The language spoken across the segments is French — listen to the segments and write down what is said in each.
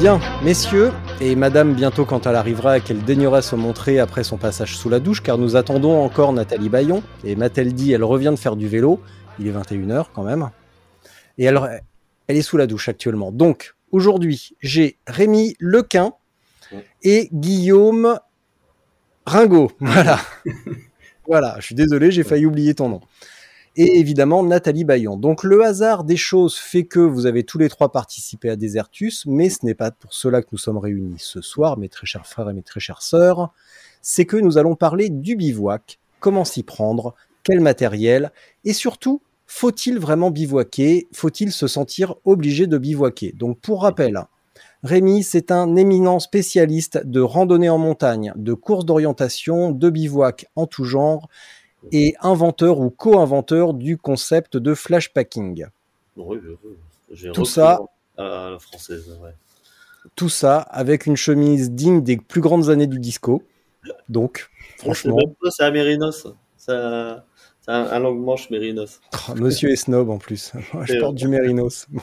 Bien, messieurs, et madame bientôt quand elle arrivera qu'elle daignera se montrer après son passage sous la douche, car nous attendons encore Nathalie Bayon, et m'a-t-elle dit, elle revient de faire du vélo, il est 21h quand même, et elle, elle est sous la douche actuellement. Donc, aujourd'hui, j'ai Rémi Lequin et Guillaume Ringot. Voilà. voilà, je suis désolé, j'ai failli oublier ton nom et évidemment Nathalie Bayon. Donc le hasard des choses fait que vous avez tous les trois participé à Desertus, mais ce n'est pas pour cela que nous sommes réunis ce soir, mes très chers frères et mes très chères sœurs. C'est que nous allons parler du bivouac, comment s'y prendre, quel matériel, et surtout, faut-il vraiment bivouaquer Faut-il se sentir obligé de bivouaquer? Donc pour rappel, Rémi, c'est un éminent spécialiste de randonnée en montagne, de courses d'orientation, de bivouac en tout genre, et inventeur ou co-inventeur du concept de flashpacking. Oui, j'ai tout ça à la française. Ouais. Tout ça avec une chemise digne des plus grandes années du disco. Donc, franchement. C'est un mérinos. C'est un, un, longue manche mérinos. Oh, monsieur est snob en plus. Je porte du mérinos.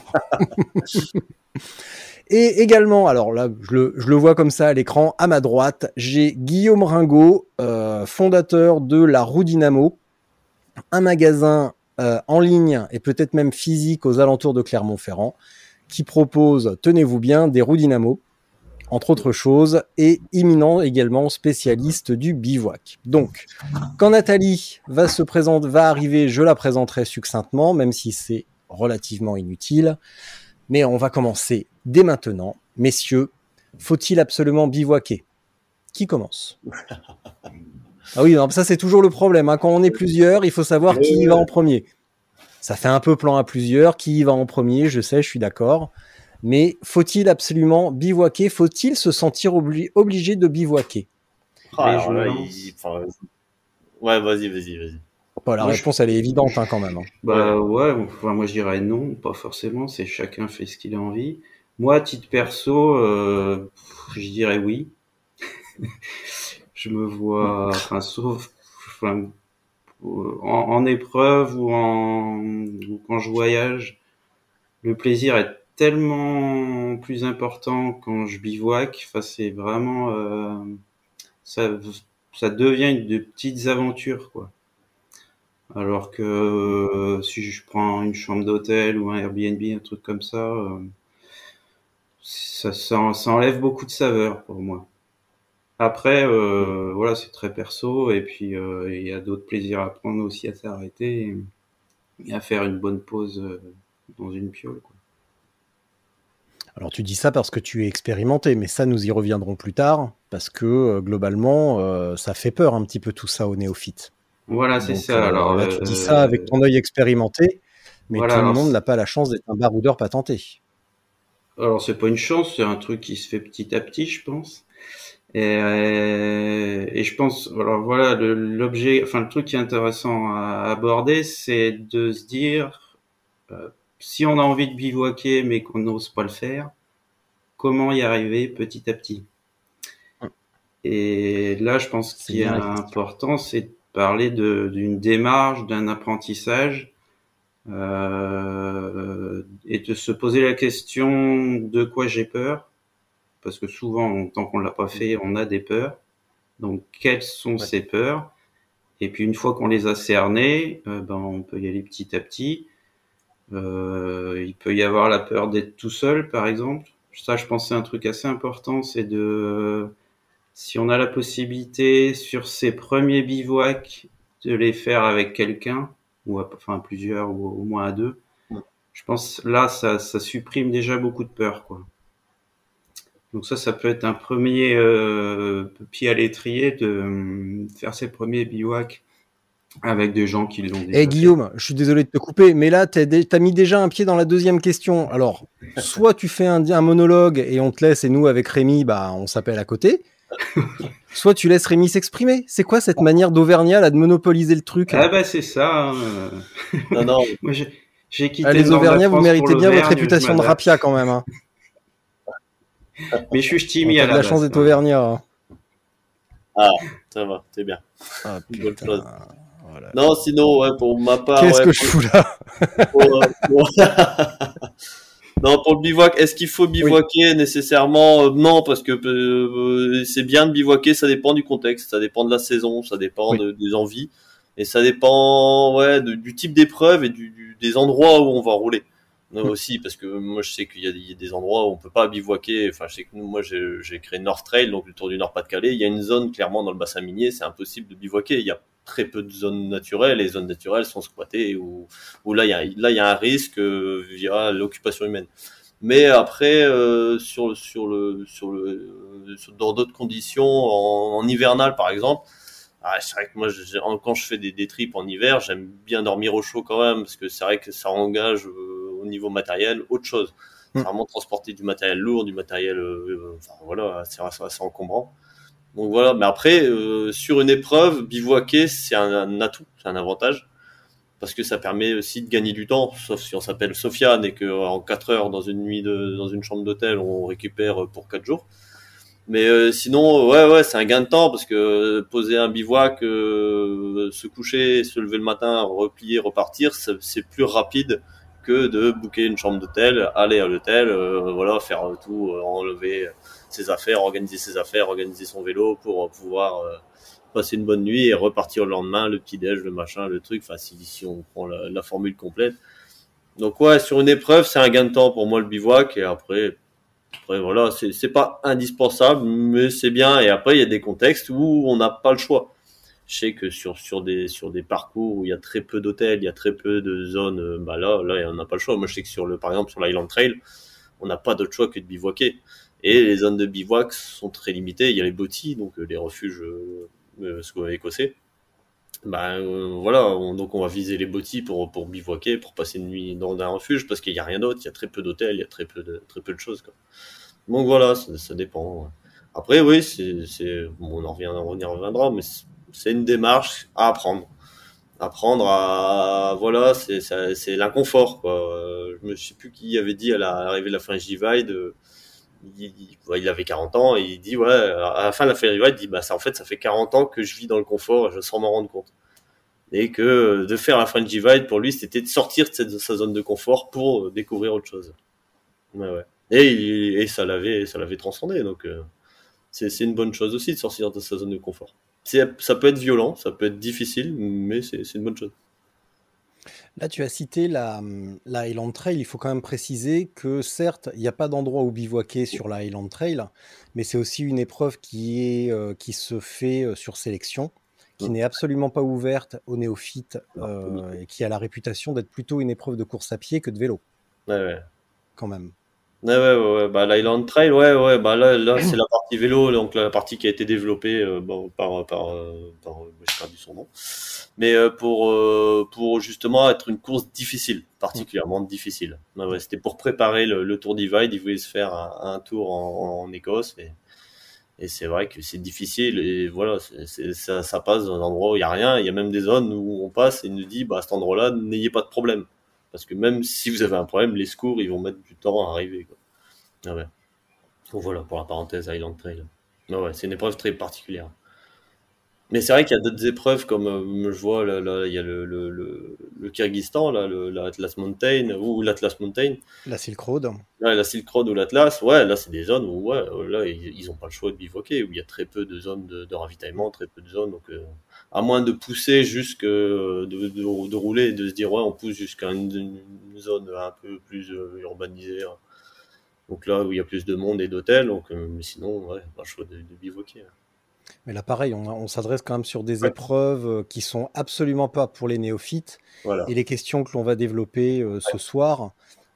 Et également, alors là, je le, vois comme ça à l'écran, à ma droite, j'ai Guillaume Ringot, euh, fondateur de la Roue Dynamo, un magasin euh, en ligne et peut-être même physique aux alentours de Clermont-Ferrand, qui propose, tenez-vous bien, des roues Dynamo, entre autres choses, et imminent également spécialiste du bivouac. Donc, quand Nathalie va se présenter, va arriver, je la présenterai succinctement, même si c'est relativement inutile. Mais on va commencer dès maintenant. Messieurs, faut-il absolument bivouaquer? Qui commence? Ah oui, ça c'est toujours le problème. Hein. Quand on est plusieurs, il faut savoir qui y va en premier. Ça fait un peu plan à plusieurs. Qui y va en premier Je sais, je suis d'accord. Mais faut-il absolument bivouaquer? Faut-il se sentir obligé de bivouaquer? Ah, Ouais, vas-y, vas-y, vas-y la réponse, elle est évidente hein, quand même. Hein. Bah ouais, enfin, moi je dirais non, pas forcément, c'est chacun fait ce qu'il a envie. Moi, à titre perso, euh, je dirais oui. je me vois, enfin, sauf enfin, en, épreuve ou, en, ou quand je voyage, le plaisir est tellement plus important quand je bivouac. Enfin, c'est vraiment, euh, ça, ça devient de petites aventures, quoi. Alors que euh, si je prends une chambre d'hôtel ou un Airbnb, un truc comme ça, euh, ça, enlève beaucoup de saveur pour moi. Après, euh, voilà, c'est très perso et puis il y a d'autres plaisirs à prendre aussi à s'arrêter et, à faire une bonne pause dans une piole. Alors tu dis ça parce que tu es expérimenté, mais ça nous y reviendrons plus tard parce que globalement ça fait peur un petit peu tout ça aux néophytes. Voilà, c'est ça. Euh, alors, là, tu dis ça avec ton œil expérimenté, mais tout le monde n'a pas la chance d'être un baroudeur patenté. Alors, c'est pas une chance, c'est un truc qui se fait petit à petit, je pense. Et, euh, et je pense, alors voilà, l'objet, enfin le truc qui est intéressant à aborder, c'est de se dire, euh, si on a envie de bivouaquer mais qu'on n'ose pas le faire, comment y arriver petit à petit? Hum. Et là, je pense qu'il y a important, c'est parler d'une démarche, d'un apprentissage, euh, et de se poser la question de quoi j'ai peur, parce que souvent, tant qu'on l'a pas fait, on a des peurs. Donc, quelles sont ces peurs? Et puis, une fois qu'on les a cernées, euh, ben, on peut y aller petit à petit. Euh, il peut y avoir la peur d'être tout seul, par exemple. Ça, je pense, c'est un truc assez important, c'est de si on a la possibilité sur ces premiers bivouacs de les faire avec quelqu'un, ou enfin plusieurs, ou au moins à deux, je pense là, ça, ça supprime déjà beaucoup de peur, quoi. Donc ça, ça peut être un premier euh, pied à l'étrier de euh, faire ses premiers bivouacs avec des gens qui l'ont déjà. Eh fait. Guillaume, je suis désolé de te couper, mais là, t'as dé- t'as mis déjà un pied dans la deuxième question. Alors, soit tu fais un, un monologue et on te laisse, et nous, avec Rémi, bah, on s'appelle à côté. Soit tu laisses Rémi s'exprimer. C'est quoi cette manière d'Auvergnat, là, de monopoliser le truc Ah bah c'est ça. hein. Non, non, Moi, j'ai quitté Ah, Les le Auvergnats, vous méritez bien votre réputation de rapia quand même. Hein. Mais je suis ch'timi à la, la chance d'être ouais. Auvergnat. hein. ça va, c'est bien. Ah, Une bonne putain, chose. voilà. Non, sinon, ouais, pour ma part. Qu'est-ce ouais, que je fous là pour, euh, pour- non, pour le bivouac, est-ce qu'il faut bivouaquer nécessairement? Euh, Non, parce que euh, c'est bien de bivouaquer, ça dépend du contexte, ça dépend de la saison, ça dépend Oui. de- des envies, et ça dépend ouais, de- du type d'épreuve et du, du- des endroits où on va rouler. Euh, Mm. aussi, parce que moi je sais qu'il y, a des- il y a des endroits où on peut pas bivouaquer. Enfin, je sais que nous, moi j'ai j'ai créé North Trail, donc le Tour du Nord Pas-de-Calais. Il y a une zone clairement dans le bassin minier, c'est impossible de bivouaquer. Il y a très peu de zones naturelles. Les zones naturelles sont squattées ou où là il y a là il y a un risque euh, via l'occupation humaine. Mais après euh, sur sur le sur le sur- dans d'autres conditions en, en hivernal par exemple. Ah, c'est vrai que moi, quand je fais des, des trips en hiver, j'aime bien dormir au chaud quand même, parce que c'est vrai que ça engage euh, au niveau matériel autre chose. C'est Mm. vraiment transporter du matériel lourd, du matériel, euh, enfin voilà, c'est assez, assez encombrant. Donc voilà, mais après, euh, sur une épreuve, bivouaquer, c'est un, atout, c'est un avantage, parce que ça permet aussi de gagner du temps, sauf si on s'appelle Sofiane et que euh, en 4 heures dans une nuit dans une chambre d'hôtel, on récupère pour 4 jours. Mais euh, sinon, ouais, ouais, c'est un gain de temps parce que poser un bivouac, euh, se coucher, se lever le matin, replier, repartir, c'est plus rapide de booker une chambre d'hôtel, aller à l'hôtel, euh, voilà, faire tout, euh, enlever ses affaires, organiser ses affaires, organiser son vélo pour euh, pouvoir passer une bonne nuit et repartir le lendemain, le petit déj, le machin, le truc. Enfin, si, on prend la, la formule complète. Donc ouais, sur une épreuve, c'est un gain de temps pour moi le bivouac et après, après voilà, c'est pas indispensable, mais c'est bien. Et après, il y a des contextes où on n'a pas le choix. Je sais que sur sur des sur des parcours où il y a très peu d'hôtels, il y a très peu de zones, euh, bah là là on n'a pas le choix. Moi, je sais que sur le par exemple sur l'Island Trail, on n'a pas d'autre choix que de bivouaquer. Et les zones de bivouac sont très limitées. Il y a les bottis, donc euh, les refuges euh, écossais. Euh, voilà, on- donc on va viser les bottis pour pour bivouaquer, pour passer une nuit dans un refuge parce qu'il y a rien d'autre. Il y a très peu d'hôtels, il y a très peu de très peu de choses. Quoi. Donc voilà, ça, dépend. Après oui, c'est c'est bon, on en revient, on y reviendra, mais c'est- une démarche à apprendre. Apprendre à voilà, c'est l'inconfort Je me sais plus qui avait dit à la- à l'arrivée de la fin Divide. il, il- avait 40 ans et il dit ouais à la fin de la Ferry Ride il dit bah ça en fait ça fait 40 ans que je vis dans le confort et je sans m'en rendre compte et que de faire la French Divide pour lui c'était de sortir de, sa zone de confort pour euh, découvrir autre chose et ça l'avait ça l'avait transcendé donc euh, c'est une bonne chose aussi de sortir de sa zone de confort ça peut être violent ça peut être difficile mais c'est une bonne chose Là, tu as cité la, la Highland Trail. Il faut quand même préciser que certes, il n'y a pas d'endroit où bivouaquer sur la Highland Trail, mais c'est aussi une épreuve qui, est, euh, qui se fait euh, sur sélection, qui Mm. n'est absolument pas ouverte aux néophytes euh, et qui a la réputation d'être plutôt une épreuve de course à pied que de vélo, ouais, ouais. quand même. Ouais, ouais, ouais. Bah, l'Island Trail, ouais, ouais, bah, là, là, c'est la partie vélo, donc la partie qui a été développée, euh, par, par, euh, par, euh, j'ai perdu son nom. Mais, euh, pour, euh, pour justement être une course difficile, particulièrement difficile. Ouais, c'était pour préparer le, Tour Divide, il voulait se faire un, tour en, Écosse, et, et c'est vrai que c'est difficile, et voilà, ça, ça passe dans un endroit où il y a rien, il y a même des zones où on passe et il nous dit, bah, à cet endroit-là, n'ayez pas de problème. Parce que même si vous avez un problème, les secours, ils vont mettre du temps à arriver, quoi. Ah ouais. Donc voilà pour la parenthèse Island Trail. Ah ouais, c'est une épreuve très particulière. Mais c'est vrai qu'il y a d'autres épreuves comme euh, je vois là, là, il y a le, le, le, le Kyrgyzstan l'Atlas Mountain ou l'Atlas Mountain, La Silk Road. là, la Silk Road ou l'Atlas, ouais, là c'est des zones où ouais, là ils, ils ont pas le choix de bivouaquer, où il y a très peu de zones de, de ravitaillement, très peu de zones, donc euh, à moins de pousser jusque de, de, de rouler et de se dire ouais on pousse jusqu'à une, zone un peu plus euh, urbanisée, hein. donc là où il y a plus de monde et d'hôtels, donc euh, mais sinon ouais pas le choix de, de bivouaquer. Mais là, pareil, on, s'adresse quand même sur des épreuves euh, qui sont absolument pas pour les néophytes. Et les questions que l'on va développer euh, ce soir,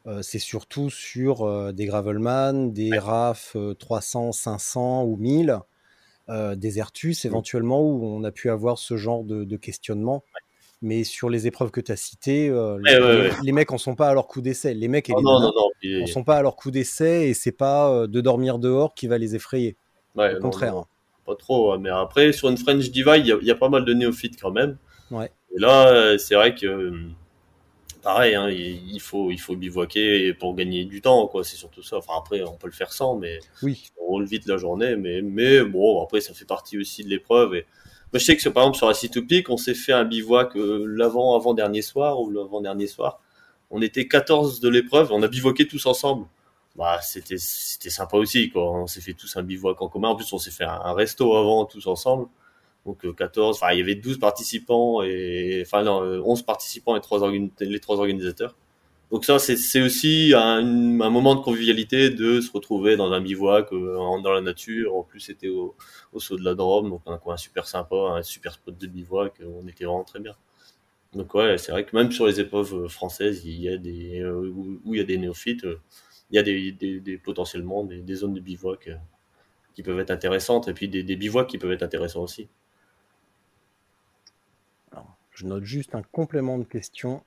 euh, c'est surtout sur des Gravelman, des RAF 300, 500 ou 1000, des Ertus éventuellement, où on a pu avoir ce genre de, questionnement. Mais sur les épreuves que tu as citées, les, mecs en sont pas à leur coup d'essai. Les mecs, oh, non, en sont pas à leur coup d'essai et c'est pas de dormir dehors qui va les effrayer. Au contraire pas trop. Mais après, sur une French Diva, il y, a pas mal de néophytes quand même. Ouais. Et là, euh, c'est vrai que euh, pareil, hein, il faut il faut bivouaquer pour gagner du temps, quoi. C'est surtout ça. Enfin après, on peut le faire sans, mais oui, on roule vite la journée. Mais mais bon, après, ça fait partie aussi de l'épreuve. Et moi, je sais que par exemple sur la Citopic, on s'est fait un bivouac euh, l'avant avant dernier soir ou l'avant dernier soir. On était 14 de l'épreuve, on a bivouaqué tous ensemble bah c'était c'était sympa aussi quoi. On s'est fait tous un bivouac en commun. En plus on s'est fait un, resto avant tous ensemble. Donc 14 euh, enfin il y avait 12 participants et enfin non 11 euh, participants et trois les trois organisateurs. Donc ça c'est c'est aussi un, moment de convivialité de se retrouver dans un bivouac euh, dans la nature. En plus c'était au, au saut de la Drôme donc un coin super sympa un super spot de bivouac. On était vraiment très bien. Donc ouais c'est vrai que même sur les épreuves françaises il y a des où, où il y a des néophytes il y a des, potentiellement des, zones de bivouac euh, qui peuvent être intéressantes et puis des, bivouacs qui peuvent être intéressants aussi. je note juste un complément de question.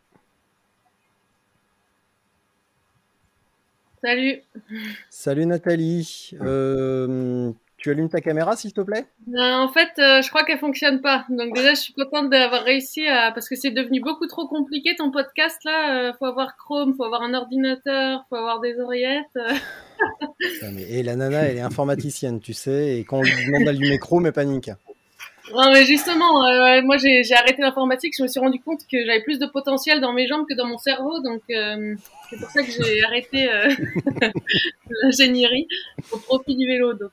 Salut. Salut Nathalie. Euh, tu allumes ta caméra, s'il te plaît? Euh, En fait, euh, je crois qu'elle fonctionne pas. Donc déjà, je suis contente d'avoir réussi à... Parce que c'est devenu beaucoup trop compliqué, ton podcast, là. Euh, faut avoir Chrome, faut avoir un ordinateur, faut avoir des oreillettes. et la nana, elle est informaticienne, tu sais. Et quand on lui demande d'allumer Chrome, elle panique. Non, mais justement, euh, moi j'ai arrêté l'informatique, je me suis rendu compte que j'avais plus de potentiel dans mes jambes que dans mon cerveau, donc euh, c'est pour ça que j'ai arrêté euh, l'ingénierie au profit du vélo. Donc,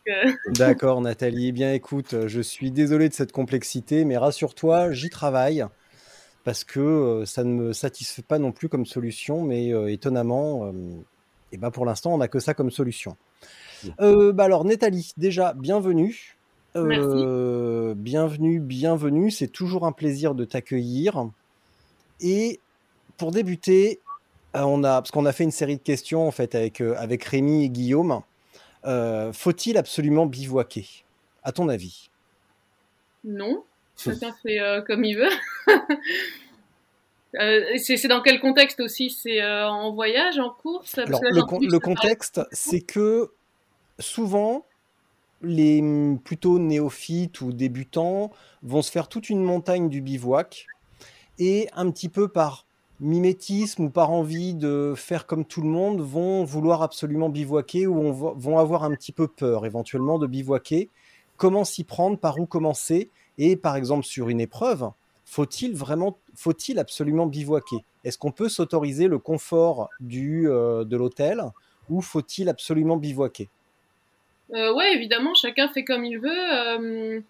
D'accord, Nathalie. Eh bien, écoute, je suis désolé de cette complexité, mais rassure-toi, j'y travaille parce que ça ne me satisfait pas non plus comme solution, mais étonnamment, et eh ben pour l'instant, on n'a que ça comme solution. bah alors, Nathalie, déjà, bienvenue. Euh, bienvenue, bienvenue. C'est toujours un plaisir de t'accueillir. Et pour débuter, euh, on a, parce qu'on a fait une série de questions en fait avec, euh, avec Rémi et Guillaume. Faut-il absolument bivouaquer À ton avis? Non. Chacun fait comme il veut. c'est dans quel contexte aussi? C'est en voyage, en course? Le contexte, c'est que souvent, les mm, plutôt néophytes ou débutants vont se faire toute une montagne du bivouac et un petit peu par mimétisme ou par envie de faire comme tout le monde vont vouloir absolument bivouaquer ou vont avoir un petit peu peur éventuellement de bivouaquer. Comment s'y prendre, par où commencer et par exemple sur une épreuve, faut-il vraiment, faut-il absolument bivouaquer? Est-ce qu'on peut s'autoriser le confort du, euh, de l'hôtel ou faut-il absolument bivouaquer? Euh, ouais, évidemment, chacun fait comme il veut. Euh,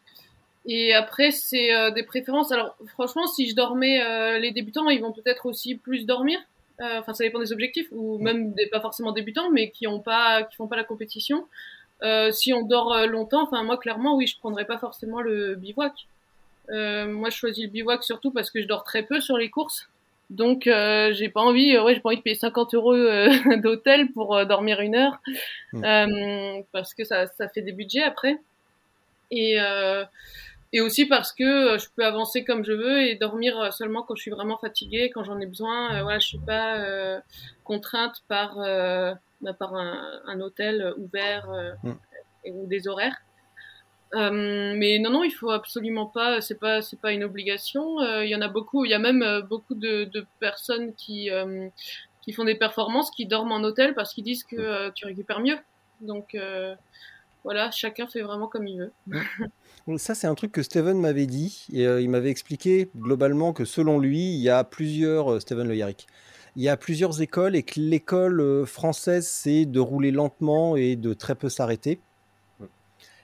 et après, c'est euh, des préférences. Alors, franchement, si je dormais, euh, les débutants, ils vont peut-être aussi plus dormir. Enfin, ça dépend des objectifs, ou même des pas forcément débutants, mais qui ont pas, qui font pas la compétition. si on dort longtemps, enfin, moi, clairement, oui, je prendrais pas forcément le bivouac. moi, je choisis le bivouac surtout parce que je dors très peu sur les courses. Donc euh, j'ai pas envie, euh, ouais, j'ai pas envie de payer 50 euros euh, d'hôtel pour dormir une heure, hmm. parce que ça, ça fait des budgets après. Et et aussi parce que je peux avancer comme je veux et dormir seulement quand je suis vraiment fatiguée, quand j'en ai besoin. voilà, je suis pas contrainte par bah, par un, un, hôtel ouvert hmm. ou des horaires. Euh, mais non, non, il faut absolument pas. C'est pas, c'est pas une obligation. Euh, il y en a beaucoup. Il y a même euh, beaucoup de, de personnes qui qui font des performances, qui dorment en hôtel parce qu'ils disent que tu récupères mieux. Donc voilà, chacun fait vraiment comme il veut. Ça, c'est un truc que Steven m'avait dit. Et, il m'avait expliqué globalement que selon lui, il y a plusieurs. Steven Le Yarrick. Il y a plusieurs écoles et que l'école française, c'est de rouler lentement et de très peu s'arrêter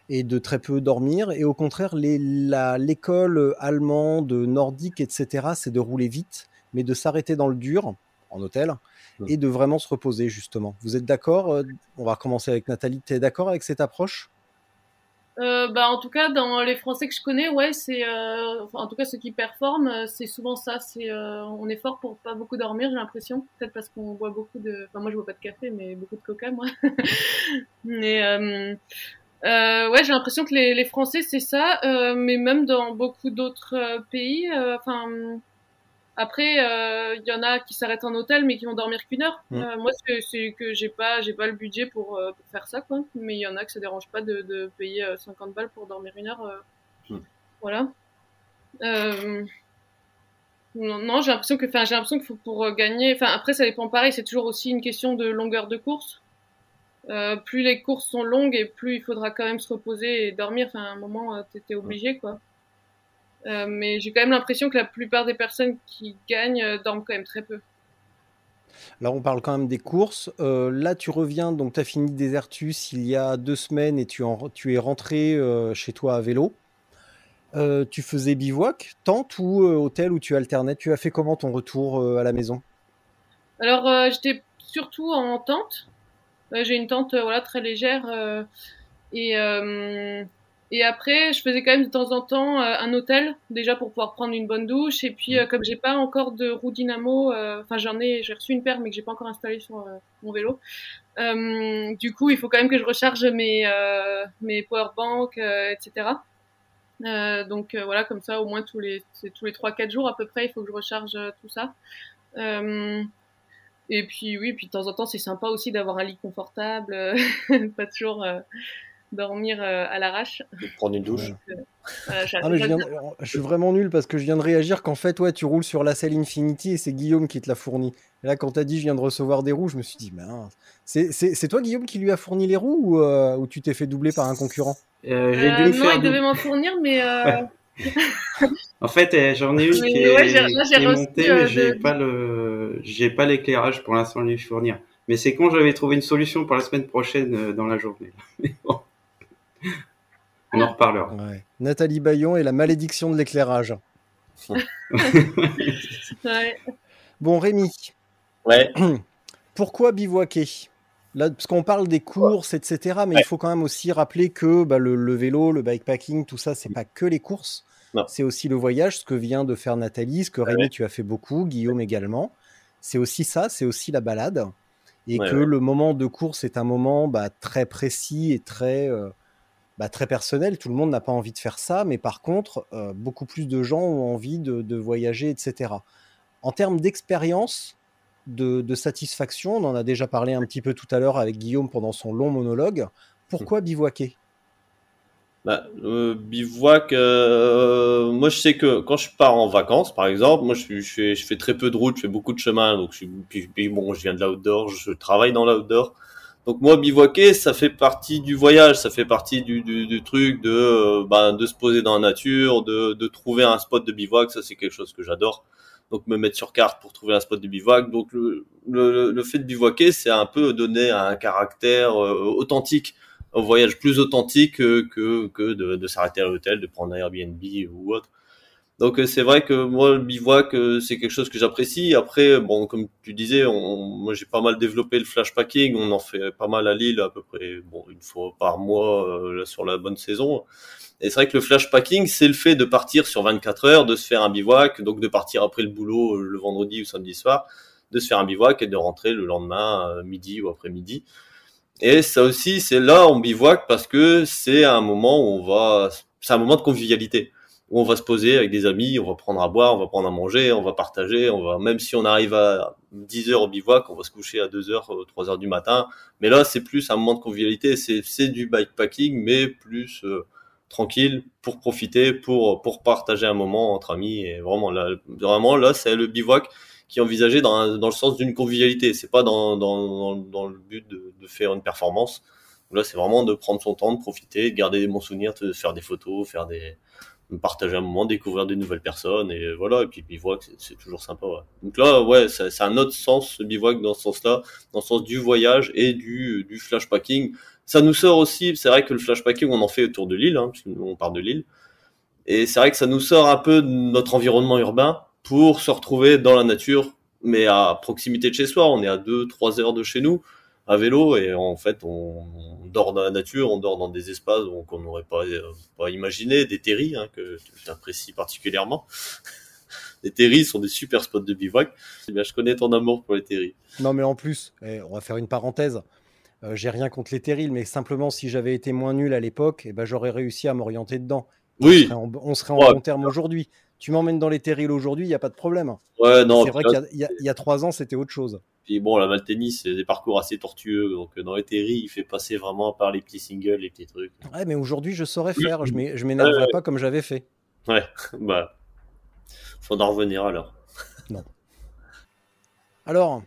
et de très peu dormir. Et au contraire, l'école allemande, nordique, etc., c'est de rouler vite, mais de s'arrêter dans le dur, en hôtel, mmh. et de vraiment se reposer, justement. Vous êtes d'accord euh, On va recommencer avec Nathalie. Tu es d'accord avec cette approche? Euh, bah, en tout cas, dans les Français que je connais, ouais, c'est, euh, enfin, en tout cas, ceux qui performent, euh, c'est souvent ça. C'est, euh, on est fort pour pas beaucoup dormir, j'ai l'impression. Peut-être parce qu'on boit beaucoup de, enfin, moi, je bois pas de café, mais beaucoup de coca, moi. mais, euh, euh, ouais, j'ai l'impression que les, les Français, c'est ça. Mais même dans beaucoup d'autres pays, enfin, après, il y en a qui s'arrêtent en hôtel, mais qui vont dormir qu'une heure. Mm. Euh, moi, c'est, que j'ai pas, j'ai pas le budget pour, euh, pour faire ça, quoi. Mais il y en a que ça dérange pas de, de payer euh, 50 balles pour dormir une heure. euh, Mm. Voilà. Euh, non, non, j'ai l'impression que, enfin, j'ai l'impression qu'il faut pour euh, gagner. Enfin, après, ça dépend pareil. C'est toujours aussi une question de longueur de course. Euh, plus les courses sont longues et plus il faudra quand même se reposer et dormir. Enfin, à un moment, euh, t'étais obligé, quoi. Euh, mais j'ai quand même l'impression que la plupart des personnes qui gagnent euh, dorment quand même très peu. Là, on parle quand même des courses. Euh, là, tu reviens, donc tu as fini Desertus il y a deux semaines et tu, en- tu es rentré euh, chez toi à vélo. Tu faisais bivouac, tente ou hôtel où tu alternais? Tu as fait comment ton retour à la maison? Alors, j'étais surtout en tente. J'ai une tente, voilà, très légère. et, et après, je faisais quand même de temps en temps euh, un hôtel, déjà pour pouvoir prendre une bonne douche. Et puis, euh, comme j'ai pas encore de roue dynamo, euh, enfin, j'en ai, j'ai reçu une paire, mais que j'ai pas encore installée sur euh, mon vélo. Euh, du coup, il faut quand même que je recharge mes, euh, mes powerbanks, euh, etc. Euh, donc euh, voilà, comme ça, au moins tous les, tous les 3-4 jours à peu près, il faut que je recharge euh, tout ça. Euh, et puis oui, puis de temps en temps, c'est sympa aussi d'avoir un lit confortable, pas toujours euh, dormir euh, à l'arrache. De prendre une douche. Euh, Ah, mais je, viens- j'adore- je suis vraiment nul parce que je viens de réagir qu'en fait, ouais, tu roules sur la selle Infinity et c'est Guillaume qui te l'a fourni. Et là, quand tu as dit je viens de recevoir des roues, je me suis dit, mince. C'est c'est- c'est toi, Guillaume, qui lui a fourni les roues ou, euh, ou tu t'es fait doubler par un concurrent? Euh, j'ai Euh, dû me non, faire il devait m'en fournir, mais euh, En fait, euh, j'en ai une Mais qui est, ouais, là, j'ai qui est reçu, montée, euh, mais de- j'ai pas le, j'ai pas l'éclairage pour l'instant à lui fournir. Mais c'est quand j'avais trouvé une solution pour la semaine prochaine euh, dans la journée. Mais bon. On en reparlera. Ouais. Nathalie Bayon et la malédiction de l'éclairage. ouais. Bon, Rémi, Ouais. pourquoi bivouaquer? Là, parce qu'on parle des courses, etc., mais Ouais. il faut quand même aussi rappeler que bah, le, le vélo, le bikepacking, tout ça, c'est pas que les courses, c'est aussi le voyage, ce que vient de faire Nathalie, ce que Rémi, ouais. tu as fait beaucoup, Guillaume également. C'est aussi ça, c'est aussi la balade. Et Ouais, que ouais. le moment de course est un moment bah, très précis et très, euh, bah, très personnel. Tout le monde n'a pas envie de faire ça, mais par contre, euh, beaucoup plus de gens ont envie de, de voyager, etc. En termes d'expérience, de, de satisfaction, on en a déjà parlé un petit peu tout à l'heure avec Guillaume pendant son long monologue. Pourquoi bivouaquer? Bah, euh, bivouac, euh, moi je sais que quand je pars en vacances, par exemple, moi je, fais, je fais très peu de route, je fais beaucoup de chemin, donc je puis bon, je viens de l'outdoor, je travaille dans l'outdoor. Donc moi bivouaquer, ça fait partie du voyage, ça fait partie du, du, du truc de, euh, ben, de se poser dans la nature, de, de trouver un spot de bivouac, ça c'est quelque chose que j'adore. Donc me mettre sur carte pour trouver un spot de bivouac. Donc le, le, le fait de bivouaquer, c'est un peu donner un caractère euh, authentique un voyage plus authentique que, que de, de s'arrêter à l'hôtel, de prendre un Airbnb ou autre. Donc euh, c'est vrai que moi le bivouac euh, c'est quelque chose que j'apprécie. Après bon comme tu disais, on, moi j'ai pas mal développé le flashpacking, on en fait pas mal à Lille à peu près bon une fois par mois euh, sur la bonne saison. Et c'est vrai que le flashpacking c'est le fait de partir sur 24 heures, de se faire un bivouac, donc de partir après le boulot euh, le vendredi ou samedi soir, de se faire un bivouac et de rentrer le lendemain midi ou après-midi. Et ça aussi, c'est là on bivouac parce que c'est un moment où on va, c'est un moment de convivialité où on va se poser avec des amis, on va prendre à boire, on va prendre à manger, on va partager, on va même si on arrive à 10 heures au bivouac, on va se coucher à 2 heures, 3 heures du matin. Mais là, c'est plus un moment de convivialité, c'est du bikepacking, mais plus euh, tranquille pour profiter, pour pour partager un moment entre amis. Et vraiment là, vraiment là, c'est le bivouac qui est envisagé dans, dans le sens d'une convivialité. C'est pas dans, dans, dans, le but de, faire une performance. Là, c'est vraiment de prendre son temps, de profiter, de garder des bons souvenirs, de faire des photos, faire des, de partager un moment, découvrir des nouvelles personnes et voilà. Et puis bivouac, c'est- toujours sympa. Ouais. Donc là, ouais, c'est un autre sens ce bivouac dans ce sens-là, dans le sens du voyage et du, du flashpacking. Ça nous sort aussi. C'est vrai que le flashpacking, on en fait autour de l'île, hein, parce qu'on part de l'île. Et c'est vrai que ça nous sort un peu de notre environnement urbain pour se retrouver dans la nature, mais à proximité de chez soi. On est à 2-3 heures de chez nous. À vélo et en fait on, on dort dans la nature, on dort dans des espaces qu'on n'aurait pas, euh, pas imaginé, des terris hein, que j'apprécie particulièrement. les terris sont des super spots de bivouac. Eh bien, je connais ton amour pour les terris. Non, mais en plus, eh, on va faire une parenthèse. Euh, J'ai rien contre les terrils, mais simplement si j'avais été moins nul à l'époque, eh ben, j'aurais réussi à m'orienter dedans. Oui. On serait en, on serait en Ouais. bon terme aujourd'hui. Tu m'emmènes dans les terrils aujourd'hui, il n'y a pas de problème. Ouais, non. C'est vrai qu'il y a- y, y trois ans, c'était autre chose. puis bon, la Malténie, c'est des parcours assez tortueux. Donc, euh, dans les terris, il fait passer vraiment par les petits singles, les petits trucs. Ouais, mais aujourd'hui, je saurais faire. Je m'é- je m'énerverai Ouais, ouais. pas comme j'avais fait. Ouais, bah. Faut en revenir alors. Alors,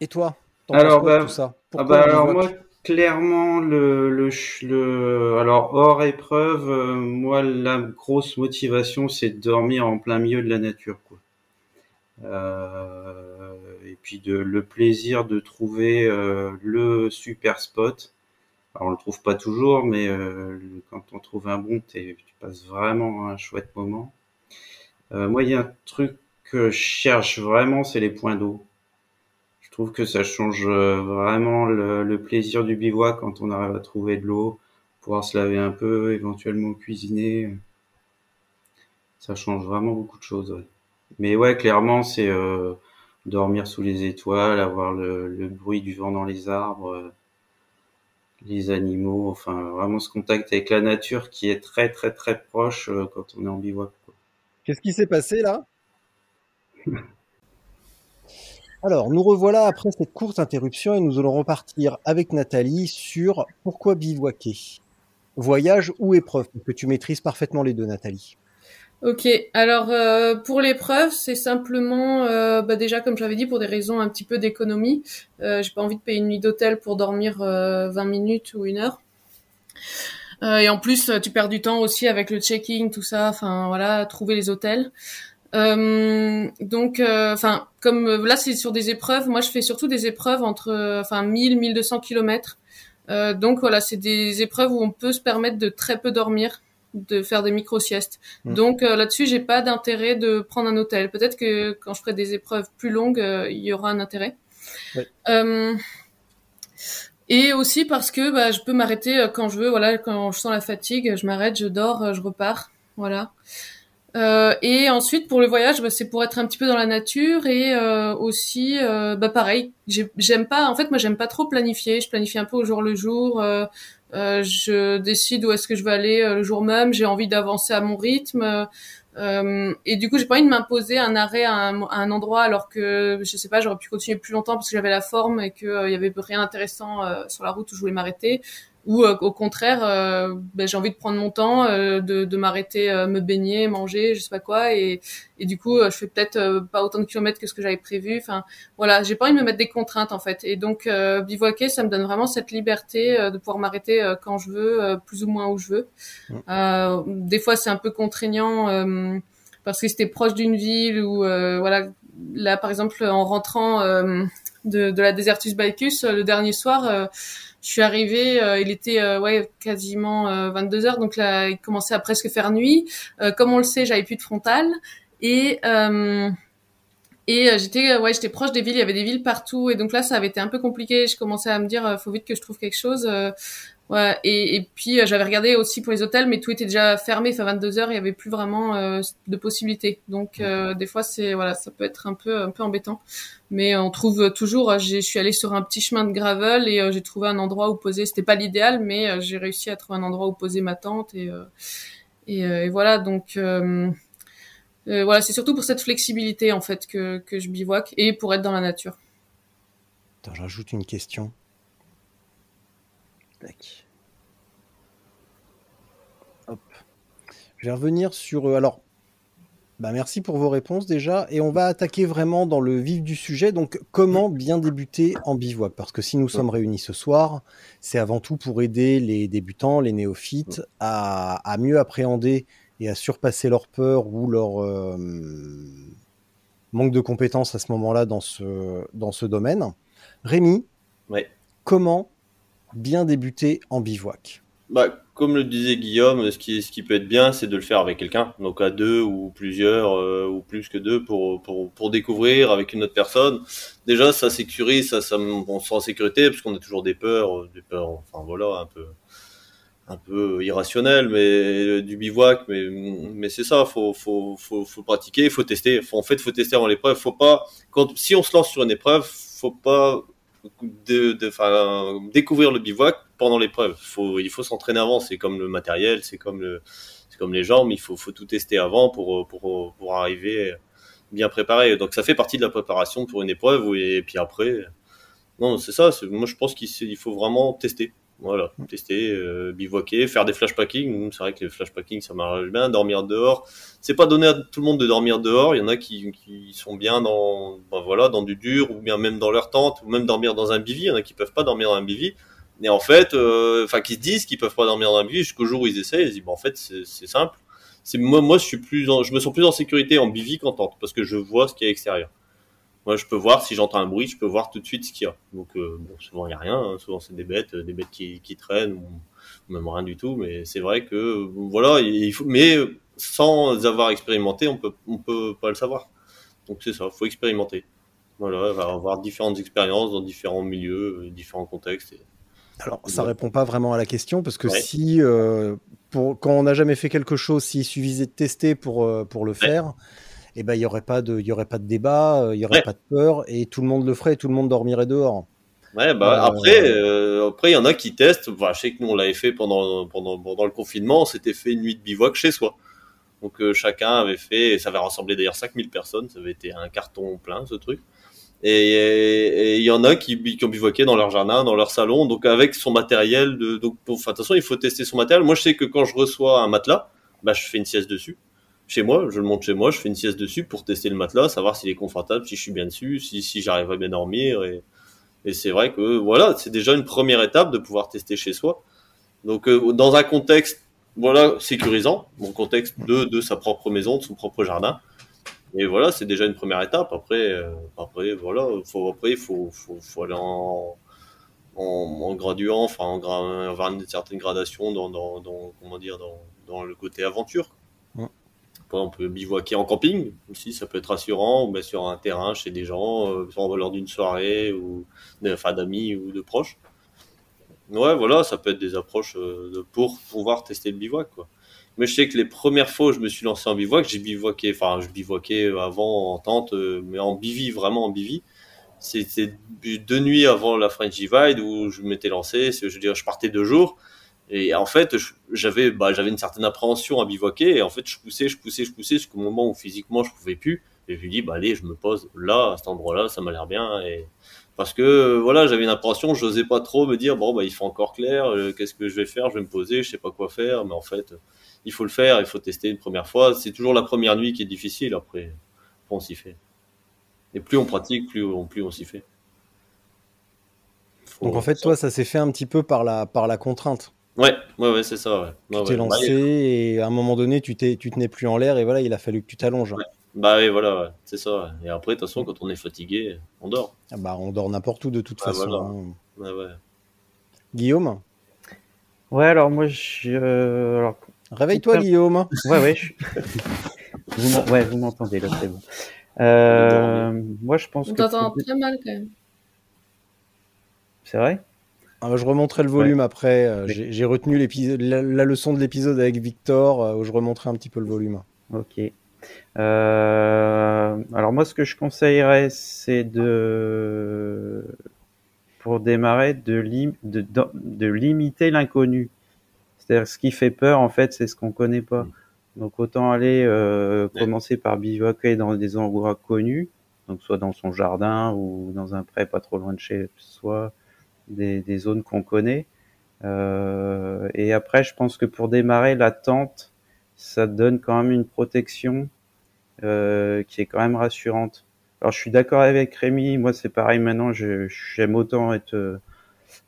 et toi Alors, quoi bah, tout ça? Ah bah alors moi clairement le, le, alors hors épreuve euh, moi la grosse motivation c'est de dormir en plein milieu de la nature quoi. Euh, et puis de le plaisir de trouver euh, le super spot. Alors on le trouve pas toujours mais quand on trouve un bon tu passes vraiment un chouette moment. Moi il y a un truc que je cherche vraiment c'est les points d'eau. Je trouve que ça change euh, vraiment le, le plaisir du bivouac quand on arrive à trouver de l'eau, pouvoir se laver un peu, éventuellement cuisiner. Ça change vraiment beaucoup de choses. ouais. Mais ouais, clairement, c'est euh, dormir sous les étoiles, avoir le, le bruit du vent dans les arbres, euh, les animaux, enfin vraiment ce contact avec la nature qui est très très très proche euh, quand on est en bivouac. Qu'est-ce qui s'est passé là? Alors, nous revoilà après cette courte interruption et nous allons repartir avec Nathalie sur pourquoi bivouaquer? Voyage ou épreuve que tu maîtrises parfaitement les deux, Nathalie. Ok, alors euh, pour l'épreuve, c'est simplement, euh, bah déjà comme j'avais dit, pour des raisons un petit peu d'économie. Euh, J'ai pas envie de payer une nuit d'hôtel pour dormir euh, 20 minutes ou une heure. Euh, et en plus, tu perds du temps aussi avec le checking, tout ça. Enfin voilà, trouver les hôtels. Euh, donc, enfin, comme euh, là c'est sur des épreuves, moi je fais surtout des épreuves entre, euh, enfin 1000, 1200 kilomètres. Euh, donc voilà, c'est des épreuves où on peut se permettre de très peu dormir, de faire des micro siestes. Mm. Donc euh, là-dessus, j'ai pas d'intérêt de prendre un hôtel. Peut-être que quand je ferai des épreuves plus longues, euh, il y aura un intérêt. Ouais. Euh, et aussi parce que bah, je peux m'arrêter euh, quand je veux. Voilà, quand je sens la fatigue, je m'arrête, je dors, euh, je repars. Voilà. Euh, et ensuite pour le voyage, bah, c'est pour être un petit peu dans la nature et euh, aussi, euh, bah pareil, j'ai- j'aime pas. En fait, moi, j'aime pas trop planifier. Je planifie un peu au jour le jour. euh, euh, je décide où est-ce que je vais aller euh, le jour même. J'ai envie d'avancer à mon rythme. et du coup, j'ai pas envie de m'imposer un arrêt à un, à un endroit alors que je sais pas, j'aurais pu continuer plus longtemps parce que j'avais la forme et qu'il y avait rien d'intéressant sur la route où je voulais m'arrêter. Ou euh, au contraire, euh, ben, j'ai envie de prendre mon temps, euh, de, de m'arrêter, euh, me baigner, manger, je sais pas quoi, et, et du coup, euh, je fais peut-être euh, pas autant de kilomètres que ce que j'avais prévu. Enfin, voilà, j'ai pas envie de me mettre des contraintes en fait. Et donc, euh, bivouaquer, ça me donne vraiment cette liberté euh, de pouvoir m'arrêter euh, quand je veux, euh, plus ou moins où je veux. Euh, des fois, c'est un peu contraignant euh, parce que c'était proche d'une ville ou euh, voilà. Là, par exemple, en rentrant euh, de, de la Desertus Bicus le dernier soir. euh, je suis arrivée, euh, il était euh, ouais quasiment 22 heures, donc là il commençait à presque faire nuit. Euh, comme on le sait, j'avais plus de frontal et euh, et euh, j'étais euh, ouais j'étais proche des villes, il y avait des villes partout et donc là ça avait été un peu compliqué. Je commençais à me dire euh, faut vite que je trouve quelque chose. Ouais et, et puis euh, j'avais regardé aussi pour les hôtels, mais tout était déjà fermé. Enfin 22 heures, il y avait plus vraiment euh, de possibilités. Donc euh, des fois c'est voilà ça peut être un peu un peu embêtant mais on trouve toujours. Je suis allée sur un petit chemin de gravel et j'ai trouvé un endroit où poser. C'était pas l'idéal, mais j'ai réussi à trouver un endroit où poser ma tente et et, et voilà. Donc voilà, c'est surtout pour cette flexibilité en fait que que je bivouaque et pour être dans la nature. J'ajoute une question. Tac. Hop. Je vais revenir sur. euh, alors, bah merci pour vos réponses déjà. Et on va attaquer vraiment dans le vif du sujet. Donc, comment bien débuter en bivouac? Parce que si nous sommes réunis ce soir, c'est avant tout pour aider les débutants, les néophytes, à, à mieux appréhender et à surpasser leur peur ou leur euh, manque de compétences à ce moment-là dans ce, dans ce domaine. Rémi, Ouais. comment bien débuter en bivouac Bah, comme le disait Guillaume, ce qui, ce qui peut être bien, c'est de le faire avec quelqu'un, donc à deux ou plusieurs euh, ou plus que deux pour, pour, pour découvrir avec une autre personne. Déjà, ça sécurise, ça, ça on se sent en sécurité parce qu'on a toujours des peurs, euh, des peurs, enfin voilà, un peu un peu irrationnel, mais euh, du bivouac, mais mais c'est ça, faut faut faut faut pratiquer, faut tester. En fait, faut tester avant l'épreuve. Faut pas quand si on se lance sur une épreuve, faut pas de, de découvrir le bivouac pendant l'épreuve. Faut il faut s'entraîner avant. C'est comme le matériel, c'est comme comme les jambes. Il faut faut tout tester avant pour pour pour arriver bien préparé. Donc ça fait partie de la préparation pour une épreuve. Et puis après, non, c'est ça. Moi, je pense qu'il faut vraiment tester. Voilà, tester, euh, bivouaquer, faire des flashpacking. C'est vrai que les flashpacking, ça marche bien. Dormir dehors, c'est pas donné à tout le monde de dormir dehors. Il y en a qui, qui sont bien dans, ben voilà, dans du dur, ou bien même dans leur tente, ou même dormir dans un bivy. Il y en a qui peuvent pas dormir dans un bivy. Et en fait, euh, enfin, qui se disent qu'ils peuvent pas dormir dans un bivy jusqu'au jour où ils essayent. Ils se disent, bon, en fait, c'est simple. C'est moi, moi, je suis plus, je me sens plus en sécurité en bivy qu'en tente parce que je vois ce qui est extérieur. Moi, je peux voir si j'entends un bruit, je peux voir tout de suite ce qu'il y a. Donc, euh, bon, souvent il y a rien. Hein. Souvent c'est des bêtes, des bêtes qui, qui traînent ou, même rien du tout. Mais c'est vrai que voilà, il faut. Mais sans avoir expérimenté, on peut on peut pas le savoir. Donc c'est ça, faut expérimenter. Voilà, avoir différentes expériences dans différents milieux, différents contextes. Alors, ça répond pas vraiment à la question parce que si, euh, pour, quand on n'a jamais fait quelque chose, s'il suffisait de tester pour, euh, pour le faire, et eh ben il y aurait pas de il y aurait pas de débat, euh, il y aurait pas de peur et tout le monde le ferait, tout le monde dormirait dehors. Ouais, bah après, euh, après il y en a qui testent. Je sais que nous on l'avait fait pendant pendant pendant le confinement, on s'était fait une nuit de bivouac chez soi. Donc euh, chacun avait fait, et ça avait rassemblé d'ailleurs 5000 personnes, ça avait été un carton plein ce truc. Et il y en a qui, qui ont bivouaqué dans leur jardin, dans leur salon, donc avec son matériel. De, donc, enfin, de toute façon, il faut tester son matériel. Moi, je sais que quand je reçois un matelas, bah, je fais une sieste dessus chez moi, je le monte chez moi, je fais une sieste dessus pour tester le matelas, savoir s'il est confortable, si je suis bien dessus, si, si j'arrive à bien dormir. Et, c'est vrai que voilà, c'est déjà une première étape de pouvoir tester chez soi. Donc euh, dans un contexte voilà sécurisant, mon contexte de, de sa propre maison, de son propre jardin. Et voilà, c'est déjà une première étape. Après, euh, après voilà, après il faut, faut, faut aller en, en, en graduant, enfin en gra avoir une certaine gradation dans, dans comment dire dans, dans le côté aventure on peut bivouaquer en camping aussi, ça peut être rassurant, ou bien sur un terrain chez des gens, euh, lors d'une soirée, ou enfin d'amis ou de proches. Ouais, voilà, ça peut être des approches euh, pour pouvoir tester le bivouac. Mais je sais que les premières fois où je me suis lancé en bivouac, j'ai bivouaqué, enfin, je bivouaquais avant en tente, euh, mais en bivy, vraiment en bivy. C'était deux nuits avant la French Divide où je m'étais lancé, je veux dire, je partais deux jours. Et en fait, j'avais bah, j'avais une certaine appréhension à bivouaquer. Et en fait, je poussais, je poussais, je poussais jusqu'au moment où physiquement je pouvais plus. Et je lui dis, bah allez, je me pose là, à cet endroit-là, ça m'a l'air bien. Et parce que voilà, j'avais une appréhension, j'osais pas trop me dire, bon bah il faut encore clair, euh, qu'est-ce que je vais faire Je vais me poser, je sais pas quoi faire. Mais en fait, il faut le faire, il faut tester une première fois. C'est toujours la première nuit qui est difficile. Après, on s'y fait. Et plus on pratique, plus on, plus on s'y fait. Donc en fait, toi, ça s'est fait un petit peu par la, par la contrainte. Ouais, ouais, ouais c'est ça. Ouais. tu t'es lancé et à un moment donné, tu t'es, tu tenais plus en l'air et voilà, il a fallu que tu t'allonges. Bah oui, voilà, c'est ça. Et après, de toute façon, quand on est fatigué, on dort. Ah bah, on dort n'importe où de toute façon. Hein. Ouais, ouais. Guillaume? Ouais, alors moi, je. Euh, alors... Réveille-toi, Guillaume. Ouais, ouais. vous ouais, vous m'entendez là, c'est bon. Euh, moi, je pense on t'entend très mal quand même. C'est vrai? Ah, je remonterai le volume après. Euh, j'ai retenu la, la, leçon de l'épisode avec Victor, euh, où je remonterai un petit peu le volume. Ok. Euh, alors moi, ce que je conseillerais, c'est de, pour démarrer, de, de, de, limiter l'inconnu. C'est-à-dire, ce qui fait peur, en fait, c'est ce qu'on connaît pas. Donc autant aller commencer par bivouaquer dans des endroits connus, donc soit dans son jardin ou dans un pré pas trop loin de chez soi, des, des zones qu'on connaît. Euh, et après, je pense que pour démarrer la tente, ça donne quand même une protection euh, qui est quand même rassurante. Alors, je suis d'accord avec Rémi. Moi, c'est pareil. Maintenant, j'aime autant être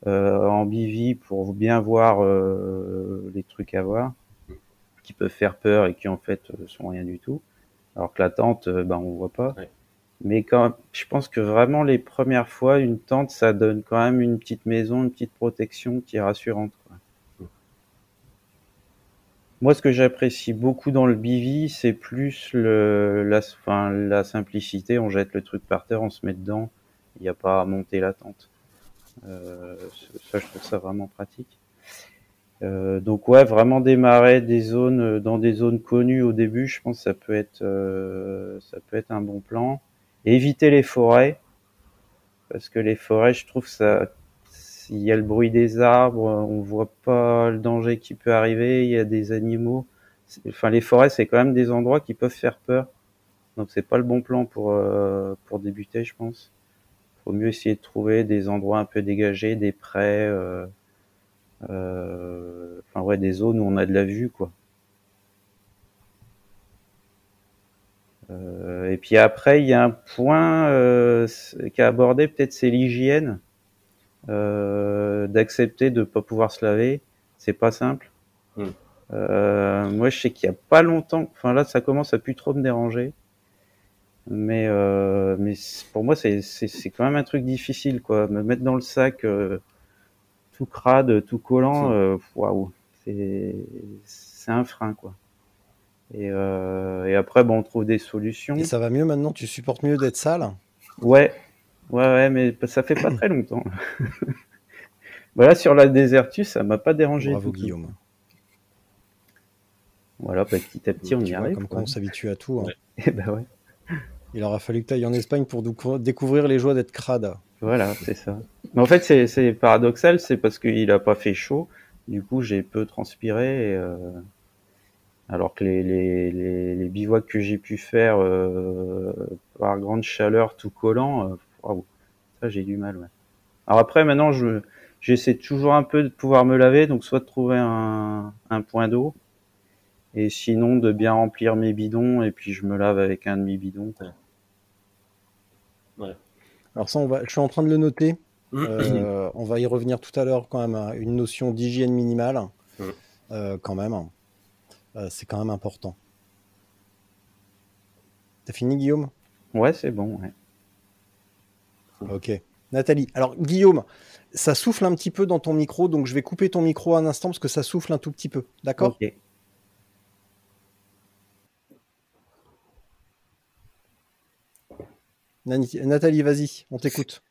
euh, en bivy pour bien voir euh, les trucs à voir qui peuvent faire peur et qui en fait sont rien du tout. Alors que la tente, ben on voit pas. Mais quand je pense que vraiment les premières fois, une tente, ça donne quand même une petite maison, une petite protection qui est rassurante. Quoi. Moi, ce que j'apprécie beaucoup dans le bivy, c'est plus le, la, enfin, la simplicité. On jette le truc par terre, on se met dedans. Il n'y a pas à monter la tente. Euh, ça, je trouve ça vraiment pratique. Euh, donc ouais, vraiment démarrer des zones dans des zones connues au début, je pense que ça peut être euh, ça peut être un bon plan. Éviter les forêts parce que les forêts, je trouve ça s'il y a le bruit des arbres, on voit pas le danger qui peut arriver, il y a des animaux. Enfin les forêts, c'est quand même des endroits qui peuvent faire peur. Donc c'est pas le bon plan pour euh, pour débuter, je pense. Faut mieux essayer de trouver des endroits un peu dégagés, des prés euh, euh, enfin ouais, des zones où on a de la vue, quoi. Euh, et puis après, il y a un point euh, qui a abordé, peut-être c'est l'hygiène, euh, d'accepter de pas pouvoir se laver. C'est pas simple. Mm. Euh, moi, je sais qu'il y a pas longtemps, enfin là, ça commence à plus trop me déranger. Mais euh, mais pour moi, c'est c'est quand même un truc difficile, quoi. Me mettre dans le sac euh, tout crade, tout collant, euh, waouh, c'est c'est un frein, quoi. Et, euh, et après, bon, on trouve des solutions. Et ça va mieux maintenant? Tu supportes mieux d'être sale? Ouais, ouais, ouais, mais ça fait pas très longtemps. voilà, sur la désertus, ça m'a pas dérangé. Bravo du tout. Guillaume. Voilà, bah, petit à petit, on Tu y vois, arrive. Comme quoi. on s'habitue à tout. hein. Ouais. Eh ben ouais. Il aura fallu que tu ailles en Espagne pour découvrir les joies d'être crade. Voilà, c'est ça. Mais en fait, c'est c'est paradoxal, c'est parce qu'il a pas fait chaud. Du coup, j'ai peu transpiré. et, euh, alors que les, les, les, les bivouacs que j'ai pu faire euh, par grande chaleur, tout collant, euh, ça j'ai du mal. Ouais. Alors après, maintenant, je j'essaie toujours un peu de pouvoir me laver, donc soit de trouver un, un point d'eau, et sinon de bien remplir mes bidons, et puis je me lave avec un demi bidon. quoi. Alors ça, on va, je suis en train de le noter. Euh, on va y revenir tout à l'heure quand même à une notion d'hygiène minimale. Mm. Euh, quand même. Euh, c'est quand même important. T'as fini Guillaume? Ouais, c'est bon. Ouais. Ok. Nathalie. Alors Guillaume, ça souffle un petit peu dans ton micro, donc je vais couper ton micro un instant parce que ça souffle un tout petit peu. D'accord? Ok. Nathalie, vas-y, on t'écoute.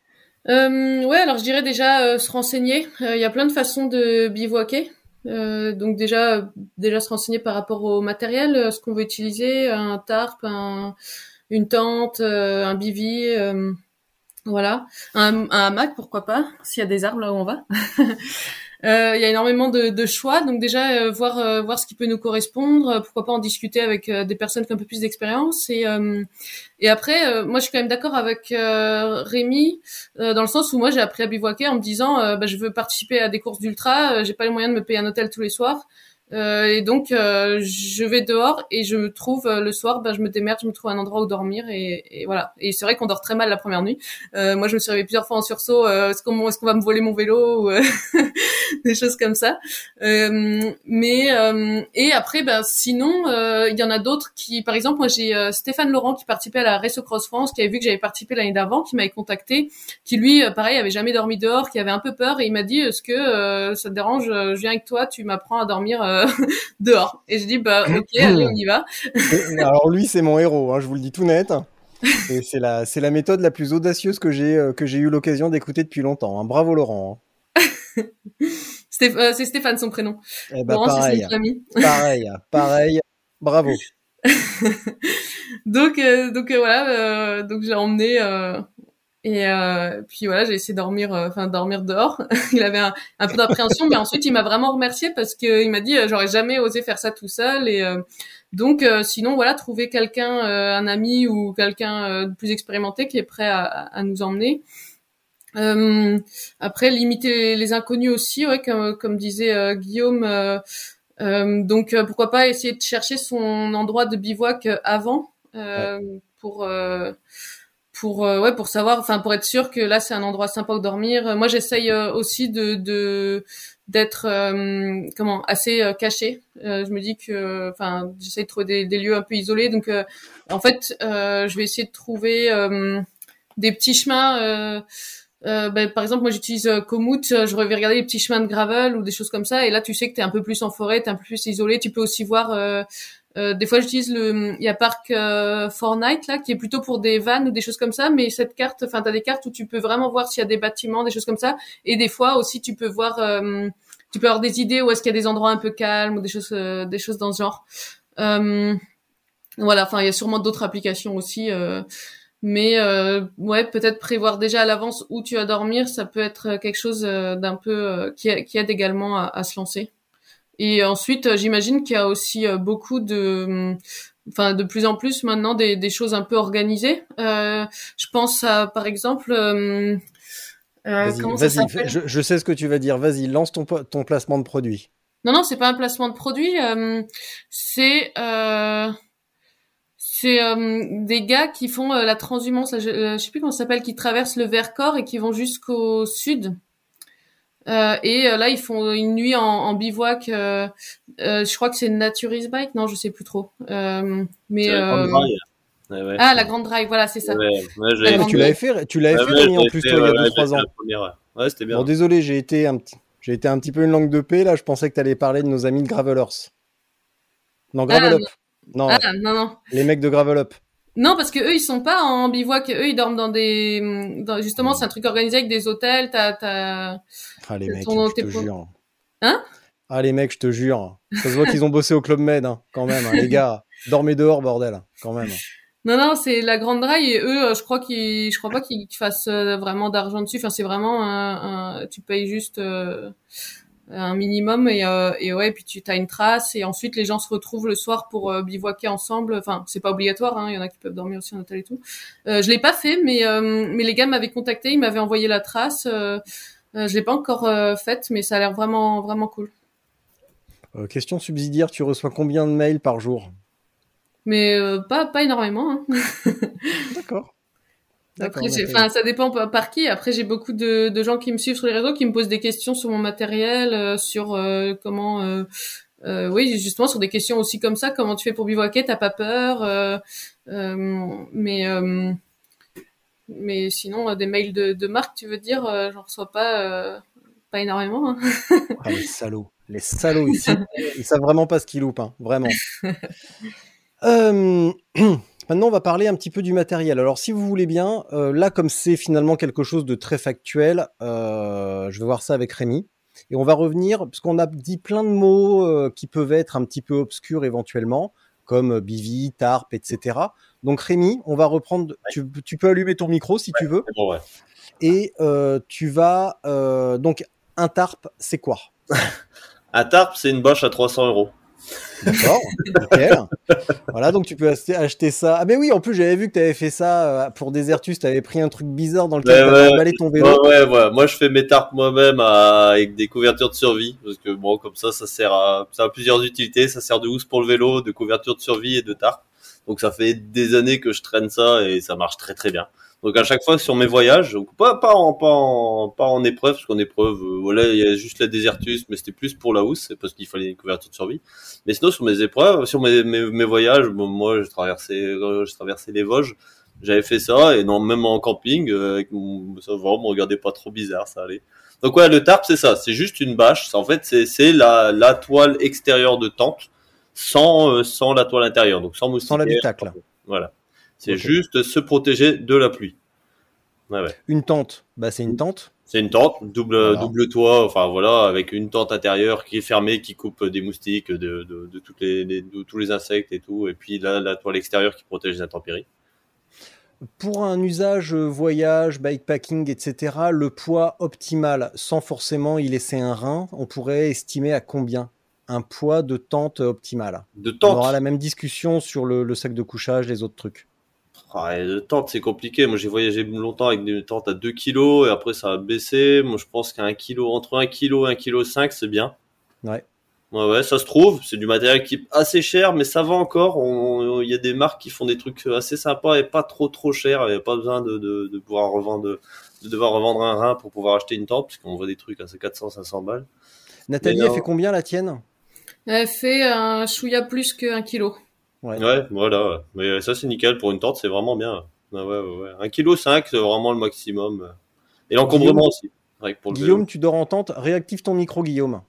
Euh, ouais, alors je dirais déjà euh, se renseigner. Euh, Il y a plein de façons de bivouaquer. Euh, donc déjà, euh, déjà se renseigner par rapport au matériel, euh, ce qu'on veut utiliser, un tarp, un, une tente, un bivy, voilà, un, un hamac, pourquoi pas, s'il y a des arbres là où on va. Euh, Il y a énormément de, de choix, donc déjà euh, voir euh, voir ce qui peut nous correspondre, euh, pourquoi pas en discuter avec euh, des personnes qui ont un peu plus d'expérience et et après, moi je suis quand même d'accord avec Rémi dans le sens où moi j'ai appris à bivouaquer en me disant bah, je veux participer à des courses d'ultra, j'ai pas les moyens de me payer un hôtel tous les soirs. Et donc je vais dehors et je me trouve le soir, bah, je me démerde, je me trouve un endroit où dormir et, et voilà. Et c'est vrai qu'on dort très mal la première nuit. Moi je me suis réveillée plusieurs fois en sursaut. Est-ce qu'on est-ce qu'on va me voler mon vélo ou des choses comme ça. Euh, mais euh, et après, ben sinon, euh, il y en a d'autres qui, par exemple, moi j'ai euh, Stéphane Laurent qui participait à la Race Cross France, qui avait vu que j'avais participé l'année d'avant, qui m'avait contacté, qui lui, euh, pareil, avait jamais dormi dehors, qui avait un peu peur et il m'a dit est-ce que euh, ça te dérange Je viens avec toi, tu m'apprends à dormir euh, dehors. Et je dis bah ok, allez, on y va. Alors lui, c'est mon héros, hein, je vous le dis tout net. Et c'est la, c'est la méthode la plus audacieuse que j'ai, euh, que j'ai eu l'occasion d'écouter depuis longtemps. hein. Bravo Laurent. Stéph- euh, c'est Stéphane son prénom. Eh ben, Laurent pareil, son famille. pareil, pareil. Bravo. donc euh, donc euh, voilà euh, donc j'ai emmené euh, et euh, puis voilà j'ai essayé de dormir enfin dormir dehors il avait un, un peu d'appréhension mais ensuite il m'a vraiment remercié parce que il m'a dit j'aurais jamais osé faire ça tout seul et euh, donc euh, sinon voilà trouver quelqu'un euh, un ami ou quelqu'un euh, plus expérimenté qui est prêt à, à nous emmener euh, après limiter les, inconnus aussi ouais comme, comme disait euh, Guillaume euh, euh, donc euh, pourquoi pas essayer de chercher son endroit de bivouac euh, avant euh, pour euh, pour euh, ouais pour savoir enfin pour être sûr que là c'est un endroit sympa où dormir. Moi j'essaye aussi de de d'être euh, comment assez caché. Euh, je me dis que enfin j'essaye de trouver des, des lieux un peu isolés donc euh, en fait euh, je vais essayer de trouver euh, des petits chemins euh, ben, par exemple, moi j'utilise euh, Komoot, euh, je vais regarder les petits chemins de gravel ou des choses comme ça, et là tu sais que tu es un peu plus en forêt, tu es un peu plus isolé, tu peux aussi voir... Euh, euh, des fois j'utilise le... Il y a Parc euh, Fortnite là, qui est plutôt pour des vannes ou des choses comme ça, mais cette carte, enfin tu as des cartes où tu peux vraiment voir s'il y a des bâtiments, des choses comme ça, et des fois aussi tu peux voir... tu peux avoir des idées où est-ce qu'il y a des endroits un peu calmes ou des choses, des choses dans ce genre. Voilà, enfin il y a sûrement d'autres applications aussi. euh, mais euh, ouais, peut-être prévoir déjà à l'avance où tu vas dormir, ça peut être quelque chose euh, d'un peu euh, qui, aide également à, à se lancer. Et ensuite, euh, j'imagine qu'il y a aussi euh, beaucoup de, hum, enfin de plus en plus maintenant des, des choses un peu organisées. Euh, je pense à par exemple, euh, euh, Vas-y, je, je sais ce que tu vas dire. Vas-y, lance ton, placement de produit. Non, non, c'est pas un placement de produit. euh, c'est euh, c'est euh, des gars qui font euh, la transhumance. là, Je, euh, je sais plus comment ça s'appelle, qui traversent le Vercors et qui vont jusqu'au sud. Euh, et euh, là, ils font une nuit en, en bivouac. euh, euh, je crois que c'est Naturist Bike. Non, je sais plus trop. Euh, mais la. Ouais, ouais. ah, la Grande Drive, voilà, c'est ça. Ouais, La Ah, grande tu l'avais fait, tu l'avais Ouais, fait Rémi, en plus fait, toi il y a ouais, 2-3 j'avais fait ans. la première, ouais. Ouais, c'était bien. Bon désolé, j'ai été un petit, j'ai été un petit peu une langue de paix là. Je pensais que tu allais parler de nos amis de Gravelers. Non, Gravel Up. Non, Ah, non, non. les mecs de Gravel Up. Non, parce que eux, ils sont pas en bivouac. Eux, ils dorment dans des, dans- justement, c'est un truc organisé avec des hôtels. T'as, t'as, Ah les mecs, ton- je te jure. Hein? Ah les mecs, je te jure. Ça se voit qu'ils ont bossé au Club Med, hein, quand même. hein, les gars, dormez dehors, bordel, quand même. Non, non, c'est la grande draille et eux, euh, je crois qu'ils, je crois pas qu'ils fassent euh, vraiment d'argent dessus. Enfin, c'est vraiment un, un- tu payes juste euh, un minimum et, euh, et ouais, puis tu as une trace et ensuite les gens se retrouvent le soir pour euh, bivouaquer ensemble. Enfin, c'est pas obligatoire, hein, il y en a qui peuvent dormir aussi en hôtel et tout. Euh, je l'ai pas fait, mais mais les gars m'avaient contacté, ils m'avaient envoyé la trace. Je l'ai pas encore faite, mais ça a l'air vraiment vraiment cool. Question subsidiaire, tu reçois combien de mails par jour? Mais pas pas énormément. Hein. D'accord. Après, enfin, ça dépend par qui. Après, j'ai beaucoup de, de gens qui me suivent sur les réseaux, qui me posent des questions sur mon matériel, euh, sur euh, comment, euh, euh, oui, justement, sur des questions aussi comme ça. Comment tu fais pour bivouaquer? T'as pas peur? Euh, euh, Mais euh, mais sinon, euh, des mails de, de marque, tu veux dire, euh, j'en reçois pas, euh, pas énormément. hein. Ah, les salauds. Les salauds ici. Ils savent vraiment pas ce qu'ils loupent, hein, vraiment. Maintenant, on va parler un petit peu du matériel. Alors, si vous voulez bien, euh, là, comme c'est finalement quelque chose de très factuel, euh, je vais voir ça avec Rémi. Et on va revenir, parce qu'on a dit plein de mots euh, qui peuvent être un petit peu obscurs éventuellement, comme bivy, tarp, etc. Donc, Rémi, on va reprendre. Tu, tu peux allumer ton micro si tu veux. C'est bon, ouais. Et tu vas. donc, un tarp, c'est quoi? Un tarp, c'est une bâche à 300 euros. D'accord, nickel. Voilà, donc tu peux acheter, ça. Ah, mais oui, en plus, j'avais vu que tu avais fait ça euh, pour Desertus. Tu avais pris un truc bizarre dans lequel Ouais, tu avais ouais. emballé ton vélo. Ouais, ouais. Moi, je fais mes tarps moi-même à- avec des couvertures de survie. Parce que bon, comme ça, ça sert à, ça a plusieurs utilités. Ça sert de housse pour le vélo, de couverture de survie et de tarp. Donc, ça fait des années que je traîne ça et ça marche très, très bien. Donc, à chaque fois sur mes voyages, pas, pas en, pas en, pas en épreuve, parce qu'en épreuve, euh, voilà, il y a juste la Desertus, mais c'était plus pour la housse, parce qu'il fallait une couverture de survie. Mais sinon, sur mes épreuves, sur mes, mes, mes voyages, bon, moi, je traversais, euh, je traversais les Vosges. J'avais fait ça, et non, même en camping, euh, avec mon, ça va, on me regardait pas trop bizarre, ça allait. Donc ouais, le tarp, c'est ça, c'est juste une bâche. En fait, c'est, c'est la, la toile extérieure de tente, sans, euh, sans la toile intérieure, donc sans moustiquaire. Sans l'habitacle. Voilà. C'est juste se protéger de la pluie. Ouais, ouais. Une tente, bah, c'est une tente. C'est une tente, double, Voilà. double toit, enfin voilà, avec une tente intérieure qui est fermée, qui coupe des moustiques, de, de, de toutes les, les- de tous les insectes et tout, et puis là, la toile extérieure qui protège les intempéries. Pour un usage euh, voyage, bikepacking, etc., le poids optimal, sans forcément y laisser un rein, on pourrait estimer à combien? Un poids de tente optimal De On tente, aura la même discussion sur le, le sac de couchage, les autres trucs. Ah, de tente, c'est compliqué. Moi, j'ai voyagé longtemps avec des tentes à 2 kilos, et après, ça a baissé. Moi, je pense qu'à 1 kilo, entre 1 kilo et 1 kilo 5, c'est bien. Ouais. Ouais, ouais, ça se trouve. C'est du matériel qui est assez cher, mais ça va encore. On- Il y a des marques qui font des trucs assez sympas et pas trop trop chers. Il n'y a pas besoin de, de, de pouvoir revendre, de devoir revendre un rein pour pouvoir acheter une tente, puisqu'on voit des trucs à 400, 500 balles. Nathalie, Mais elle fait combien la tienne? Elle fait un chouïa plus qu'un kilo. Ouais. Ouais, voilà. ouais. Mais ça, c'est nickel. Pour une tente, c'est vraiment bien. Ouais, ouais, ouais. ouais. 1 kilo 5, c'est vraiment le maximum. Et l'encombrement aussi. Rien que pour le vélo. Guillaume, tu dors en tente. Réactive ton micro, Guillaume.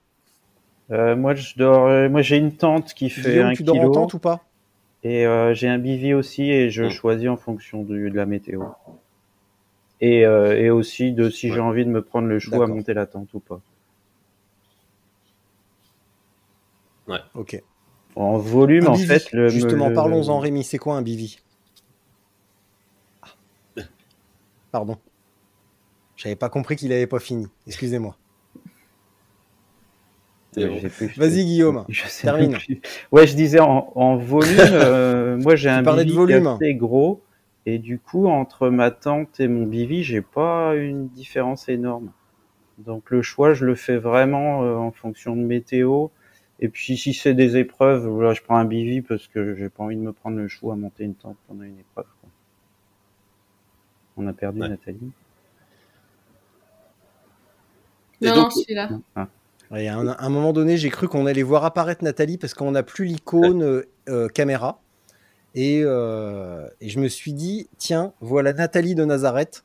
Euh, moi, je dors. euh, Moi, j'ai une tente qui fait Guillaume, un tu dors en tente ou pas? Et euh, j'ai un bivy aussi et je Mm. choisis en fonction du, de la météo. Et, euh, et aussi de si j'ai envie de me prendre le choix à monter la tente ou pas. Ok. En volume, Un en fait, le Justement, le- parlons-en, Rémi. C'est quoi un bivy Ah. Pardon. J'avais pas compris qu'il avait pas fini. Excusez-moi. Vas-y, Guillaume. Je sais termine. plus. Ouais, je disais en, en volume, euh, moi j'ai un de volume. assez gros et du coup entre ma tente et mon bivy, j'ai pas une différence énorme. Donc le choix, je le fais vraiment euh, en fonction de météo. Et puis si c'est des épreuves, voilà, je prends un bivy parce que j'ai pas envie de me prendre le chou à monter une tente pendant une épreuve. quoi. On a perdu Ouais. Nathalie. Et Non, donc- non, je suis là. Ah. Ouais, à un, à un moment donné, j'ai cru qu'on allait voir apparaître Nathalie parce qu'on n'a plus l'icône euh, euh, caméra. Et, euh, et je me suis dit, tiens, voilà Nathalie de Nazareth.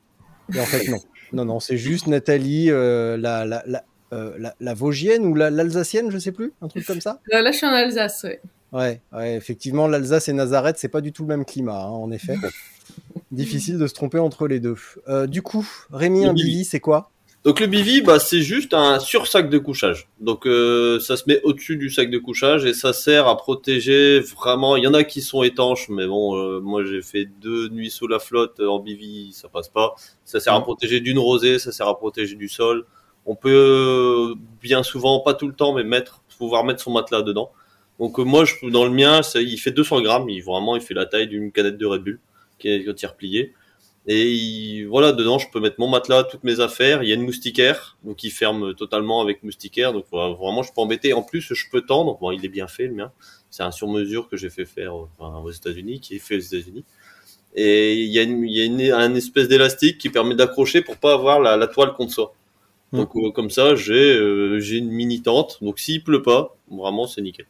Et en fait, non. Non, non, c'est juste Nathalie, euh, la, la, la, euh, la, la Vosgienne ou la- l'Alsacienne, je sais plus, un truc comme ça? Là, je suis en Alsace, ouais. Ouais, ouais effectivement, l'Alsace et Nazareth, c'est pas du tout le même climat, hein, en effet. Difficile de se tromper entre les deux. Euh, du coup, Rémi, un bivy. c'est quoi? Donc le bivy, bah, c'est juste un sursac de couchage. Donc euh, ça se met au-dessus du sac de couchage et ça sert à protéger vraiment. Il y en a qui sont étanches, mais bon, euh, moi j'ai fait deux nuits sous la flotte en bivy, ça passe pas. Ça sert à protéger d'une rosée, ça sert à protéger du sol. On peut euh, bien souvent, pas tout le temps, mais mettre, pouvoir mettre son matelas dedans. Donc euh, moi, je, dans le mien, ça, il fait 200 grammes. Il vraiment, il fait la taille d'une canette de Red Bull qui est quand il est replié. Et il- voilà, dedans, je peux mettre mon matelas, toutes mes affaires. Il y a une moustiquaire, donc il ferme totalement avec moustiquaire. Donc vraiment, je peux embêter. En plus, je peux tendre. Bon, il est bien fait, le mien. C'est un sur-mesure que j'ai fait faire aux États-Unis, qui est fait aux États-Unis. Et il y a une, il y a une, un espèce d'élastique qui permet d'accrocher pour pas avoir la, la toile contre soi. Donc euh, comme ça, j'ai euh, j'ai une mini tente. Donc s'il pleut pas, vraiment, c'est nickel.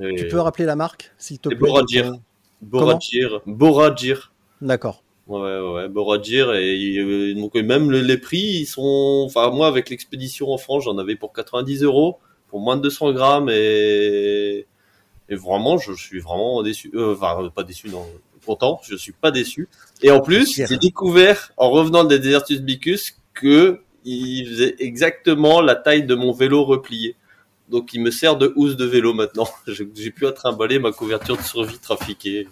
Et- Tu peux rappeler la marque, s'il te plaît Boragir. Boragir. Boragir. D'accord. Ouais, ouais, Boragir et euh, donc même le- les prix, ils sont, enfin moi avec l'expédition en France, j'en avais pour 90 euros pour moins de 200 grammes et et vraiment, je suis vraiment déçu, euh, enfin pas déçu, non, content, je suis pas déçu. Et en plus, j'ai découvert en revenant des Desertus Bicus que il faisait exactement la taille de mon vélo replié. Donc il me sert de housse de vélo maintenant. J'ai pu à trimballer ma couverture de survie trafiquée.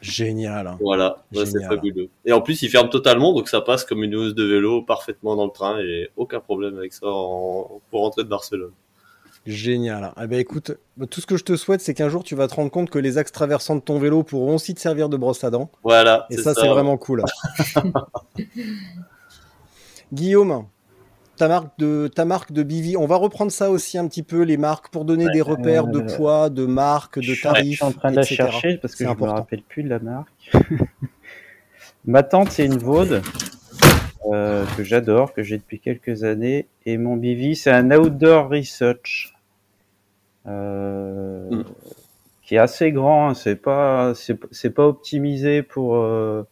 Génial. hein. Voilà, ouais, c'est fabuleux. Et en plus, il ferme totalement, donc ça passe comme une housse de vélo parfaitement dans le train et aucun problème avec ça en- pour rentrer de Barcelone. Génial. Eh ben écoute, tout ce que je te souhaite, c'est qu'un jour tu vas te rendre compte que les axes traversants de ton vélo pourront aussi te servir de brosse à dents. Voilà. Et ça, c'est vraiment cool. Guillaume, ta marque de ta marque de Bivi, on va reprendre ça aussi un petit peu les marques pour donner des repères de poids, de marque, de tarifs. Je suis en train de la chercher parce que je important. me rappelle plus de la marque. Ma tante, c'est une Vaude euh, que j'adore, que j'ai depuis quelques années. Et mon bivy, c'est un Outdoor Research euh, Mm. qui est assez grand. hein. C'est pas, c'est c'est pas optimisé pour euh,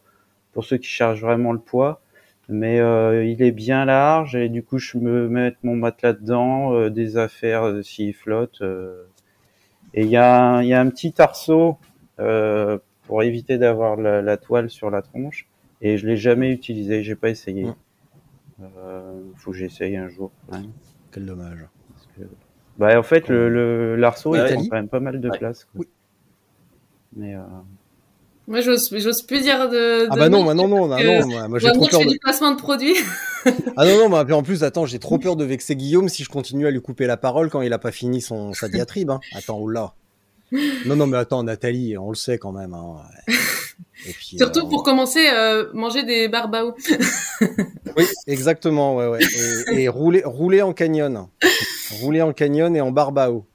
pour ceux qui chargent vraiment le poids, mais euh, il est bien large et du coup, je me mets mon matelas dedans, euh, des affaires euh, s'il flotte. euh, et il y, a un- il y a un petit arceau euh, pour éviter d'avoir la, la toile sur la tronche. Et je l'ai jamais utilisé, j'ai pas essayé. Euh, faut que j'essaye un jour. même, Quel dommage. parce que- Bah, en fait, le, le l'arceau Ouais, il prend quand même pas mal de Ouais. place. quoi. Oui. Mais euh, Moi, j'ose plus dire de. Ah de bah non, moi non, non, non, que- non, moi, moi, On j'ai trop peur je fais de... du placement de produit. Ah non, non, mais puis en plus, attends, j'ai trop peur de vexer Guillaume si je continue à lui couper la parole quand il a pas fini son, sa diatribe. Hein. Attends, oula. Non, non, mais attends, Nathalie, on le sait quand même. Hein. Et puis, Surtout euh, pour commencer, euh, manger des barbaos. Oui, exactement, ouais, ouais. Et, et rouler, rouler en canyon. Rouler en canyon et en barbao.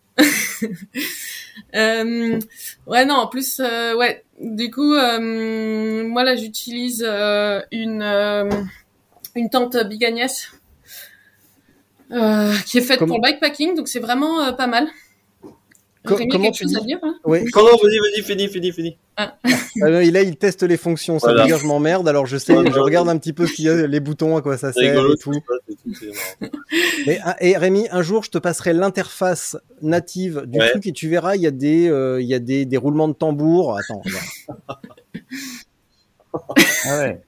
Euh, ouais, non, en plus, euh, ouais. Du coup, euh, moi là, j'utilise euh, une euh, une tente Big Agnès euh, qui est faite pour le bikepacking, donc c'est vraiment pas mal. Comment tu chose dis à dire hein? Non, non, vas-y, vas-y, fini, fini, fini. Ah non, et là, il teste les fonctions. Ça Voilà. veut dire, je m'emmerde. Alors, je sais, Voilà. je regarde un petit peu s'il y a les boutons, à quoi ça C'est sert rigolo, et tout. Et, ah, et Rémi, un jour, je te passerai l'interface native du Ouais. truc et tu verras, il y a des, euh, il y a des, des roulements de tambour. Attends, regarde. Ah ouais.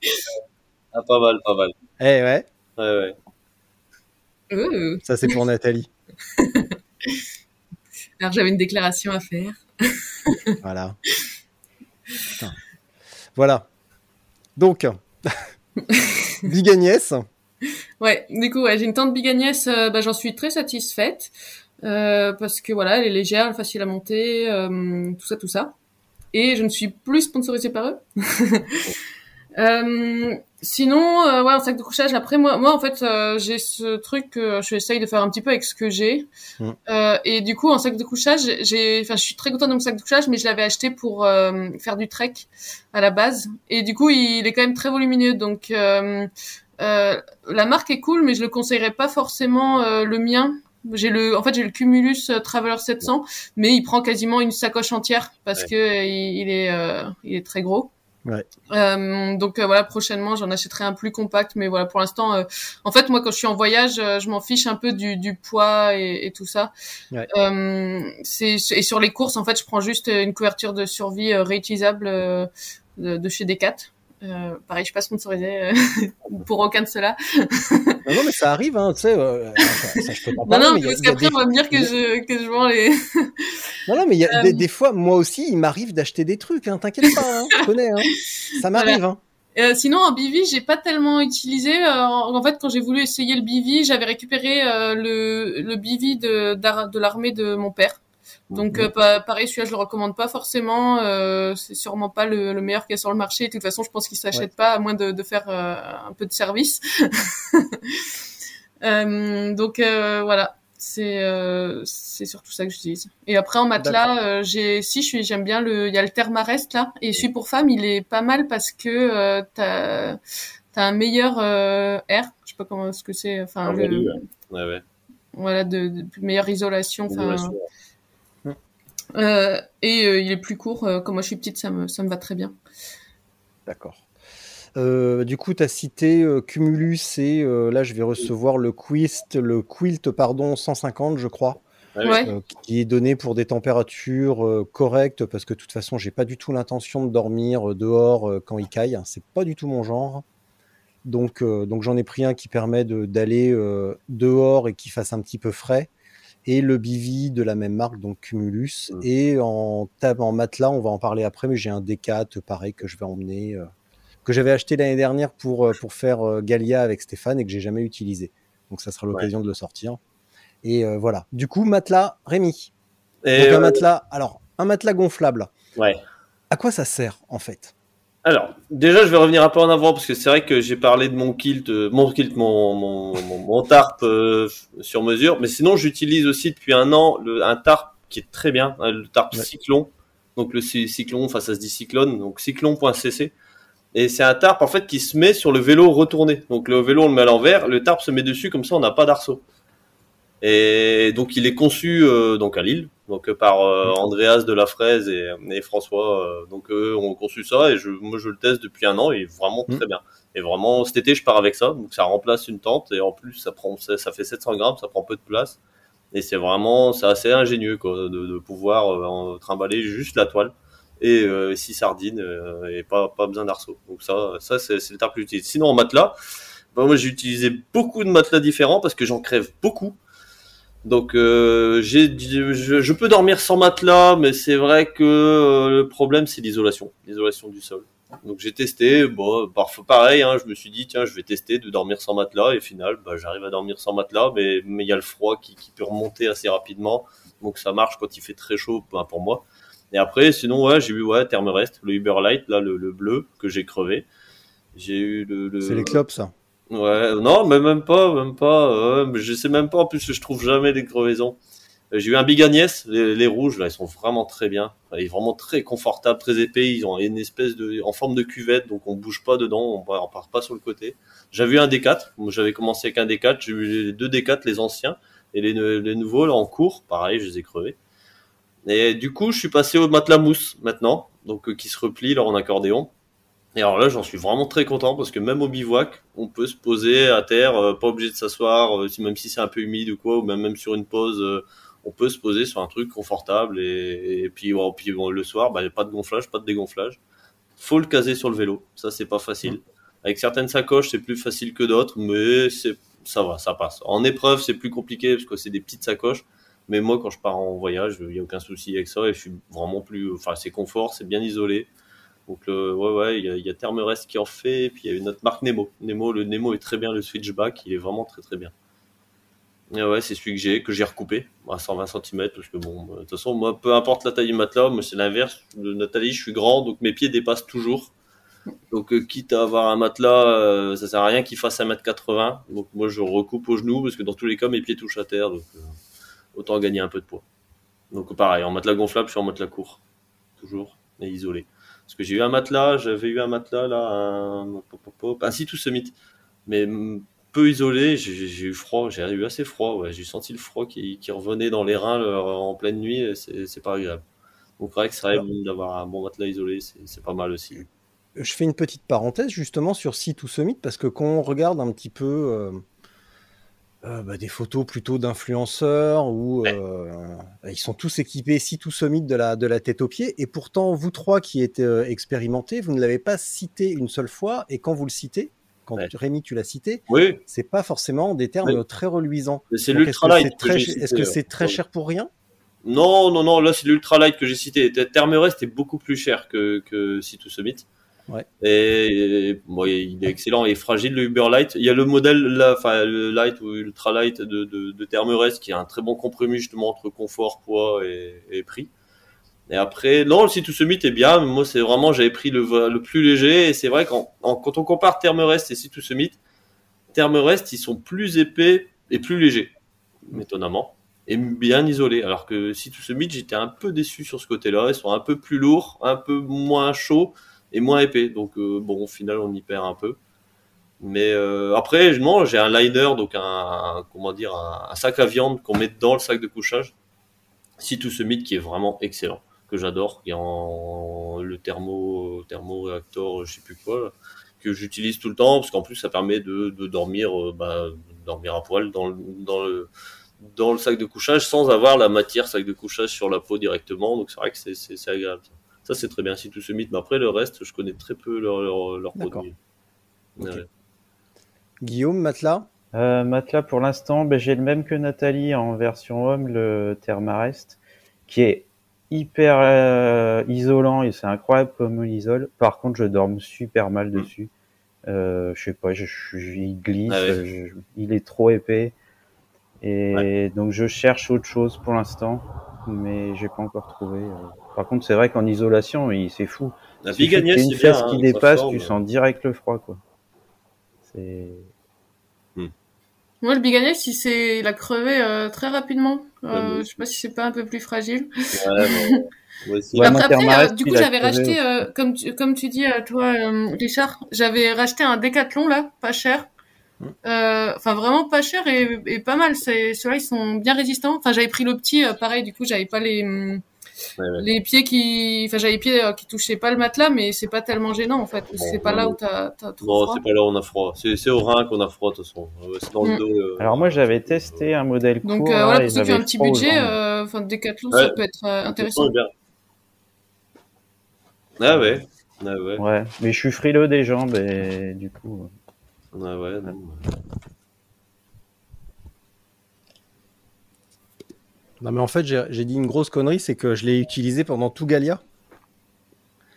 Ah, pas mal, pas mal. Eh ouais, Ouais, ouais. Ça c'est pour Nathalie. alors j'avais une déclaration à faire. Voilà. Putain. Voilà. Donc, Big Agnès. Ouais, du coup, ouais, j'ai une tente Bigagnès, euh, bah, j'en suis très satisfaite. euh, parce que voilà, elle est légère, elle est facile à monter, euh, tout ça, tout ça. Et je ne suis plus sponsorisée par eux. sinon, euh, ouais, un sac de couchage. Après, moi, moi, en fait, euh, j'ai ce truc que je essaye de faire un petit peu avec ce que j'ai. Mm. Euh, et du coup, en sac de couchage, j'ai, enfin, je suis très contente de mon sac de couchage, mais je l'avais acheté pour euh, faire du trek à la base. Et du coup, il est quand même très volumineux, donc. Euh, euh, la marque est cool, mais je le conseillerais pas forcément euh, le mien. J'ai le, en fait, j'ai le Cumulus Traveler 700, mais il prend quasiment une sacoche entière parce Ouais. que il, il est, euh, il est très gros. Ouais. Euh, donc euh, voilà, prochainement, j'en achèterai un plus compact, mais voilà, pour l'instant, euh, en fait, moi, quand je suis en voyage, euh, je m'en fiche un peu du, du poids et, et tout ça. Ouais. Euh, c'est et sur les courses, en fait, je prends juste une couverture de survie réutilisable de, de chez Decat. Euh, pareil, je suis pas sponsorisée euh, pour aucun de ceux-là. Non, non, mais ça arrive, hein, tu sais. euh, ça, ça, je peux Non, parler, non, mais y a- parce qu'après, des- on va me dire que je, que je vends les... Non, non, mais y a Euh, des, des fois, moi aussi, il m'arrive d'acheter des trucs, hein, t'inquiète pas, hein, je connais, hein. Ça m'arrive, hein. Euh, sinon, en BV, j'ai pas tellement utilisé. Euh, en fait, quand j'ai voulu essayer le BV, j'avais récupéré euh, le, le BV de, de l'armée de mon père. Donc, euh, pa- pareil, celui-là, je le recommande pas forcément. Euh, c'est sûrement pas le, le meilleur qu'il y a sur le marché. De toute façon, je pense qu'il s'achète pas à moins de, de faire euh, un peu de service. Euh, donc euh, voilà, c'est euh, c'est surtout ça que j'utilise. Et après en matelas, j'ai si je suis j'aime bien le il y a le Thermarest là et celui pour femme, il est pas mal parce que euh, t'as t'as un meilleur euh, air, je sais pas comment ce que c'est enfin Un le- Ouais, ouais. voilà de, de meilleure isolation enfin Isolation. Euh, et euh, il est plus court euh, comme moi je suis petite ça me ça me va très bien. D'accord. Euh, du coup, tu as cité euh, Cumulus et euh, là, je vais recevoir le Quilt, le Quilt pardon, 150, je crois, Ouais, euh, qui est donné pour des températures euh, correctes parce que de toute façon, j'ai pas du tout l'intention de dormir euh, dehors euh, quand il caille. hein. C'est pas du tout mon genre. Donc, euh, donc j'en ai pris un qui permet de- d'aller euh, dehors et qui fasse un petit peu frais. Et le Bivi de la même marque, donc Cumulus. Mm. Et en en matelas, on va en parler après, mais j'ai un D4 pareil que je vais emmener, euh, que j'avais acheté l'année dernière pour, euh, pour faire euh, Galia avec Stéphane et que j'ai jamais utilisé. Donc ça sera l'occasion de le sortir. Et voilà. Du coup, matelas, Rémi. Et, Donc un matelas, alors, un matelas gonflable. ouais. À quoi ça sert en fait? Alors, déjà, je vais revenir un peu en avant parce que c'est vrai que j'ai parlé de mon kilt, euh, mon kilt, mon, mon, mon, mon tarp euh, sur mesure, mais sinon, j'utilise aussi depuis un an le, un tarp qui est très bien, hein, le tarp Ouais. Cyclone. Donc le cy- Cyclone, enfin ça se dit Cyclone, donc cyclone.cc. Et c'est un tarp en fait qui se met sur le vélo retourné. Donc le vélo on le met à l'envers, le tarp se met dessus comme ça on n'a pas d'arceau. Et donc il est conçu euh, donc à Lille, donc euh, par euh, Andreas de la Fraise et, et François. euh, donc eux ont conçu ça et je, moi je le teste depuis un an et vraiment Mm. très bien. Et vraiment cet été je pars avec ça, donc ça remplace une tente et en plus ça prend ça, ça fait 700 grammes, ça prend peu de place et c'est vraiment c'est assez ingénieux quoi de, de pouvoir euh, trimballer juste la toile et euh, six sardines euh, et pas pas besoin d'arceau. Donc ça ça c'est le tarp que j'utilise. Sinon en matelas, bah, moi j'ai utilisé beaucoup de matelas différents parce que j'en crève beaucoup. Donc euh, j'ai je, je peux dormir sans matelas, mais c'est vrai que euh, le problème c'est l'isolation, l'isolation du sol. Donc j'ai testé, bon, parfois pareil, hein, je me suis dit tiens je vais tester de dormir sans matelas et final bah, j'arrive à dormir sans matelas, mais mais il y a le froid qui, qui peut remonter assez rapidement, donc ça marche quand il fait très chaud pour moi. Et après sinon ouais j'ai eu ouais Thermarest, le Uberlight là le, le bleu que j'ai crevé. J'ai eu le, le... C'est les clopes, ça. Ouais, non, mais même pas, même pas. euh, je sais même pas. En plus, je trouve jamais les crevaisons. Euh, J'ai eu un Big Agnès, les, les rouges là, ils sont vraiment très bien. Ils sont vraiment très confortables, très épais. Ils ont une espèce de, en forme de cuvette, donc on bouge pas dedans, on, on part pas sur le côté. J'avais eu un D4. Moi, J'avais commencé avec un D4. J'ai eu les deux D4, les anciens et les, les nouveaux là en cours. Pareil, je les ai crevés. Et du coup, je suis passé au matelas mousse maintenant, donc euh, qui se replie là en accordéon. Et alors là, j'en suis vraiment très content parce que même au bivouac, on peut se poser à terre, euh, pas obligé de s'asseoir, euh, même si c'est un peu humide ou quoi, ou même, même sur une pause, euh, on peut se poser sur un truc confortable. Et, et puis, bon, puis bon, le soir, bah, pas de gonflage, pas de dégonflage. Faut le caser sur le vélo, ça c'est pas facile. Avec certaines sacoches, c'est plus facile que d'autres, mais c'est ça va, ça passe. En épreuve, c'est plus compliqué parce que c'est des petites sacoches. Mais moi, quand je pars en voyage, il n'y a aucun souci avec ça et je suis vraiment plus. Enfin, c'est confort, c'est bien isolé. Donc, le, ouais, il y a, qui en fait, et puis il y a une autre marque Nemo. Nemo, le Nemo est très bien, le switchback, il est vraiment très très bien. Et ouais, c'est celui que j'ai, que j'ai recoupé à 120 cm, parce que bon, euh, de toute façon, moi, peu importe la taille du matelas, moi c'est l'inverse. De Nathalie, je suis grand, donc mes pieds dépassent toujours. Donc, euh, quitte à avoir un matelas, euh, ça sert à rien qu'il fasse 1m80. Donc, moi, je recoupe au genou, parce que dans tous les cas, mes pieds touchent à terre, donc euh, autant gagner un peu de poids. Donc, pareil, en matelas gonflable, je suis en matelas court, toujours, et isolé. Parce que j'ai eu un matelas, j'avais eu un matelas là, un, pop, un Situ Summit, mais mm, peu isolé, j'ai eu froid, j'ai eu assez froid, ouais, j'ai senti le froid qui, qui revenait dans les reins en pleine nuit, c'est pas agréable. Donc c'est vrai que c'est vrai d'avoir un bon matelas isolé, c'est c'est pas mal aussi. Je fais une petite parenthèse justement sur Site ou Summit parce que quand on regarde un petit peu euh, euh, bah, des photos plutôt d'influenceurs où euh, ils sont tous équipés Site ou Summit de la, de la tête aux pieds et pourtant vous trois qui êtes euh, expérimentés, vous ne l'avez pas cité une seule fois et quand vous le citez, quand Ouais. Rémi tu l'as cité, Oui, c'est pas forcément des termes Oui. très reluisants. c'est l'ultralight. Est-ce que c'est très, cher pour rien? Non, non, non, là c'est l'ultralight que j'ai cité. Thermarest est beaucoup plus cher que, que Situ Summit. Et, et, il est excellent et fragile le Uberlight. Il y a le modèle là, enfin le light ou ultralight de, de, de Thermarest qui a un très bon compromis justement entre confort, poids et, prix. Et après, non, le Situ Summit est bien. Moi, c'est vraiment, j'avais pris le, le plus léger. Et c'est vrai qu'en en- quand on compare Thermarest et Situ Summit, Thermarest, ils sont plus épais et plus légers, étonnamment, et bien isolés. Alors que Situ Summit, j'étais un peu déçu sur ce côté-là. Ils sont un peu plus lourds, un peu moins chauds et moins épais. Donc, euh, bon, au final, on y perd un peu. Mais euh, après, non, j'ai un liner, donc un, comment dire, un, sac à viande qu'on met dans le sac de couchage. Situ Summit qui est vraiment excellent, que j'adore, qui est en le thermo, thermoréacteur, je sais plus quoi, que j'utilise tout le temps, parce qu'en plus ça permet de, de dormir, euh, bah, dormir à poil dans le, dans le dans le sac de couchage sans avoir la matière sac de couchage sur la peau directement. Donc c'est vrai que c'est agréable. Ça, c'est très bien, si tout se mythe. Mais après, le reste, je connais très peu leurs leur, leur produits. Ouais. Guillaume, matelas? Euh, matelas, pour l'instant, ben, j'ai le même que Nathalie en version homme, le Thermarest, qui est hyper euh, isolant et c'est incroyable comme il isole. Par contre, je dors super mal dessus. Euh, je sais pas, je, je- il glisse, Ah ouais. je- il est trop épais. Et donc, je cherche autre chose pour l'instant, mais j'ai pas encore trouvé. euh. Par contre, c'est vrai qu'en isolation, il- c'est fou. La Il suffit Big qu'il y ait Agnès, une bien. fesse hein, qui ça dépasse, forme. tu sens direct le froid, quoi. C'est Moi, le Big Agnès, il a crevé euh, très rapidement. Ouais, Euh, moi je sais pas si c'est pas un peu plus fragile. Ouais, bon. Ouais, après, après, euh, du coup, a j'avais racheté, euh, comme tu, comme tu dis, toi, euh, Richard, j'avais racheté un Décathlon là, pas cher. Euh, Enfin, vraiment pas cher et, et pas mal. C'est, ceux-là, ils sont bien résistants. Enfin, j'avais pris le petit, euh, pareil. Du coup, j'avais pas les hum, Ouais, ouais. les pieds qui, enfin, j'avais les pieds euh, qui touchaient pas le matelas, mais c'est pas tellement gênant en fait. c'est pas là où t'as, trop Non, froid. c'est pas là où on a froid. C'est au rein qu'on a froid, de toute façon. Ouais, C'est dans le Mm. dos. euh, Alors moi j'avais testé un modèle Donc court. euh, là, voilà, pour ceux qui ont un petit budget, euh, enfin, Décathlon, Ouais. ça peut être euh, intéressant. Ah ouais. Ah ouais. Ouais, mais je suis frileux des jambes et du coup. euh, Ah ouais. non. Non, mais en fait, j'ai dit une grosse connerie, c'est que je l'ai utilisé pendant tout Galia.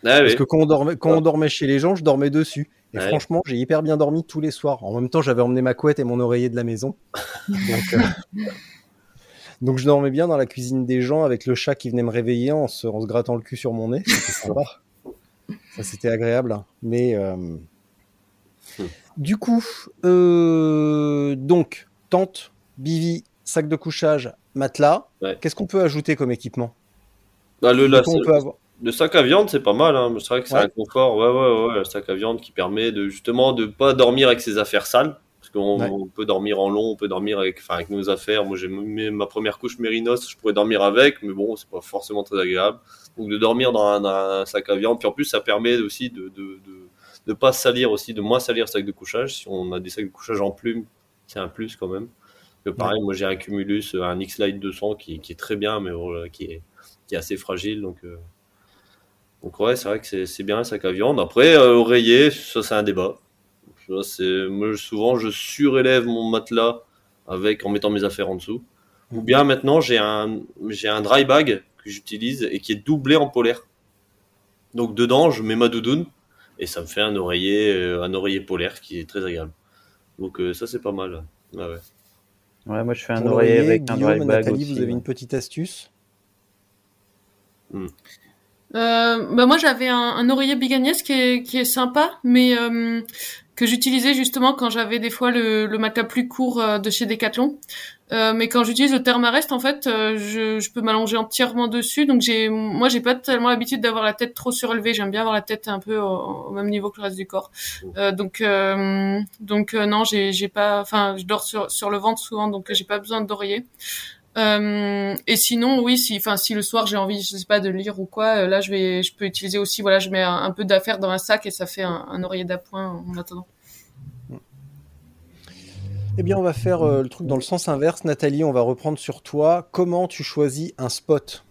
Ah Parce que quand on, dormait, quand on dormait chez les gens, je dormais dessus. Et Ouais. franchement, j'ai hyper bien dormi tous les soirs. En même temps, j'avais emmené ma couette et mon oreiller de la maison. Donc, euh, donc je dormais bien dans la cuisine des gens avec le chat qui venait me réveiller en se, en se grattant le cul sur mon nez. C'était sympa. Ça, c'était agréable. Mais euh, du coup, euh, donc, tente, bivy, sac de couchage, matelas. Ouais. Qu'est-ce qu'on peut ajouter comme équipement? Bah, le, la- Qu'est-ce qu'on peut avoir le sac à viande, c'est pas mal. Hein. C'est vrai que c'est Ouais. un confort. Ouais, ouais, ouais. Le sac à viande qui permet de justement de pas dormir avec ses affaires sales. Parce qu'on Ouais. peut dormir en long, on peut dormir avec, enfin, avec nos affaires. Moi, j'ai ma première couche Mérinos, je pourrais dormir avec, mais bon, c'est pas forcément très agréable. Donc, de dormir dans un, dans un sac à viande, puis en plus, ça permet aussi de, de, de, de pas salir aussi, de moins salir le sac de couchage. Si on a des sacs de couchage en plume, c'est un plus quand même. Que pareil, moi, j'ai un Cumulus, un X-Lite 200 qui, qui est très bien, mais voilà, qui est, qui est assez fragile, donc. euh, donc ouais, c'est vrai que c'est- bien un sac à viande. Après, euh, oreiller, ça c'est un débat. C'est moi souvent je surélève mon matelas avec en mettant mes affaires en dessous. Ou bien maintenant j'ai un j'ai un dry bag que j'utilise et qui est doublé en polaire. Donc dedans je mets ma doudoune et ça me fait un oreiller euh, un oreiller polaire qui est très agréable. Donc euh, ça c'est pas mal. Ah ouais. Ouais, moi je fais un Pour oreiller avec un Guillaume, dry bag Nathalie, aussi. vous avez ouais. une petite astuce Euh, bah moi j'avais un, un oreiller Big Agnès qui est, qui est sympa, mais euh, que j'utilisais justement quand j'avais des fois le, le matelas plus court euh, de chez Decathlon. Euh, mais quand j'utilise le Thermarest, en fait, euh, je, je peux m'allonger entièrement dessus. Donc j'ai, moi j'ai pas tellement l'habitude d'avoir la tête trop surélevée. J'aime bien avoir la tête un peu au, au même niveau que le reste du corps. Euh, donc euh, donc non, j'ai j'ai pas, enfin je dors sur sur le ventre souvent, donc j'ai pas besoin d'oreiller. Euh, et sinon, oui, si, enfin, si le soir j'ai envie, je sais pas, de lire ou quoi, là, je vais, je peux utiliser aussi, voilà, je mets un, un peu d'affaires dans un sac et ça fait un, un oreiller d'appoint en attendant. Eh bien, on va faire euh, le truc dans le sens inverse. Nathalie, on va reprendre sur toi. Comment tu choisis un spot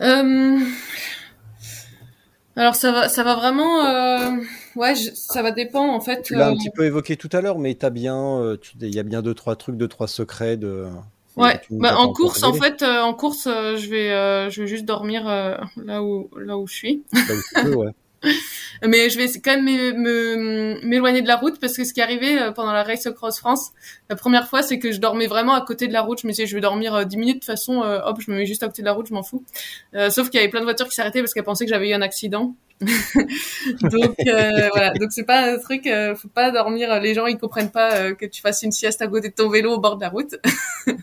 Euh, alors ça va, ça va vraiment, euh, ouais, je- ça va dépendre en fait. Tu l'as un petit peu évoqué tout à l'heure, mais t'as bien, euh, tu- il y a bien deux trois trucs, deux trois secrets de. Ouais, bah, en course, en fait, euh, en course, euh, je vais, euh, je vais juste dormir euh, là où, là où je suis. Là où tu peux, ouais. Mais je vais quand même m'é- me- m'éloigner de la route parce que ce qui est arrivé euh, pendant la Race Across France, la première fois, c'est que je dormais vraiment à côté de la route. Je me disais, je vais dormir euh, 10 minutes. De toute façon, euh, hop, je me mets juste à côté de la route, je m'en fous. Euh, sauf qu'il y avait plein de voitures qui s'arrêtaient parce qu'elles pensaient que j'avais eu un accident. donc euh, voilà, donc c'est pas un truc, euh, faut pas dormir. Les gens ils comprennent pas euh, que tu fasses une sieste à côté de ton vélo au bord de la route.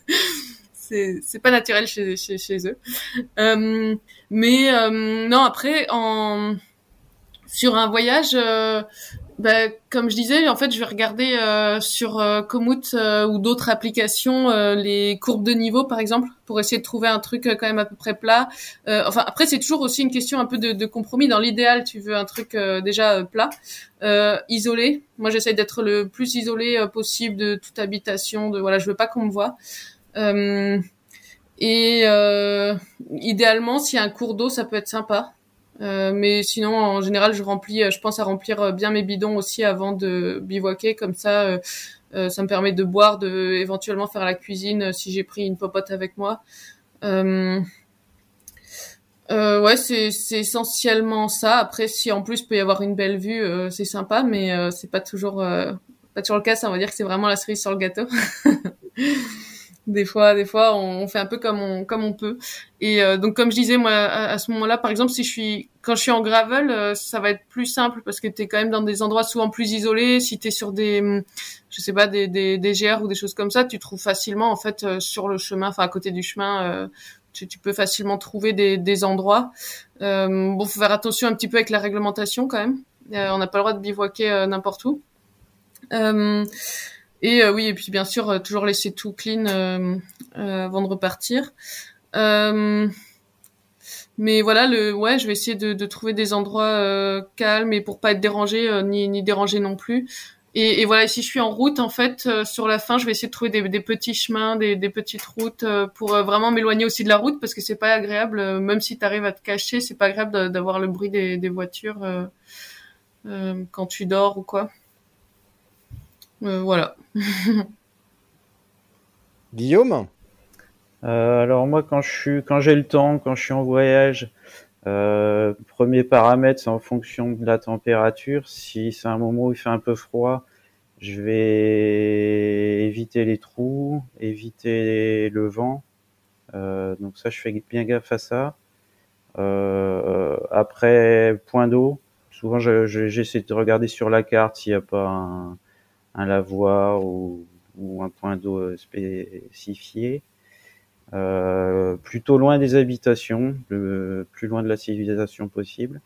c'est pas naturel chez chez, chez eux. Euh, mais euh, non après en sur un voyage, euh, bah, comme je disais, en fait, je vais regarder euh, sur euh, Komoot ou d'autres applications les courbes de niveau, par exemple, pour essayer de trouver un truc quand même à peu près plat. Enfin, après, c'est toujours aussi une question un peu de, compromis. Dans l'idéal, tu veux un truc déjà plat, isolé. Moi, j'essaie d'être le plus isolé possible de toute habitation. De voilà, je veux pas qu'on me voit. Et idéalement, s'il y a un cours d'eau, ça peut être sympa. Euh, mais sinon, en général, je remplis, euh, je pense à remplir euh, bien mes bidons aussi avant de bivouaquer, comme ça, euh, ça me permet de boire, de éventuellement faire la cuisine si j'ai pris une popote avec moi. Euh, ouais, c'est c'est essentiellement ça. Après, si en plus peut y avoir une belle vue, c'est sympa, mais c'est pas toujours pas toujours le cas. Ça, on va dire que c'est vraiment la cerise sur le gâteau. des fois, des fois, on, fait un peu comme on comme on peut. Et euh, donc, comme je disais, moi, à, ce moment-là, par exemple, si je suis quand je suis en gravel, euh, ça va être plus simple parce que t'es quand même dans des endroits souvent plus isolés. Si t'es sur des, hum, je sais pas, des, des, GR ou des choses comme ça, tu trouves facilement en fait euh, sur le chemin, enfin à côté du chemin, tu, peux facilement trouver des, des endroits. Bon, faut faire attention un petit peu avec la réglementation quand même. On n'a pas le droit de bivouaquer n'importe où. Et euh, oui, et puis bien sûr, euh, toujours laisser tout clean euh, avant de repartir. Mais voilà, le, ouais, je vais essayer de, trouver des endroits calmes et pour pas être dérangé ni, ni dérangé non plus. Et, voilà, si je suis en route, en fait, sur la fin, je vais essayer de trouver des, petits chemins, des, petites routes pour vraiment m'éloigner aussi de la route parce que c'est pas agréable, même si tu arrives à te cacher, c'est pas agréable d'avoir le bruit des, voitures quand tu dors ou quoi. Euh, voilà. Guillaume Euh, alors moi, quand je suis, quand j'ai le temps, quand je suis en voyage, euh, premier paramètre, c'est en fonction de la température. Si c'est un moment où il fait un peu froid, je vais éviter les trous, éviter le vent. Euh, donc ça, je fais bien gaffe à ça. Euh, après, point d'eau. Souvent, je- je- j'essaie de regarder sur la carte s'il n'y a pas un, un lavoir ou, un point d'eau spécifié. Euh, plutôt loin des habitations, le plus loin de la civilisation possible.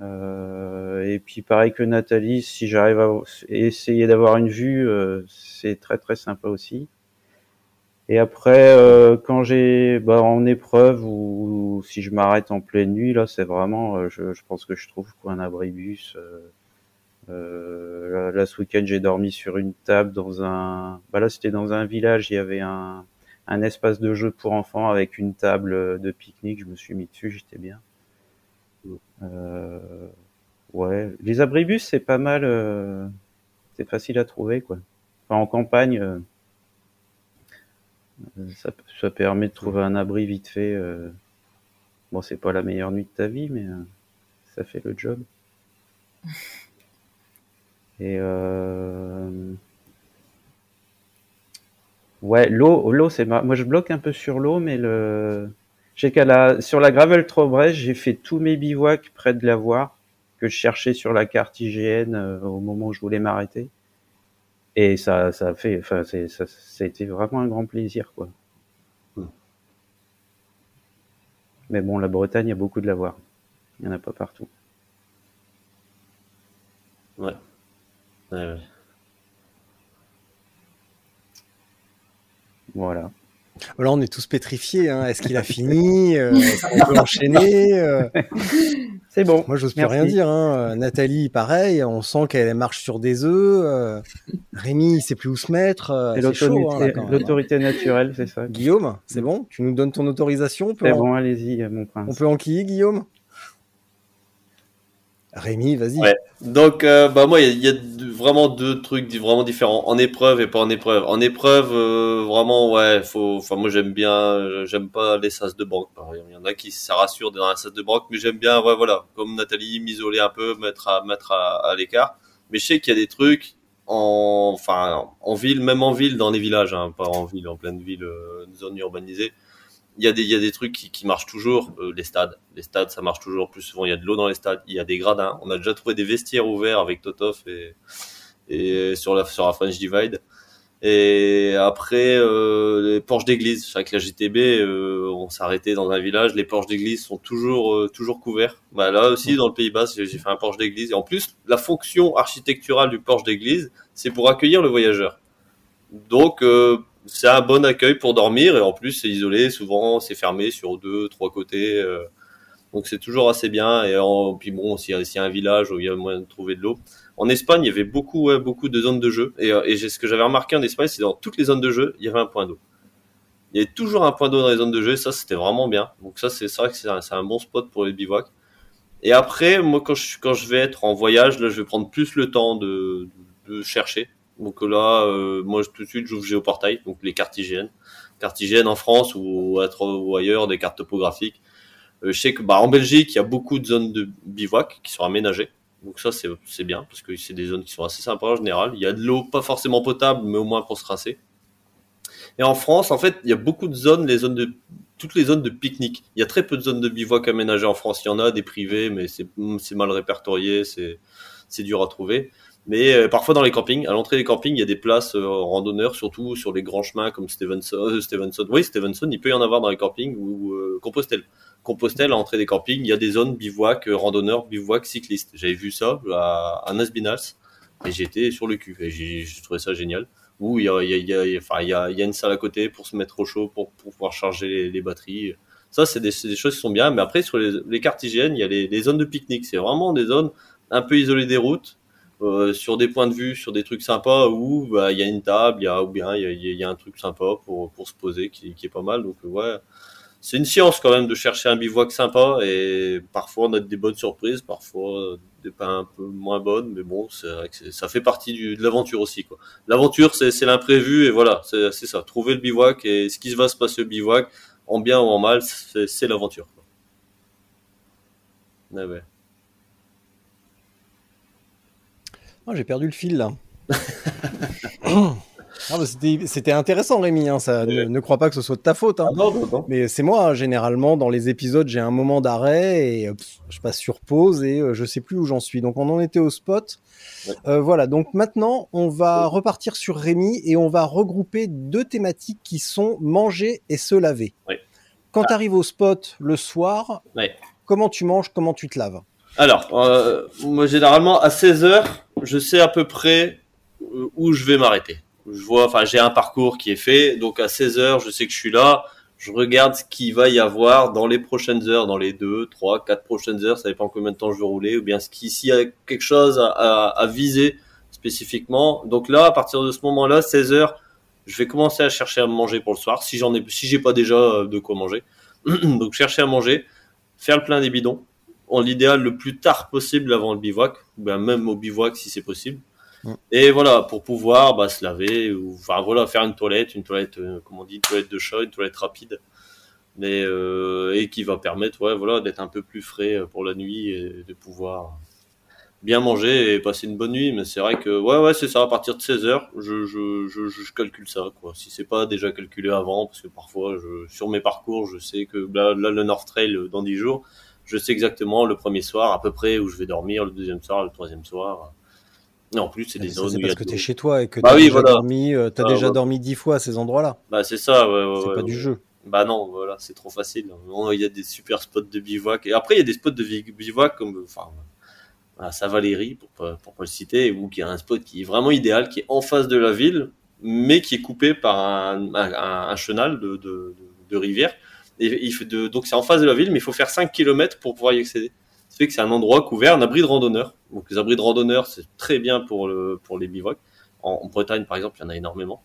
Euh, et puis pareil que Nathalie, si j'arrive à essayer d'avoir une vue, euh, c'est très très sympa aussi. Et après, euh, quand j'ai bah, en épreuve ou, si je m'arrête en pleine nuit, là, c'est vraiment, euh, je, je, pense que je trouve quoi un abribus. Euh, là, ce week-end, j'ai dormi sur une table dans un. Bah là, c'était dans un village. Il y avait un, un espace de jeu pour enfants avec une table de pique-nique. Je me suis mis dessus, j'étais bien. Euh, ouais, les abribus, c'est pas mal. Euh, c'est facile à trouver, quoi. Enfin, en campagne, euh, ça, ça, permet de trouver un abri vite fait. Euh. Bon, c'est pas la meilleure nuit de ta vie, mais euh, ça fait le job. Et euh... ouais, l'eau, l'eau, c'est moi je bloque un peu sur l'eau, mais le j'ai qu'à la sur la gravel trop brèche, j'ai fait tous mes bivouacs près de la voie que je cherchais sur la carte IGN euh, au moment où je voulais m'arrêter. Et ça, ça a fait, enfin, c'est, ça, ça a été vraiment un grand plaisir, quoi. Mais bon, la Bretagne, il y a beaucoup de lavoir. Il n'y en a pas partout. Ouais. Ouais. Voilà. Là, on est tous pétrifiés. Hein. Est-ce qu'il a fini euh, Est-ce qu'on peut enchaîner euh... C'est bon. Moi, j'ose plus rien dire. Hein. Nathalie, pareil. On sent qu'elle marche sur des œufs. Euh... Rémi, il sait plus où se mettre. Euh, C'est l'autorité, hein, l'autorité naturelle, c'est ça. Guillaume, c'est bon? Tu nous donnes ton autorisation C'est bon, allez-y, mon prince. On peut enquiller, Guillaume? Rémi, vas-y. Ouais. Donc, euh, bah moi, il y, a vraiment deux trucs vraiment différents en épreuve et pas en épreuve. En épreuve, euh, vraiment, ouais, faut. Enfin, moi, j'aime bien. J'aime pas les sas de banque. Il y en a qui ça rassure dans un sas de banque, mais j'aime bien, ouais, voilà, comme Nathalie, m'isoler un peu, mettre à mettre à, à l'écart. Mais je sais qu'il y a des trucs en, enfin, en ville, même en ville, dans les villages, hein, pas en ville, en pleine ville, euh, zone urbanisée il y a des il y a des trucs qui, qui marchent toujours euh, les stades. Les stades ça marche toujours. Plus souvent il y a de l'eau dans les stades il y a des gradins. On a déjà trouvé des vestiaires ouverts avec Totov et et sur la sur la French Divide. Et après euh, les porches d'église. Avec la GTB euh, on arrêté dans un village. Les porches d'église sont toujours euh, toujours couverts. Bah là aussi dans le Pays Bas j'ai fait un porche d'église. Et en plus la fonction architecturale du porche d'église c'est pour accueillir le voyageur. Donc euh, c'est un bon accueil pour dormir et en plus c'est isolé souvent c'est fermé sur deux trois côtés euh, donc c'est toujours assez bien et puis bon s'il y, a un village où il y a moyen de trouver de l'eau. En Espagne il y avait beaucoup beaucoup de zones de jeu et, et ce que j'avais remarqué en Espagne c'est dans toutes les zones de jeu il y avait un point d'eau. Il y avait toujours un point d'eau dans les zones de jeu et ça c'était vraiment bien. Donc ça c'est vrai que c'est un, bon spot pour les bivouacs. Et après moi quand je vais être en voyage là je vais prendre plus le temps de chercher donc là, euh, moi tout de suite j'ouvre Géoportail, donc les cartes IGN, cartes IGN en France ou, ou ailleurs, des cartes topographiques. Euh, je sais que bah, en Belgique, il y a beaucoup de zones de bivouac qui sont aménagées. Donc ça c'est bien parce que c'est des zones qui sont assez sympas en général. Il y a de l'eau pas forcément potable, mais au moins pour se rincer. Et en France, en fait, il y a beaucoup de zones, les zones de toutes les zones de pique-nique. Il y a très peu de zones de bivouac aménagées en France. Il y en a des privées, mais c'est mal répertorié, c'est dur à trouver. Mais euh, parfois dans les campings, à l'entrée des campings, il y a des places euh, randonneurs, surtout sur les grands chemins comme Stevenson. Euh, Stevenson. Oui, Stevenson, il peut y en avoir dans les campings ou Compostelle. Compostelle, à l'entrée des campings, il y a des zones bivouac randonneurs, bivouac cyclistes. J'avais vu ça à, à Nasbinals et j'étais sur le cul et j'ai trouvé ça génial. Où il y a, une salle à côté pour se mettre au chaud, pour, pouvoir charger les, batteries. Ça, c'est des, choses qui sont bien. Mais après, sur les, les cartes hygiène, il y a les zones de pique-nique. C'est vraiment des zones un peu isolées des routes euh, sur des points de vue, sur des trucs sympas où bah, il y a une table, y a ou bien il y a, y a, un truc sympa pour pour se poser qui, qui est pas mal. Donc ouais, c'est une science quand même de chercher un bivouac sympa et parfois on a des bonnes surprises, parfois des pas un peu moins bonnes, mais bon, c'est vrai que ça fait partie du, de l'aventure aussi quoi. L'aventure c'est l'imprévu et voilà, c'est ça. Trouver le bivouac et ce qui va se passer au bivouac, en bien ou en mal, c'est l'aventure. Ouais, ouais. Oh, J'ai perdu le fil là. Ah, C'était intéressant, Rémi. Hein, ça, ne, ne, crois pas que ce soit de ta faute. Hein. Ah non, non, non. Mais c'est moi, hein, généralement, dans les épisodes, j'ai un moment d'arrêt et pff, je passe sur pause et euh, je sais plus où j'en suis. Donc, on en était au spot. Ouais. Euh, voilà. Donc, maintenant, on va repartir sur Rémi et on va regrouper deux thématiques qui sont manger et se laver. Quand ah. tu arrives au spot le soir, comment tu manges, comment tu te laves? Alors, euh, moi généralement à 16 heures, je sais à peu près euh, où je vais m'arrêter. Je vois, enfin j'ai un parcours qui est fait, donc à 16 heures, je sais que je suis là. Je regarde ce qu'il va y avoir dans les prochaines heures, dans les deux, trois, quatre prochaines heures, ça dépend combien de temps je vais rouler, ou bien s'il y a quelque chose à, viser spécifiquement. Donc là, à partir de ce moment-là, 16 heures, je vais commencer à chercher à manger pour le soir, si j'en ai, si j'ai pas déjà euh, de quoi manger. donc chercher à manger, faire le plein des bidons, en l'idéal le plus tard possible avant le bivouac, ou bien même au bivouac si c'est possible. Mm. Et voilà, pour pouvoir bah, se laver, ou enfin voilà, faire une toilette, une toilette, euh, comment on dit, une toilette de chat, une toilette rapide, mais euh, et qui va permettre, ouais, voilà, d'être un peu plus frais euh, pour la nuit et de pouvoir bien manger et passer une bonne nuit. Mais c'est vrai que, ouais, ouais, c'est ça. À partir de 16 heures, je, je, je, je calcule ça, quoi. Si c'est pas déjà calculé avant, parce que parfois, je, sur mes parcours, je sais que là, là, le North Trail euh, dans 10 jours, je sais exactement le premier soir à peu près où je vais dormir, le deuxième soir, le troisième soir. Et en plus, c'est des Ça, zones C'est parce que t'es l'eau. chez toi et que Bah t'as oui, déjà, voilà. dormi, euh, t'as Ah, déjà ouais. dormi dix fois à ces endroits-là. Bah c'est ça, ouais, ouais, c'est pas du jeu. Bah non, voilà, c'est trop facile. Non, Il y a des super spots de bivouac. Et après, il y a des spots de bivouac comme, enfin, à Saint-Valéry, pour pas, pour pas le citer, où il y a un spot qui est vraiment idéal, qui est en face de la ville, mais qui est coupé par un, un, un- un chenal de, de, de, de rivière. Donc c'est en face de la ville, mais il faut faire 5 km pour pouvoir y accéder. Fait que c'est un endroit couvert, un abri de randonneurs. Donc les abris de randonneurs, c'est très bien pour, le, pour les bivouacs. En, Bretagne, par exemple, il y en a énormément.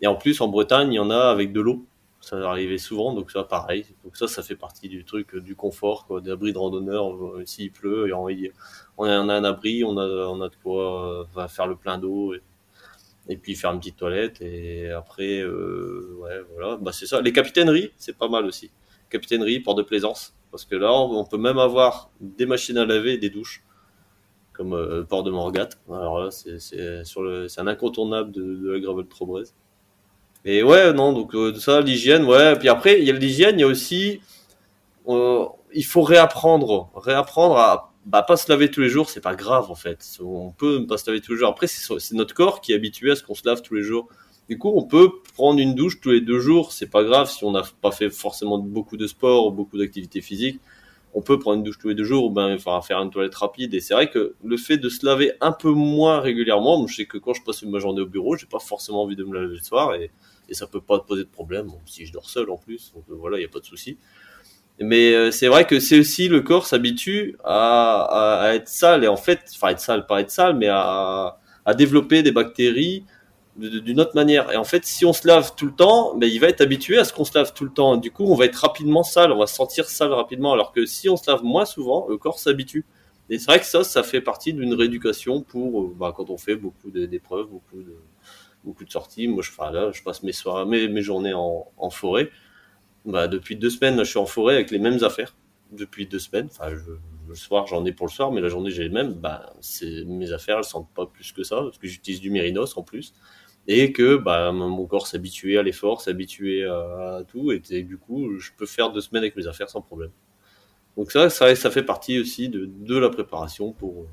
Et en plus, en Bretagne, il y en a avec de l'eau. Ça va arriver souvent, donc ça, pareil. Donc ça, ça fait partie du truc, euh, du confort, quoi, des abris de randonneurs. Euh, S'il pleut, on, a, un abri, on a, de quoi euh, faire le plein d'eau. Et puis faire une petite toilette. Et après, euh, ouais, voilà. Bah, c'est ça. Les capitaineries, c'est pas mal aussi. Capitainerie, port de plaisance. Parce que là, on peut même avoir des machines à laver et des douches. Comme euh, port de Morgat. Alors là, c'est c'est sur le- c'est un incontournable de, de la Gravel Trobrez. Et ouais, non, donc euh, ça, l'hygiène, ouais. Puis après, il y a l'hygiène, il y a aussi, euh, il faut réapprendre, réapprendre à bah, pas se laver tous les jours, c'est pas grave en fait. On peut pas se laver tous les jours. Après, c'est notre corps qui est habitué à ce qu'on se lave tous les jours. Du coup, on peut prendre une douche tous les deux jours, c'est pas grave si on n'a pas fait forcément beaucoup de sport ou beaucoup d'activités physiques. On peut prendre une douche tous les deux jours ou ben faire une toilette rapide. Et c'est vrai que le fait de se laver un peu moins régulièrement, je sais que quand je passe ma journée au bureau, j'ai pas forcément envie de me laver le soir et, et ça peut pas poser de problème. Si je dors seul en plus, donc euh, voilà, il y a pas de souci. Mais euh, c'est vrai que c'est aussi le corps s'habitue à, être sale et en fait, enfin être sale, pas être sale, mais à, développer des bactéries d'une autre manière. Et en fait, si on se lave tout le temps, ben, il va être habitué à ce qu'on se lave tout le temps. Du coup, on va être rapidement sale, on va se sentir sale rapidement. Alors que si on se lave moins souvent, le corps s'habitue. Et c'est vrai que ça, ça fait partie d'une rééducation pour euh, bah, quand on fait beaucoup d'épreuves, beaucoup de, sorties. Moi, je, passe mes, soirées, mes, journées en forêt. Bah, depuis deux semaines, je suis en forêt avec les mêmes affaires. Depuis deux semaines. Enfin, le soir, j'en ai pour le soir, mais la journée, j'ai les mêmes. Bah, mes affaires, elles sentent pas plus que ça, parce que j'utilise du mérinos en plus. Et que bah, mon corps s'habituait à l'effort, s'habituait à, à tout. Et, du coup, je peux faire deux semaines avec mes affaires sans problème. Donc ça, ça, fait partie aussi de, de la préparation pour,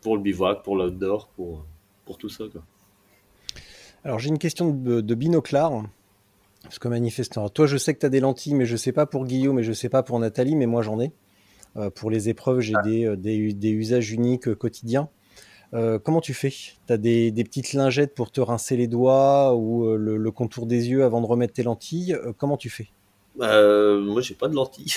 pour le bivouac, pour l'outdoor, pour, pour tout ça. Quoi. Alors j'ai une question de, de binoclard. Parce que manifestant, toi je sais que tu as des lentilles, mais je sais pas pour Guillaume et je sais pas pour Nathalie, mais moi j'en ai. Euh, pour les épreuves, j'ai des, euh, des, des usages uniques euh, quotidiens. Euh, comment tu fais? Tu as des, des petites lingettes pour te rincer les doigts ou le, le contour des yeux avant de remettre tes lentilles? Euh, comment tu fais? Euh, moi, j'ai pas de lentilles.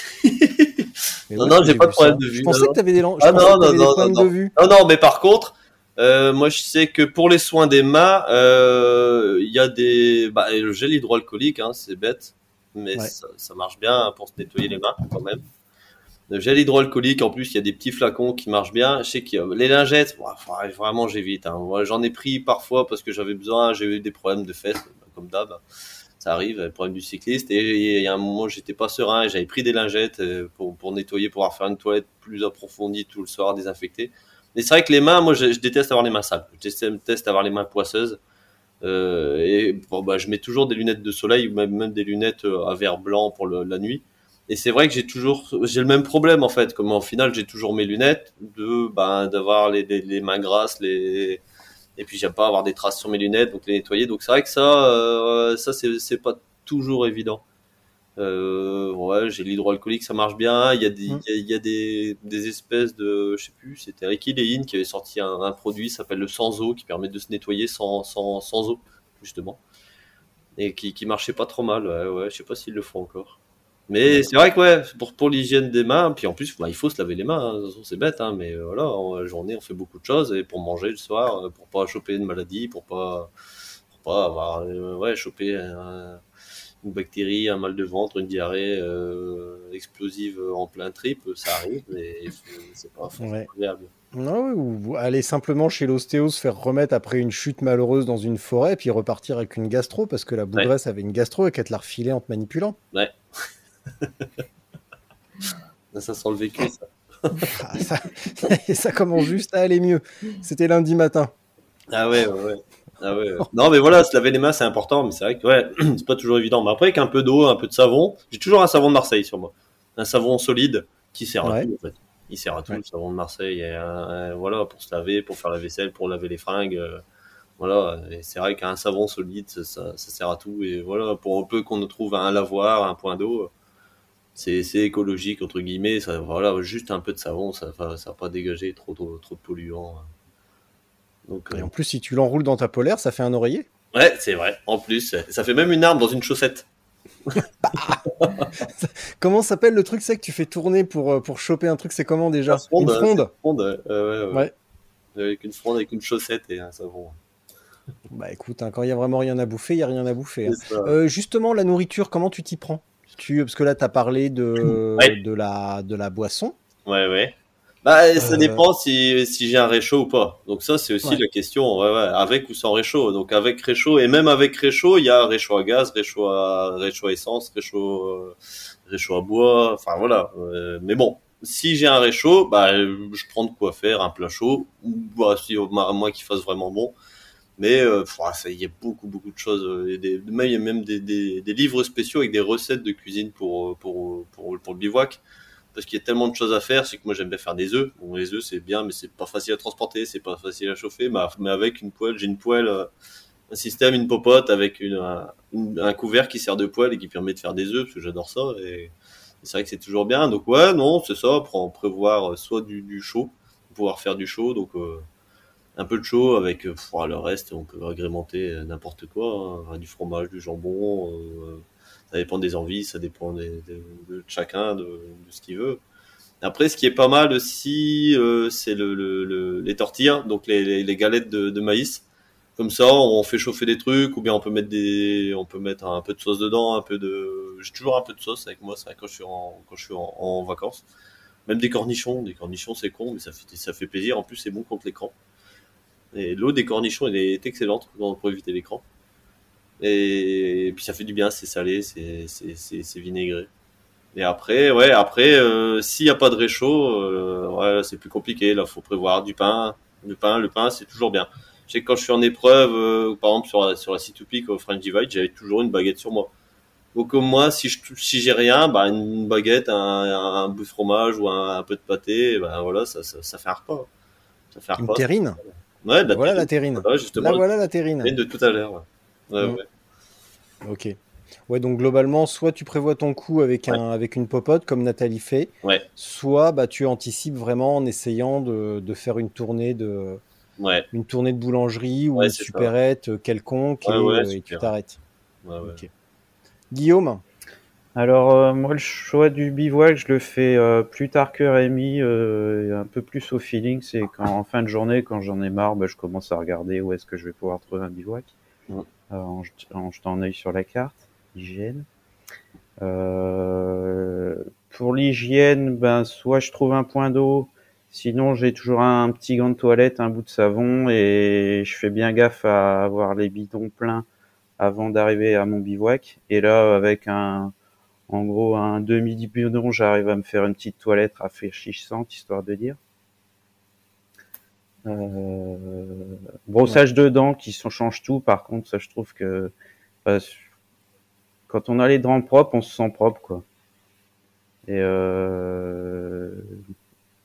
Non, ouais, non, j'ai pas de problème ça. de vue, Je pensais non, que tu avais des, lan- Ah non, non, non, problèmes non, de vue. Non, non, mais par contre, euh, moi je sais que pour les soins des mains, euh, il y a des, bah, le gel hydroalcoolique, hein, c'est bête, mais Ouais. ça, ça marche bien pour se nettoyer les mains quand même. Le gel hydroalcoolique, en plus, il y a des petits flacons qui marchent bien. Je sais qu'il y a les lingettes, vraiment j'évite. Hein. Moi, j'en ai pris parfois parce que j'avais besoin, j'ai eu des problèmes de fesses, comme d'hab. Ça arrive, le problème du cycliste. Et il y a un moment, j'étais pas serein et j'avais pris des lingettes euh, pour, pour nettoyer, pouvoir faire une toilette plus approfondie tout le soir, désinfecter. Mais c'est vrai que les mains, moi, je, déteste avoir les mains sales. Je déteste avoir les mains poisseuses. Euh, et bon, bah, je mets toujours des lunettes de soleil ou même, des lunettes euh, à verre blanc pour la nuit. Et c'est vrai que j'ai toujours, j'ai le même problème en fait. Comme en final, j'ai toujours mes lunettes de, ben, d'avoir les, les, mains grasses, les, et puis j'aime pas avoir des traces sur mes lunettes, donc les nettoyer. Donc c'est vrai que ça, euh, ça c'est pas toujours évident. Euh, ouais, j'ai l'hydroalcoolique, ça marche bien. Il y a des, Mm. il y a, il y a des, des espèces de, je sais plus, c'était Ricky Lein qui avait sorti un, un produit, s'appelle le sans eau, qui permet de se nettoyer sans, sans, sans eau, justement. Et qui, qui marchait pas trop mal, ouais, ouais. Je sais pas s'ils le font encore. Mais c'est vrai que ouais, pour, pour l'hygiène des mains, puis en plus, bah, il faut se laver les mains. hein. C'est bête, hein, mais euh, voilà, en la journée, on fait beaucoup de choses et pour manger le soir, euh, pour pas choper une maladie, pour pas, pour pas avoir, euh, ouais, choper un- une bactérie, un mal de ventre, une diarrhée euh, explosive en plein trip, ça arrive, mais c'est pas Ouais. agréable. Non, ou aller simplement chez l'ostéo se faire remettre après une chute malheureuse dans une forêt, puis repartir avec une gastro, parce que la bougresse avait une gastro et qu'elle te l'a refilée en te manipulant. Là, ça sent le vécu, ça. Ah, ça, ça commence juste à aller mieux. C'était lundi matin. Ah ouais, ouais, ouais. Ah ouais. Non, mais voilà, se laver les mains, c'est important, mais c'est vrai que ouais, c'est pas toujours évident. Mais après, avec un peu d'eau, un peu de savon, j'ai toujours un savon de Marseille sur moi. Un savon solide qui sert à Ouais. tout, en fait. Il sert à tout, Ouais. le savon de Marseille. Et, euh, voilà, pour se laver, pour faire la vaisselle, pour laver les fringues. euh, voilà, et c'est vrai qu'un savon solide, ça, ça, ça sert à tout. Et voilà, pour un peu qu'on trouve un lavoir, un point d'eau, c'est c'est écologique, entre guillemets. Ça, voilà, juste un peu de savon, ça va, ça va pas dégager trop, trop, trop de polluants. Donc, Et euh, en plus, si tu l'enroules dans ta polaire, ça fait un oreiller. Ouais, c'est vrai. En plus, ça fait même une arme dans une chaussette. Comment s'appelle le truc, c'est que tu fais tourner pour, euh, pour choper un truc, c'est comment déjà Une fronde, Une fronde. Fronde, ouais, ouais, ouais. Ouais. Avec une fronde, avec une chaussette et un savon. Bah écoute, hein, quand il y a vraiment rien à bouffer, il y a rien à bouffer. hein. Euh, justement, la nourriture, comment tu t'y prends? Tu, Parce que là, tu as parlé de, de, la, de la boisson. Ouais, ouais. Bah, ça Euh, dépend si, si j'ai un réchaud ou pas. Donc ça, c'est aussi Ouais. la question, ouais, ouais, avec ou sans réchaud. Donc avec réchaud, et même avec réchaud, il y a réchaud à gaz, réchaud à, réchaud à essence, réchaud, euh, réchaud à bois, enfin voilà. Euh, mais bon, si j'ai un réchaud, bah, je prends de quoi faire un plat chaud, ou bah, si, à moins qu'il fasse vraiment bon. Mais euh, ah, ça, il y a beaucoup, beaucoup de choses. et des, même, il y a même des, des, des livres spéciaux avec des recettes de cuisine pour, pour, pour, pour le bivouac parce qu'il y a tellement de choses à faire, c'est que moi j'aime bien faire des œufs. Les œufs c'est bien, mais c'est pas facile à transporter, c'est pas facile à chauffer. Mais, avec une poêle, j'ai une poêle, euh, un système, une popote avec un, un couvert qui sert de poêle et qui permet de faire des œufs, parce que j'adore ça. Et, c'est vrai que c'est toujours bien. Donc ouais, non, c'est ça, pour prévoir euh, soit du, du chaud, pouvoir faire du chaud, donc euh, un peu de chaud avec le reste, on peut agrémenter n'importe quoi, hein, du fromage, du jambon. Ça dépend des envies, ça dépend de chacun, de, ce qu'il veut. Après, ce qui est pas mal aussi, euh, c'est le, le- le- les tortillas, donc les, galettes de, maïs. Comme ça, on fait chauffer des trucs, ou bien on peut mettre des, on peut mettre un peu de sauce dedans, un peu de, j'ai toujours un peu de sauce avec moi, c'est quand je suis en, quand je suis en, vacances. Même des cornichons, des cornichons c'est con, mais ça fait, ça fait plaisir. En plus, c'est bon contre l'écran. Et l'eau des cornichons, est excellente pour éviter l'écran. Et, puis ça fait du bien, c'est salé, c'est vinaigré. Et après, ouais, après, euh, s'il n'y a pas de réchaud, euh, ouais, c'est plus compliqué. Là, faut prévoir du pain. Le pain, le pain, c'est toujours bien. Je sais que quand je suis en épreuve, euh, par exemple sur la, sur la C2Peak au French Divide, j'avais toujours une baguette sur moi. Donc au moins, si je si j'ai rien, bah une baguette, un, un bout de fromage ou un, un peu de pâté, ben voilà, ça, ça, ça fait un repas. Ça fait un Une terrine. Ouais, la Voilà la terrine. Voilà, justement, Là, voilà la terrine. de tout à l'heure. Ouais. Ouais, Mm. ouais. Ok. Ouais, donc globalement, soit tu prévois ton coup avec, un, avec une popote, comme Nathalie fait, Ouais. soit bah, tu anticipes vraiment en essayant de, de faire une tournée de, Ouais, une tournée de boulangerie ou Ouais, une ça. supérette euh, quelconque Ouais, et, ouais, euh, et tu t'arrêtes. ouais, ouais. Ok. Guillaume? Alors, euh, moi, le choix du bivouac, je le fais euh, plus tard que Rémi, euh, et un peu plus au feeling. C'est quand, en fin de journée, quand j'en ai marre, bah, je commence à regarder où est-ce que je vais pouvoir trouver un bivouac, Ouais. En, jet- en jetant un œil sur la carte, hygiène. Euh, pour l'hygiène, ben, soit je trouve un point d'eau, sinon j'ai toujours un, petit gant de toilette, un bout de savon, et je fais bien gaffe à avoir les bidons pleins avant d'arriver à mon bivouac. Et là, avec un, en gros, un demi bidon, j'arrive à me faire une petite toilette rafraîchissante, histoire de dire. Euh, brossage de dents qui sont, change tout. Par contre, ça, je trouve que bah, quand on a les dents propres, on se sent propre, quoi. Et euh,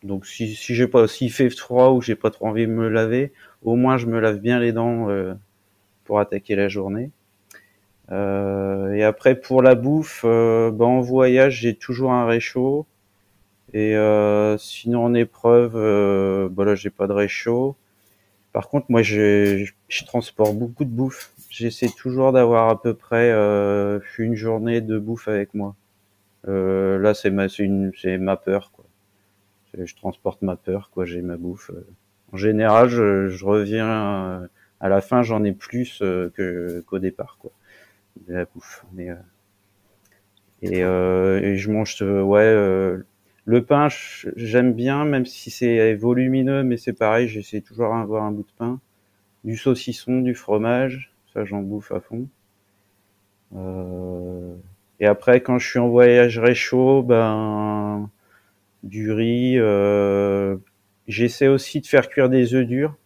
donc, si, si j'ai pas, s'il fait froid ou j'ai pas trop envie de me laver, au moins je me lave bien les dents euh, pour attaquer la journée. Euh, et après pour la bouffe, euh, bah, en voyage j'ai toujours un réchaud. Et euh, sinon en épreuve, euh, bah là j'ai pas de réchaud. Par contre moi je, je transporte beaucoup de bouffe. J'essaie toujours d'avoir à peu près euh, une journée de bouffe avec moi. Euh, là c'est ma c'est ma peur quoi. Je, transporte ma peur quoi. J'ai ma bouffe. En général je, je reviens euh, à la fin j'en ai plus euh, que qu'au départ quoi de la bouffe. Mais, euh, et, et je mange, ouais, le pain, j'aime bien, même si c'est volumineux, mais c'est pareil, j'essaie toujours d'avoir un bout de pain. Du saucisson, du fromage, ça j'en bouffe à fond. Euh, et après, quand je suis en voyage réchaud, ben, du riz, euh, j'essaie aussi de faire cuire des œufs durs.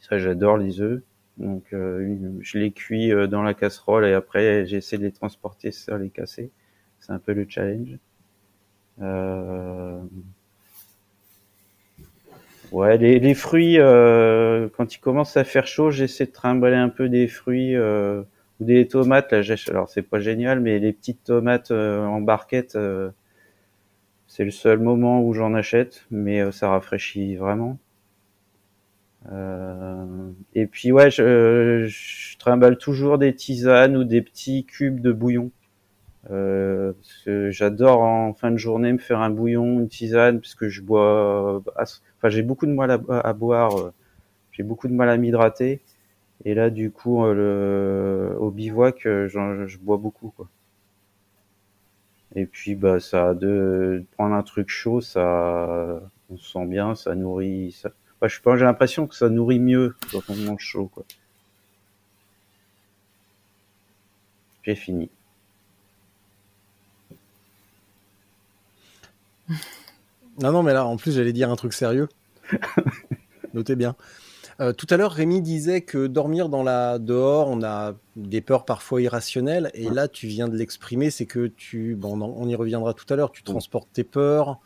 Ça, j'adore les œufs. Donc euh, je les cuis dans la casserole et après j'essaie de les transporter sans les casser. C'est un peu le challenge. Euh... Ouais, les, fruits, euh, quand il commence à faire chaud, j'essaie de trimballer un peu des fruits euh, ou des tomates. Là, alors c'est pas génial, mais les petites tomates euh, en barquette, c'est le seul moment où j'en achète, mais ça rafraîchit vraiment. Et puis ouais, je, je trimballe toujours des tisanes ou des petits cubes de bouillon. Euh, j'adore en fin de journée me faire un bouillon, une tisane, parce que je bois, ass- enfin j'ai beaucoup de mal à, boire, euh, j'ai beaucoup de mal à m'hydrater. Et là du coup euh, le, au bivouac, euh, je bois beaucoup quoi. Et puis bah ça de, prendre un truc chaud, ça on se sent bien, ça nourrit, ça, Enfin, je j'ai l'impression que ça nourrit mieux quand on mange chaud, quoi. J'ai fini. Non, non, mais là, en plus, j'allais dire un truc sérieux. Notez bien. Euh, tout à l'heure, Rémi disait que dormir dans la dehors, on a des peurs parfois irrationnelles. Et là, tu viens de l'exprimer, c'est que tu, bon, on y reviendra tout à l'heure, tu transportes tes peurs.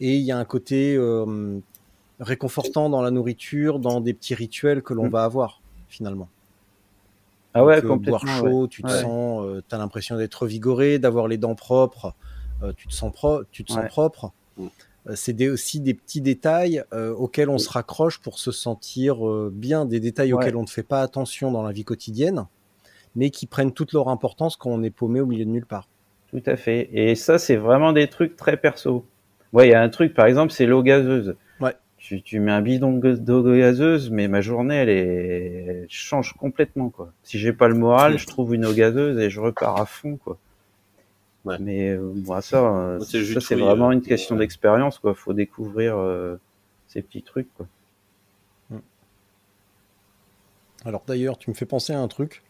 Et il y a un côté euh, réconfortant dans la nourriture, dans des petits rituels que l'on Mm. va avoir, finalement. Ah ouais, Donc, euh, complètement. boire chaud, ouais. tu te Ouais. sens, euh, t'as l'impression d'être vigoré, d'avoir les dents propres, tu te sens pro, tu te sens Ouais. propre. Mm. Euh, c'est des, aussi des petits détails euh, auxquels on se raccroche pour se sentir euh, bien, des détails Ouais. auxquels on ne fait pas attention dans la vie quotidienne, mais qui prennent toute leur importance quand on est paumé au milieu de nulle part. Tout à fait. Et ça, c'est vraiment des trucs très perso. Ouais, il y a un truc, par exemple, c'est l'eau gazeuse. Ouais. Tu, tu mets un bidon de- d'eau gazeuse, mais ma journée, elle, est... elle change complètement, quoi. Si j'ai pas le moral, je trouve une eau gazeuse et je repars à fond, quoi. Ouais. Mais euh, moi, ça, euh, c'est ça c'est vraiment euh, une question ouais. d'expérience, quoi. Faut découvrir euh, ces petits trucs, quoi. Alors d'ailleurs, tu me fais penser à un truc.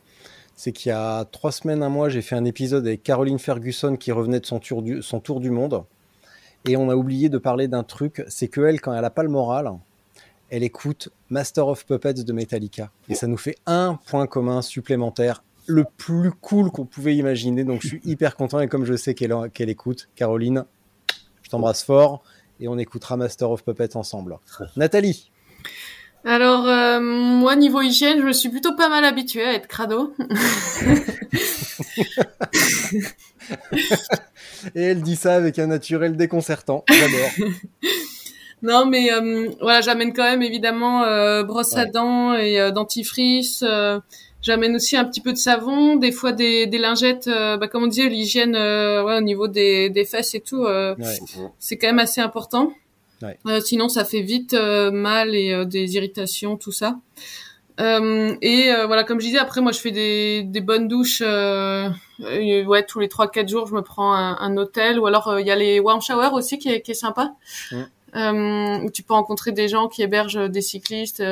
C'est qu'il y a trois semaines, un mois, j'ai fait un épisode avec Caroline Ferguson qui revenait de son tour du, son tour du monde. Et on a oublié de parler d'un truc, c'est que elle, quand elle a pas le moral, elle écoute Master of Puppets de Metallica. Et ça nous fait un point commun supplémentaire, le plus cool qu'on pouvait imaginer. Donc je suis hyper content et comme je sais qu'elle écoute, Caroline, je t'embrasse fort et on écoutera Master of Puppets ensemble. Nathalie, Alors, euh, moi, niveau hygiène, je me suis plutôt pas mal habituée à être crado. et elle dit ça avec un naturel déconcertant. J'adore. Non, mais euh, voilà, j'amène quand même évidemment euh, brosse à dents et euh, dentifrice. J'amène aussi un petit peu de savon, des fois des, des lingettes. euh, bah, comme on disait, l'hygiène euh, ouais, au niveau des, des fesses et tout, euh, Ouais. c'est quand même assez important. Ouais. Euh, sinon, ça fait vite mal et des irritations, tout ça. Et voilà, comme je disais, après moi je fais des, des bonnes douches. Euh, euh, ouais, tous les 3-4 jours, je me prends un, un hôtel. Ou alors il y a les warm shower aussi qui est, qui est sympa. Où tu peux rencontrer des gens qui hébergent des cyclistes.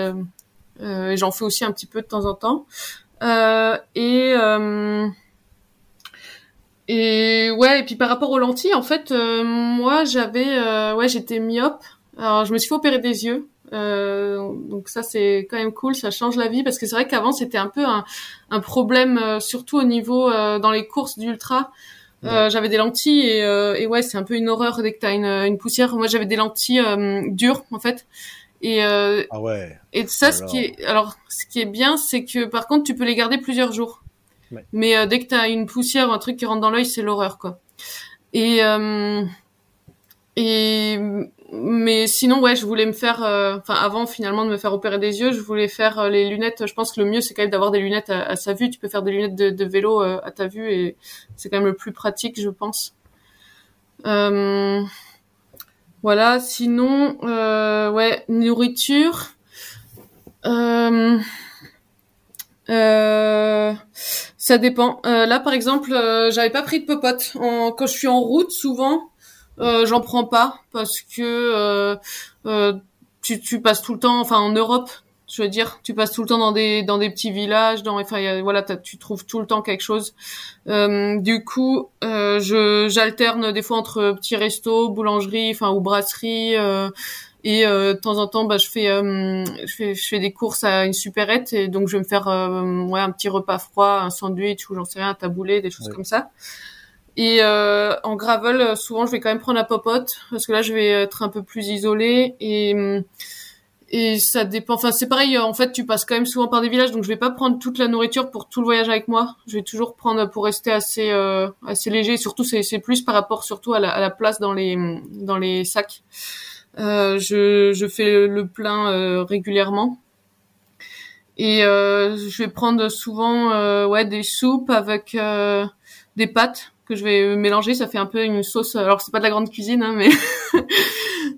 Euh, et j'en fais aussi un petit peu de temps en temps. Euh, et euh, et ouais, et puis par rapport aux lentilles, en fait, euh, moi j'avais, euh, ouais, j'étais myope. Alors je me suis fait opérer des yeux. Euh, donc ça c'est quand même cool, ça change la vie parce que c'est vrai qu'avant c'était un peu un, un problème, surtout au niveau euh, dans les courses d'ultra. Euh, j'avais des lentilles et, euh, et ouais c'est un peu une horreur dès que t'as une, une poussière. Moi j'avais des lentilles euh, dures en fait. Et, euh, Ah ouais. et ça, ce qui est, alors, ce qui est bien, c'est que par contre, tu peux les garder plusieurs jours. Ouais. Mais euh, dès que t'as une poussière ou un truc qui rentre dans l'œil, c'est l'horreur, quoi. Et euh, et mais sinon, ouais, je voulais me faire, euh, enfin avant finalement de me faire opérer des yeux, je voulais faire euh, les lunettes. Je pense que le mieux c'est quand même d'avoir des lunettes à, à sa vue. Tu peux faire des lunettes de, de vélo euh, à ta vue et c'est quand même le plus pratique, je pense. Voilà. Sinon, euh, ouais, nourriture. Euh, euh, ça dépend. Euh, là, par exemple, j'avais pas pris de popote. Quand je suis en route, souvent, j'en prends pas parce que tu, tu passes tout le temps, enfin en Europe, je veux dire, tu passes tout le temps dans des dans des petits villages, dans enfin voilà, tu trouves tout le temps quelque chose. Euh, du coup, euh, je j'alterne des fois entre petits restos, boulangerie, enfin ou brasserie. euh, et euh, de temps en temps, bah, je fais, euh, je fais, je fais des courses à une supérette et donc je vais me faire, euh, ouais, un petit repas froid, un sandwich ou j'en sais rien, un taboulé, des choses Ouais. comme ça. Et euh, en gravel, souvent, je vais quand même prendre la popote parce que là, je vais être un peu plus isolée et hum, et ça dépend. Enfin, c'est pareil. En fait, tu passes quand même souvent par des villages, donc je vais pas prendre toute la nourriture pour tout le voyage avec moi. Je vais toujours prendre pour rester assez euh, assez léger. Surtout, c'est c'est plus par rapport surtout à la, à la place dans les dans les sacs. Euh, je, je fais le plein euh, régulièrement. Et euh, je vais prendre souvent euh, ouais des soupes avec euh, des pâtes que je vais mélanger. Ça fait un peu une sauce. Alors c'est pas de la grande cuisine, hein, mais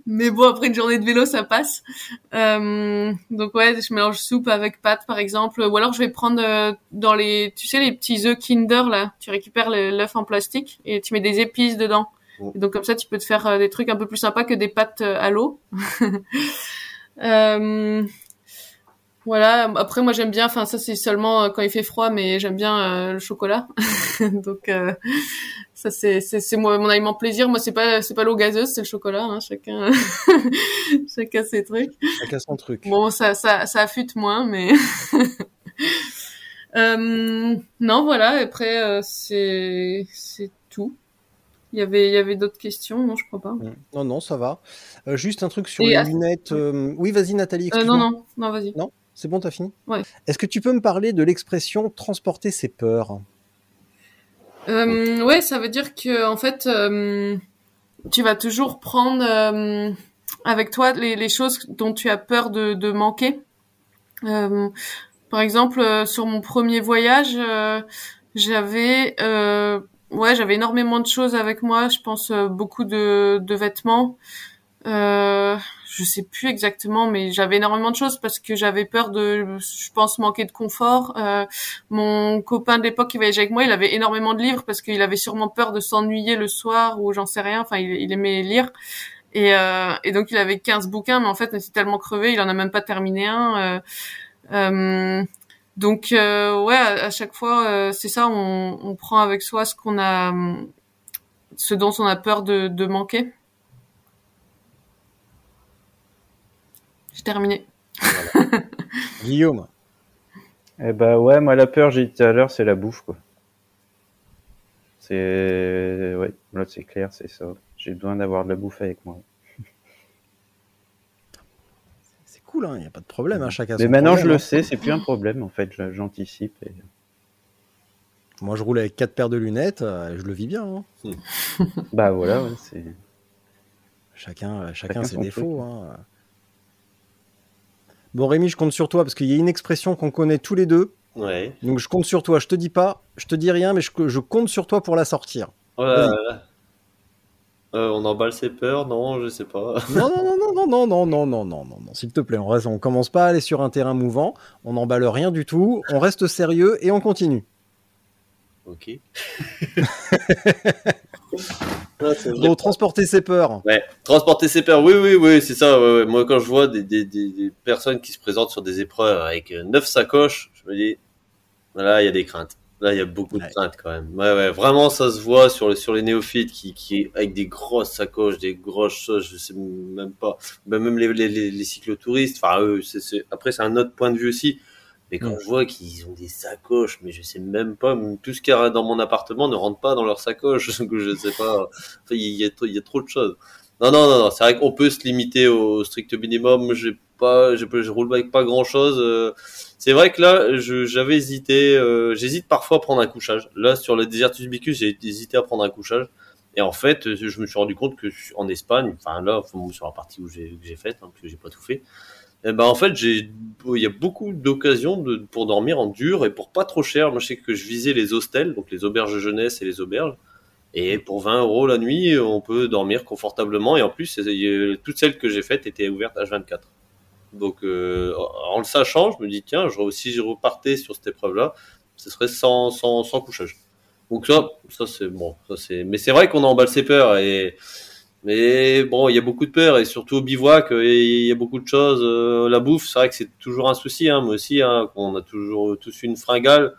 mais bon après une journée de vélo ça passe. Euh, donc ouais, je mélange soupe avec pâtes par exemple. Ou alors je vais prendre euh, dans les tu sais les petits œufs Kinder là. Tu récupères l'œuf en plastique et tu mets des épices dedans. Oh. Et donc comme ça, tu peux te faire euh, des trucs un peu plus sympas que des pâtes euh, à l'eau. Euh, voilà. Après, moi, j'aime bien. Enfin, ça, c'est seulement euh, quand il fait froid, mais j'aime bien euh, le chocolat. donc euh, ça, c'est mon aliment plaisir. Moi, c'est pas c'est pas l'eau gazeuse, c'est le chocolat. Hein, chacun chacun ses trucs. Chacun son truc. Bon, ça, ça, ça affûte moins, mais. Euh, non, voilà. Après, c'est, c'est tout. Il y avait, il y avait d'autres questions, non, je crois pas. Mm. Non, non, ça va. Euh, juste un truc sur Et les à- lunettes. euh, Oui, vas-y, Nathalie. Euh, non, non, non, vas-y. C'est bon, t'as fini? Ouais. Est-ce que tu peux me parler de l'expression transporter ses peurs Euh, ouais, ça veut dire que en fait, euh, tu vas toujours prendre euh, avec toi les, les choses dont tu as peur de, de manquer. Euh, par exemple, sur mon premier voyage, j'avais ouais, j'avais énormément de choses avec moi. Je pense beaucoup de, de vêtements. Euh, je sais plus exactement, mais j'avais énormément de choses parce que j'avais peur de, je pense, manquer de confort. Euh, mon copain de l'époque qui voyageait avec moi, il avait énormément de livres parce qu'il avait sûrement peur de s'ennuyer le soir ou j'en sais rien. Enfin, il, aimait lire. Et, euh, et donc, il avait 15 bouquins, mais en fait, il était tellement crevé, il en a même pas terminé un. Euh, euh, donc, euh, ouais, à, chaque fois, c'est ça, on, on prend avec soi ce qu'on a, ce dont on a peur de, de manquer. J'ai terminé. Guillaume Eh ben ouais, moi la peur, j'ai dit tout à l'heure, c'est la bouffe quoi. C'est ouais, là c'est clair, c'est ça. J'ai besoin d'avoir de la bouffe avec moi. C'est cool, il n'y a pas de problème, hein, chacun Mais maintenant je le hein. sais, c'est plus un problème en fait, j'anticipe. Et... Moi, je roule avec quatre paires de lunettes, euh, je le vis bien. hein. Bah voilà, ouais, c'est. Chacun, euh, chacun, Chacun ses défauts. Hein. Bon, Rémi, je compte sur toi parce qu'il y a une expression qu'on connaît tous les deux. Ouais. Donc, je compte sur toi. Je te dis pas, je te dis rien, mais je, je compte sur toi pour la sortir. Oh là. Euh, on emballe ses peurs Non, je sais pas. Non, non, non, non, non, non, non, non, non, non, non, s'il te plaît, on reste, on commence pas à aller sur un terrain mouvant, on n'emballe rien du tout, on reste sérieux et on continue. Ok. Ah. Bon, transporter ses peurs. Ouais, transporter ses peurs, oui, oui, oui, c'est ça. ouais, ouais. Moi, quand je vois des, des, des, des personnes qui se présentent sur des épreuves avec euh, neuf sacoches, je me dis, là, il y a des craintes. Là, il y a beaucoup de craintes quand même. Ouais, ouais, vraiment, ça se voit sur les, sur les néophytes qui, qui, avec des grosses sacoches, des grosses choses, je sais même pas. Ben, même les, les, les, les cyclotouristes, enfin, eux, c'est, après, c'est un autre point de vue aussi. Mais quand Mm. je vois qu'ils ont des sacoches, mais je sais même pas, tout ce qu'il y a dans mon appartement ne rentre pas dans leur sacoche, donc je sais pas. Enfin, il y a, y a trop de choses. Non, non, non, non. c'est vrai qu'on peut se limiter au strict minimum. J'ai pas, je, je roule avec pas grand chose. C'est vrai que là, j'avais hésité. euh, J'hésite parfois à prendre un couchage. Là, sur le Desertus Bicus, j'ai hésité à prendre un couchage. Et en fait, euh, je me suis rendu compte que en Espagne, enfin là, enfin, sur la partie où j'ai faite, hein, parce que j'ai pas tout fait. Eh ben en fait, j'ai, il y a beaucoup d'occasions de, pour dormir en dur et pour pas trop cher. Moi, je sais que je visais les hostels, donc les auberges jeunesse et les auberges. Et pour 20 euros la nuit, on peut dormir confortablement. Et en plus, toutes celles que j'ai faites étaient ouvertes H24. Donc, euh, en le sachant, je me dis, tiens, je, si je repartais sur cette épreuve-là, ce serait sans, sans, sans couchage. Donc ça, ça c'est bon. Ça. Mais c'est vrai qu'on emballe ses peurs et. Mais bon, il y a beaucoup de peurs et surtout au bivouac, euh, il y a beaucoup de choses. Euh, la bouffe, c'est vrai que c'est toujours un souci. Hein, moi aussi, hein, on a toujours tous une fringale.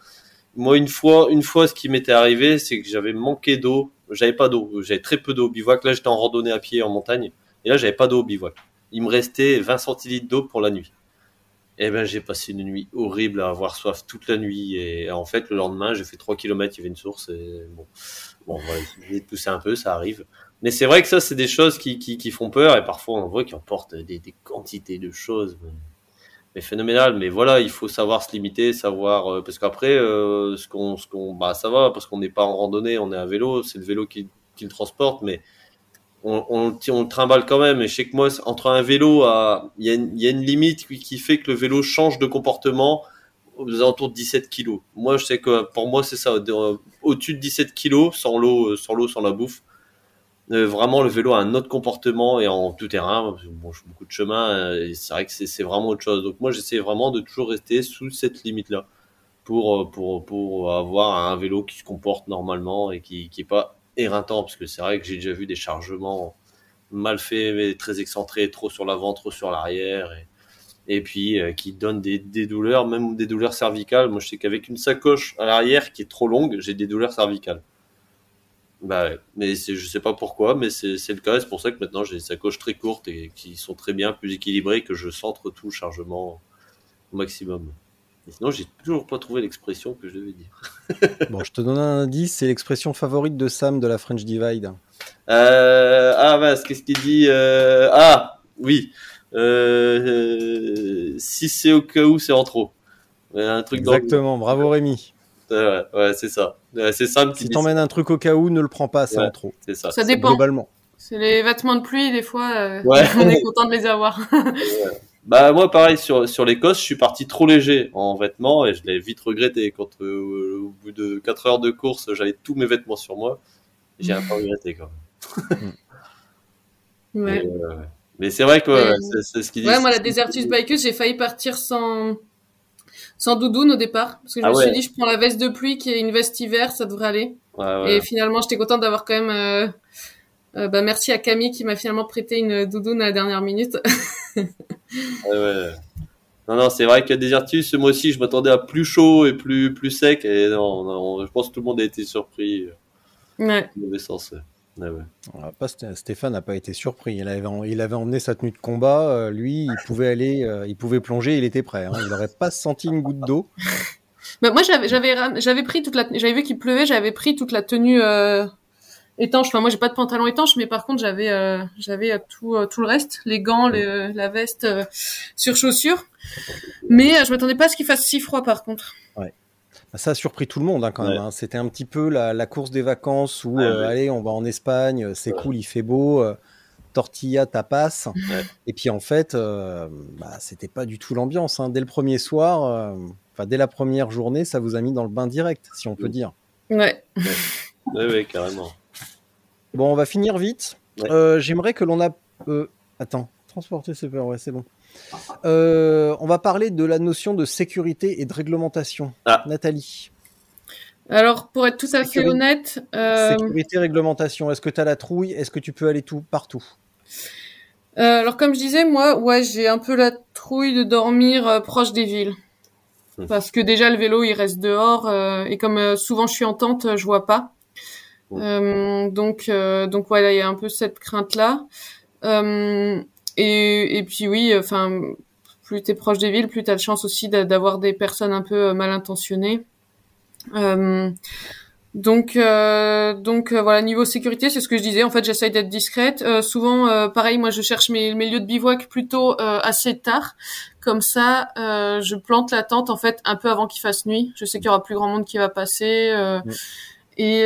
Moi, une fois, une fois, ce qui m'était arrivé, c'est que j'avais manqué d'eau. J'avais pas d'eau. J'avais très peu d'eau au bivouac. Là, j'étais en randonnée à pied en montagne. Et là, j'avais pas d'eau au bivouac. Il me restait 20 centilitres d'eau pour la nuit. Et ben, j'ai passé une nuit horrible à avoir soif toute la nuit. Et en fait, le lendemain, j'ai fait 3 km, il y avait une source. Et bon, bon voilà, j'ai poussé un peu, ça arrive. Mais c'est vrai que ça, c'est des choses qui, qui, font peur. Et parfois, on voit qu'ils emportent des, des quantités de choses. Mais, mais phénoménal. Mais voilà, il faut savoir se limiter, savoir. euh, parce qu'après, euh, ce qu'on, ce bah, ça va, parce qu'on n'est pas en randonnée, on est à vélo. C'est le vélo qui, qui le transporte. Mais on, on, on le trimballe quand même. Et je sais que moi, entre un vélo il y y a une limite qui, fait que le vélo change de comportement aux alentours de 17 kilos. Moi, je sais que pour moi, c'est ça. de- Au-dessus de 17 kilos, sans l'eau, euh, sans l'eau, sans la bouffe. Euh, vraiment, le vélo a un autre comportement et en tout terrain. beaucoup de chemin. euh, c'est vrai que c'est vraiment autre chose. Donc moi, j'essaie vraiment de toujours rester sous cette limite-là pour, euh, pour, pour avoir un vélo qui se comporte normalement et qui, qui est pas éreintant parce que c'est vrai que j'ai déjà vu des chargements mal faits mais très excentrés trop sur l'avant trop sur l'arrière et, puis qui donnent des, des douleurs même des douleurs cervicales moi je sais qu'avec une sacoche à l'arrière qui est trop longue j'ai des douleurs cervicales bah ouais. mais je sais pas pourquoi mais c'est le cas et c'est pour ça que maintenant j'ai des sacoches très courtes et qui sont très bien plus équilibrées que je centre tout le chargement au maximum et sinon j'ai toujours pas trouvé l'expression que je devais dire Bon, je te donne un indice, c'est l'expression favorite de Sam de la French Divide. Euh, ah mince, qu'est-ce qu'il dit euh, Ah, oui. Euh, euh, si c'est au cas où, c'est en trop. Ouais, Un truc dans- Exactement, bravo Rémi. Ouais, ouais, c'est ça. Ouais, c'est qui Si dit t'emmènes un truc au cas où, ne le prends pas, c'est Ouais. en trop. c'est ça. Ça dépend. Globalement. C'est les vêtements de pluie, des fois, euh, Ouais. on est content de les avoir. Bah moi pareil sur sur l'Écosse, je suis parti trop léger en vêtements et je l'ai vite regretté quand euh, au bout de 4 heures de course, j'avais tous mes vêtements sur moi. J'ai un peu regretté quand même. Ouais. Mais, euh, mais c'est vrai que c'est ce qu'il dit. Ouais, moi, la Desertus Bikeuse, j'ai failli partir sans, sans doudoune au départ. Parce que je Ah me ouais. suis dit, je prends la veste de pluie qui est une veste hiver, ça devrait aller. Ouais, ouais. Et finalement, j'étais contente d'avoir quand même, euh, euh, bah, merci à Camille qui m'a finalement prêté une doudoune à la dernière minute. Non, non, c'est vrai que Desertus, moi aussi, je m'attendais à plus chaud et plus, plus sec. Et non, non, je pense que tout le monde a été surpris. ouais. Mauvais sens. Ouais. Ah, pas Sté- Stéphane n'a pas été surpris. Il avait, en- il avait emmené sa tenue de combat. euh, lui, il pouvait aller, euh, il pouvait plonger. Il était prêt. hein. Il n'aurait pas senti une goutte d'eau. Bah, moi, j'avais, j'avais, ram- j'avais pris toute la, j'avais vu qu'il pleuvait, j'avais pris toute la tenue, euh, étanche. Enfin, moi, j'ai pas de pantalon étanche, mais par contre, j'avais, j'avais tout, euh, tout le reste, les gants, le- la veste, euh, sur chaussures. Mais euh, je m'attendais pas à ce qu'il fasse si froid, par contre. Ça a surpris tout le monde hein, quand même. Hein. C'était un petit peu la, la course des vacances où, Ouais, euh, ouais. allez, on va en Espagne, euh, c'est Ouais. cool, il fait beau, euh, tortilla, tapas. Ouais. Et puis en fait, euh, bah, c'était pas du tout l'ambiance. hein. Dès le premier soir, euh, enfin dès la première journée, ça vous a mis dans le bain direct, si on peut Mm. dire. Ouais. Ouais, ouais, carrément. Bon, on va finir vite. Ouais. Euh, J'aimerais que l'on a. euh, Attends, transporter peurs, ouais, c'est bon. Euh, on va parler de la notion de sécurité et de réglementation. Ah. Nathalie, Alors, pour être tout à fait Sécurité- honnête, euh, sécurité, réglementation. Est-ce que tu as la trouille? Est-ce que tu peux aller tout partout? Euh, alors comme je disais, moi, ouais, j'ai un peu la trouille de dormir euh, proche des villes. Hmm. Parce que déjà, le vélo, il reste dehors, euh, et comme euh, souvent je suis en tente, je vois pas. Hmm. Euh, donc, euh, donc voilà, il y a un peu cette crainte-là. Euh, et, et puis oui, enfin, plus t'es proche des villes, plus t'as de chance aussi d'a- d'avoir des personnes un peu euh, mal intentionnées. Euh, Donc, euh, donc euh, voilà, niveau sécurité, c'est ce que je disais. En fait, j'essaye d'être discrète. Euh, souvent, pareil, moi, je cherche mes, mes lieux de bivouac plutôt assez tard. Comme ça, je plante la tente en fait un peu avant qu'il fasse nuit. Je sais qu'il y aura plus grand monde qui va passer. Et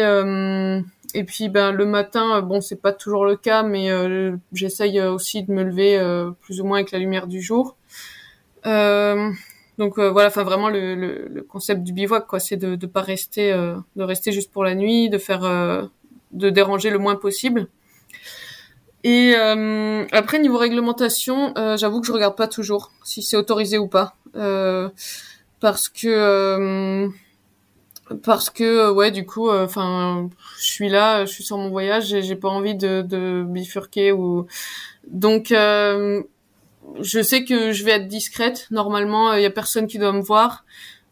et puis, ben le matin, bon, c'est pas toujours le cas, mais j'essaye aussi de me lever plus ou moins avec la lumière du jour. Euh, donc euh, voilà, enfin vraiment le, le, le, concept du bivouac, quoi, c'est de ne pas rester, euh, de rester juste pour la nuit, de faire, euh, de déranger le moins possible. Et après niveau réglementation, j'avoue que je regarde pas toujours si c'est autorisé ou pas, parce que parce que ouais du coup, enfin je suis là, je suis sur mon voyage, et j'ai pas envie de, de bifurquer ou donc je sais que je vais être discrète. Normalement, il y a personne qui doit me voir.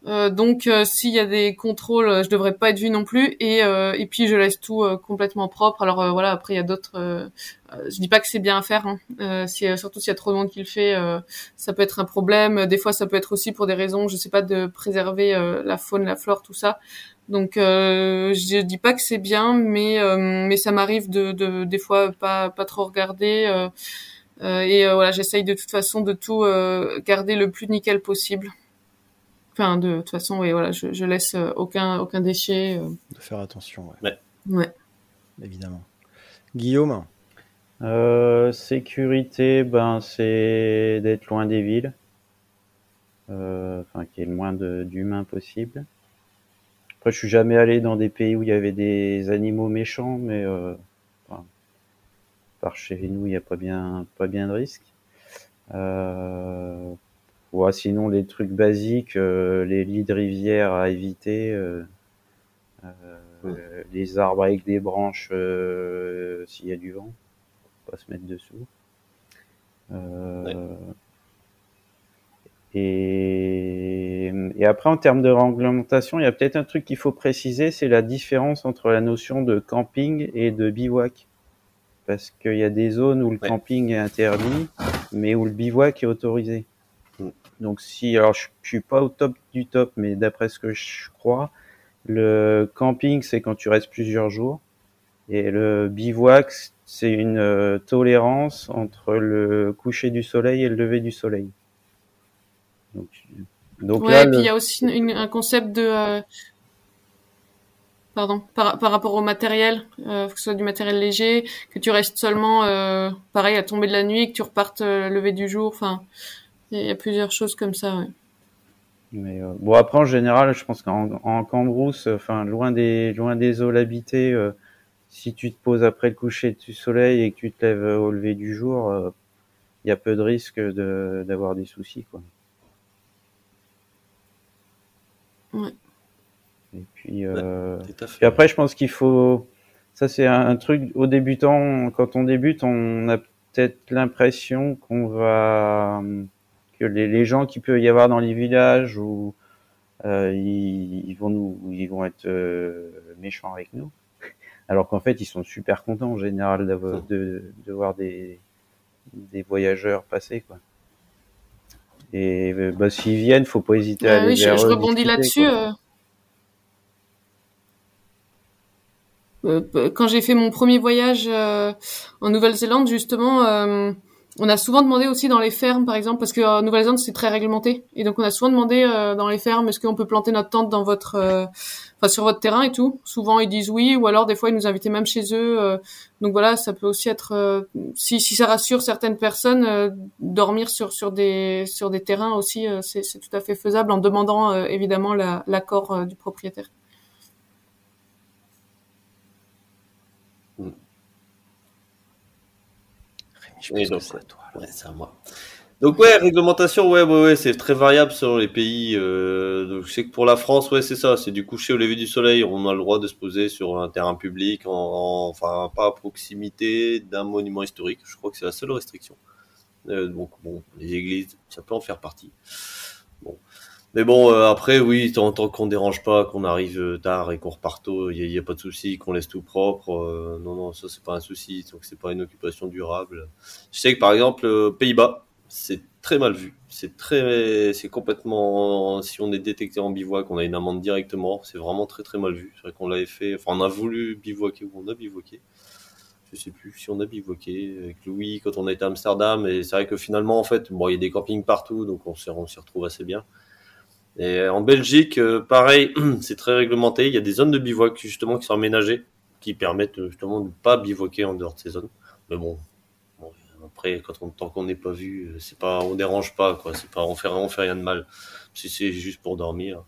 Euh, donc, euh, s'il y a des contrôles, je devrais pas être vue non plus. Et, euh, et puis, je laisse tout complètement propre. Alors voilà, après, il y a d'autres. je dis pas que c'est bien à faire. Hein. si, surtout s'il y a trop de monde qui le fait, ça peut être un problème. Des fois, ça peut être aussi pour des raisons, je sais pas, de préserver la faune, la flore, tout ça. Donc, je dis pas que c'est bien, mais mais ça m'arrive de, de, des fois pas pas trop regarder. Euh, et euh, voilà, j'essaye de toute façon de tout euh, garder le plus nickel possible. Enfin, de, toute façon, oui, voilà, je, je laisse aucun aucun déchet. De faire attention, ouais. Ouais. Évidemment. Guillaume? Euh, sécurité, ben c'est d'être loin des villes, euh, enfin qu'il y ait le moins d'humains possible. Après, je suis jamais allé dans des pays où il y avait des animaux méchants, mais euh, par chez nous, il n'y a pas bien, pas bien de risque. Euh, sinon, les trucs basiques, euh, les lits de rivière à éviter, euh, euh, les arbres avec des branches s'il y a du vent, pas se mettre dessous. Et, et, après, en termes de réglementation, il y a peut-être un truc qu'il faut préciser, c'est la différence entre la notion de camping et de bivouac parce qu'il y a des zones où le camping est interdit, mais où le bivouac est autorisé. Donc si, alors je, suis pas au top du top, mais d'après ce que je crois, le camping c'est quand tu restes plusieurs jours, et le bivouac c'est une euh, tolérance entre le coucher du soleil et le lever du soleil. Donc, donc ouais, là, et puis il y a aussi un concept de euh, pardon, par, par rapport au matériel, euh, que ce soit du matériel léger, que tu restes seulement, euh, pareil, à tomber de la nuit, que tu repartes euh, lever du jour. Enfin, il y, a plusieurs choses comme ça. Ouais. Mais euh, bon, après en général, je pense qu'en en Cambrousse, enfin loin des loin des zones habitées, euh, si tu te poses après le coucher du soleil et que tu te lèves au lever du jour, il y a peu de risques de d'avoir des soucis, quoi. Ouais. Et puis, euh, et après, je pense qu'il faut, ça c'est un, truc au débutant, quand on débute, on a peut-être l'impression qu'on va, que les, les gens qui peut y avoir dans les villages ou euh, ils, ils, vont nous, ils vont être euh, méchants avec nous, alors qu'en fait ils sont super contents en général d'avoir, de, de voir des, des voyageurs passer quoi. Et bah, s'ils viennent, faut pas hésiter à aller oui, vers je, je rebondis là-dessus. Euh, quand j'ai fait mon premier voyage euh, en Nouvelle-Zélande, justement, euh, on a souvent demandé aussi dans les fermes, par exemple, parce que en Nouvelle-Zélande c'est très réglementé, et donc on a souvent demandé dans les fermes, est-ce qu'on peut planter notre tente dans votre, enfin sur votre terrain et tout. Souvent ils disent oui, ou alors des fois ils nous invitaient même chez eux. donc voilà, ça peut aussi être, si, si ça rassure certaines personnes, dormir sur sur des sur des terrains aussi, c'est tout à fait faisable en demandant évidemment l'accord du propriétaire. Oui, donc, c'est toi. Ouais, c'est à moi. Donc ouais, réglementation, ouais, ouais, ouais, c'est très variable selon les pays. Euh, donc je sais que pour la France, ouais, c'est ça, c'est du coucher au lever du soleil. On a le droit de se poser sur un terrain public, en, enfin pas à proximité d'un monument historique. Je crois que c'est la seule restriction. Euh, donc bon, les églises, ça peut en faire partie. Bon, mais bon, euh, après, oui, tant, tant qu'on dérange pas, qu'on arrive euh, tard et qu'on repart tôt, il n'y a, pas de souci, qu'on laisse tout propre. Euh, non, non, ça c'est pas un souci, donc c'est pas une occupation durable. Je sais que par exemple, Pays-Bas, c'est très mal vu. C'est très, c'est complètement, si on est détecté en bivouac, on a une amende directement. C'est vraiment très très mal vu. C'est vrai qu'on l'avait fait, enfin on a voulu bivouaquer ou on a bivouaqué. Je sais plus si on a bivouaqué avec Louis quand on était à Amsterdam. Et c'est vrai que finalement, en fait, bon, il y a des campings partout, donc on s'y, on s'y retrouve assez bien. Et en Belgique, euh, pareil, c'est très réglementé. Il y a des zones de bivouac justement qui sont aménagées, qui permettent euh, justement de ne pas bivouaquer en dehors de ces zones. Mais bon, après, quand on, tant qu'on n'est pas vu, euh, c'est pas, on dérange pas, quoi. C'est pas, on fait, on fait rien de mal. Si c'est juste pour dormir.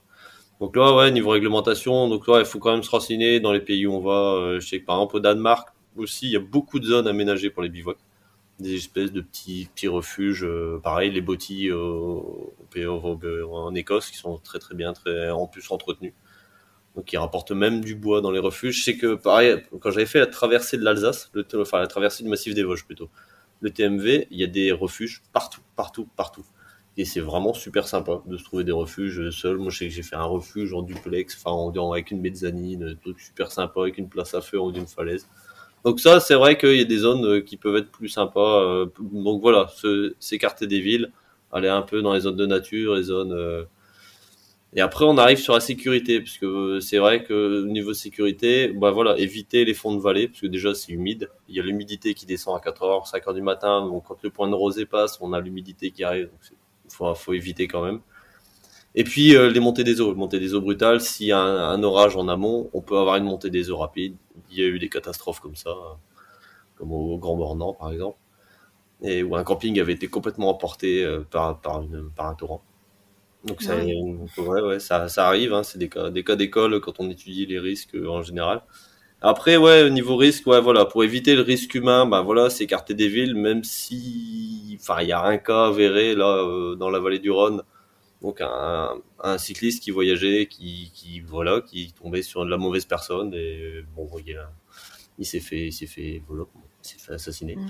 Donc là, ouais, niveau réglementation, donc là, il faut quand même se renseigner dans les pays où on va. Euh, Je sais que par exemple au Danemark aussi, il y a beaucoup de zones aménagées pour les bivouacs. Des espèces de petits, petits refuges, euh, pareil, les bottis euh, en Écosse, qui sont très très bien, très en plus entretenus. Donc ils rapportent même du bois dans les refuges. Sais que pareil, quand j'avais fait la traversée de l'Alsace, le, enfin la traversée du massif des Vosges plutôt, le TMV, il y a des refuges partout, partout, partout. Et c'est vraiment super sympa de se trouver des refuges seuls. Moi, je sais que j'ai fait un refuge en duplex, enfin, en- avec une mezzanine, truc super sympa, avec une place à feu en haut d'une falaise. Donc ça, c'est vrai qu'il y a des zones euh, qui peuvent être plus sympas. euh, Donc voilà, s'écarter des villes, aller un peu dans les zones de nature, les zones... euh, Et après, on arrive sur la sécurité, parce que c'est vrai que au niveau sécurité, bah voilà, éviter les fonds de vallée, parce que déjà c'est humide. Il y a l'humidité qui descend à 4h, 5h du matin. Donc quand le point de rosée passe, on a l'humidité qui arrive. Donc faut, faut éviter quand même. Et puis euh, les montées des eaux, montées des eaux brutales. S'il y a un, un orage en amont, on peut avoir une montée des eaux rapide. Il y a eu des catastrophes comme ça, comme au Grand Bornand par exemple, et où un camping avait été complètement emporté euh, par, par, une, par un torrent. Donc ça, Ouais. ouais, ouais, ça, ça arrive, hein, c'est des cas, des cas d'école quand on étudie les risques euh, en général. Après, ouais, au niveau risque, ouais, voilà, pour éviter le risque humain, bah voilà, s'écarter des villes, même si, enfin, il y a un cas avéré là euh, dans la vallée du Rhône, donc un, un cycliste qui voyageait, qui, qui, voilà, qui tombait sur de la mauvaise personne et bon, il, a- il s'est fait, il s'est fait, voilà, il s'est fait assassiner. Mm.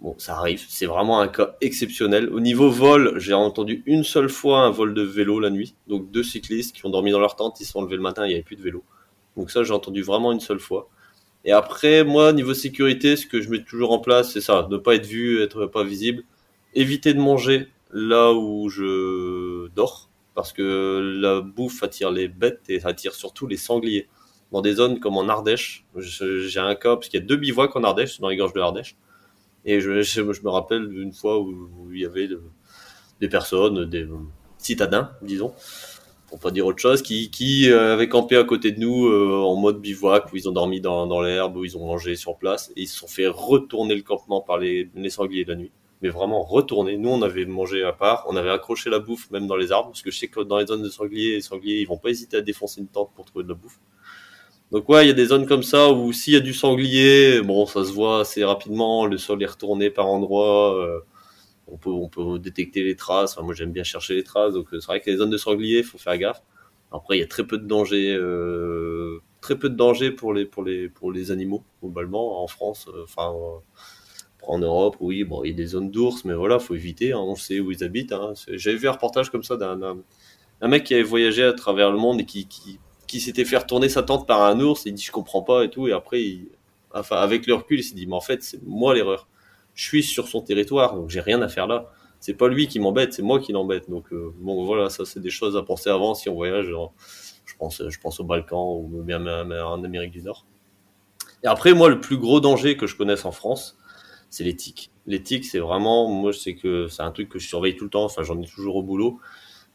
Bon, ça arrive, c'est vraiment un cas exceptionnel. Au niveau vol, j'ai entendu une seule fois un vol de vélo la nuit, donc deux cyclistes qui ont dormi dans leur tente, ils se sont levés le matin, il n'y avait plus de vélo. Donc ça, j'ai entendu vraiment une seule fois. Et après, moi, niveau sécurité, ce que je mets toujours en place, c'est ça, ne pas être vu, être pas visible, éviter de manger là où je dors, parce que la bouffe attire les bêtes et attire surtout les sangliers. Dans des zones comme en Ardèche, j'ai un cas, parce qu'il y a deux bivouacs en Ardèche, dans les gorges de l'Ardèche, et je, me rappelle d'une fois où, il y avait des personnes, des citadins, disons, pour pas dire autre chose, qui, euh, avaient campé à côté de nous euh, en mode bivouac, où ils ont dormi dans, l'herbe, où ils ont mangé sur place, et ils se sont fait retourner le campement par les, les sangliers la nuit. Mais vraiment retourner. Nous, on avait mangé à part, on avait accroché la bouffe même dans les arbres, parce que je sais que dans les zones de sangliers, les sangliers, ils vont pas hésiter à défoncer une tente pour trouver de la bouffe. Donc ouais, il y a des zones comme ça où s'il y a du sanglier, bon, ça se voit assez rapidement, le sol est retourné par endroits, euh, on peut on peut détecter les traces. Moi, j'aime bien chercher les traces, donc euh, c'est vrai que les zones de sanglier, faut faire gaffe. Après, il y a très peu de danger, euh, très peu de danger pour les pour les pour les animaux globalement en France. euh, Enfin, en Europe, oui, il y a des zones d'ours, mais voilà, faut éviter. hein, on sait où ils habitent. Hein. J'avais vu un reportage comme ça d'un d'un- un mec qui avait voyagé à travers le monde et qui s'était fait retourner sa tente par un ours. Il dit je comprends pas et tout. Et après, avec le recul, il s'est dit mais en fait c'est moi l'erreur. Je suis sur son territoire, donc j'ai rien à faire là. C'est pas lui qui m'embête, c'est moi qui l'embête. Donc euh, voilà, ça c'est des choses à penser avant si on voyage. je pense je pense au Balkan ou bien en Amérique du Nord. Et après moi le plus gros danger que je connaisse en France, c'est. Les tiques, c'est vraiment, moi, je sais que c'est un truc que je surveille tout le temps. Enfin, j'en ai toujours au boulot.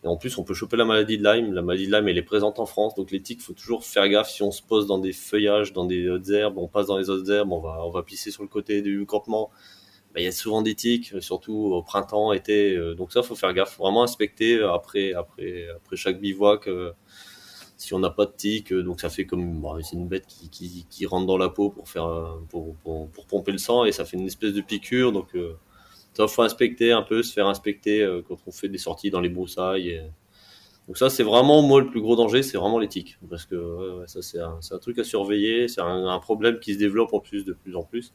Et en plus, on peut choper la maladie de Lyme. La maladie de Lyme, elle est présente en France. Donc, les tiques, faut toujours faire gaffe. Si on se pose dans des feuillages, dans des hautes herbes, on passe dans les hautes herbes, on va, on va pisser sur le côté du campement. Ben, il y a souvent des tiques, surtout au printemps, été. euh, Donc, ça, faut faire gaffe. Vraiment inspecter après, après, après chaque bivouac. euh, si on n'a pas de tique, euh, donc ça fait comme c'est une bête qui, qui, rentre dans la peau pour faire un- pour, pour, pomper le sang et ça fait une espèce de piqûre donc euh, ça faut inspecter un peu se faire inspecter euh, quand on fait des sorties dans les broussailles donc ça c'est vraiment moi le plus gros danger c'est vraiment les tiques parce que ça c'est un, un truc à surveiller c'est un, un problème qui se développe en plus de plus en plus.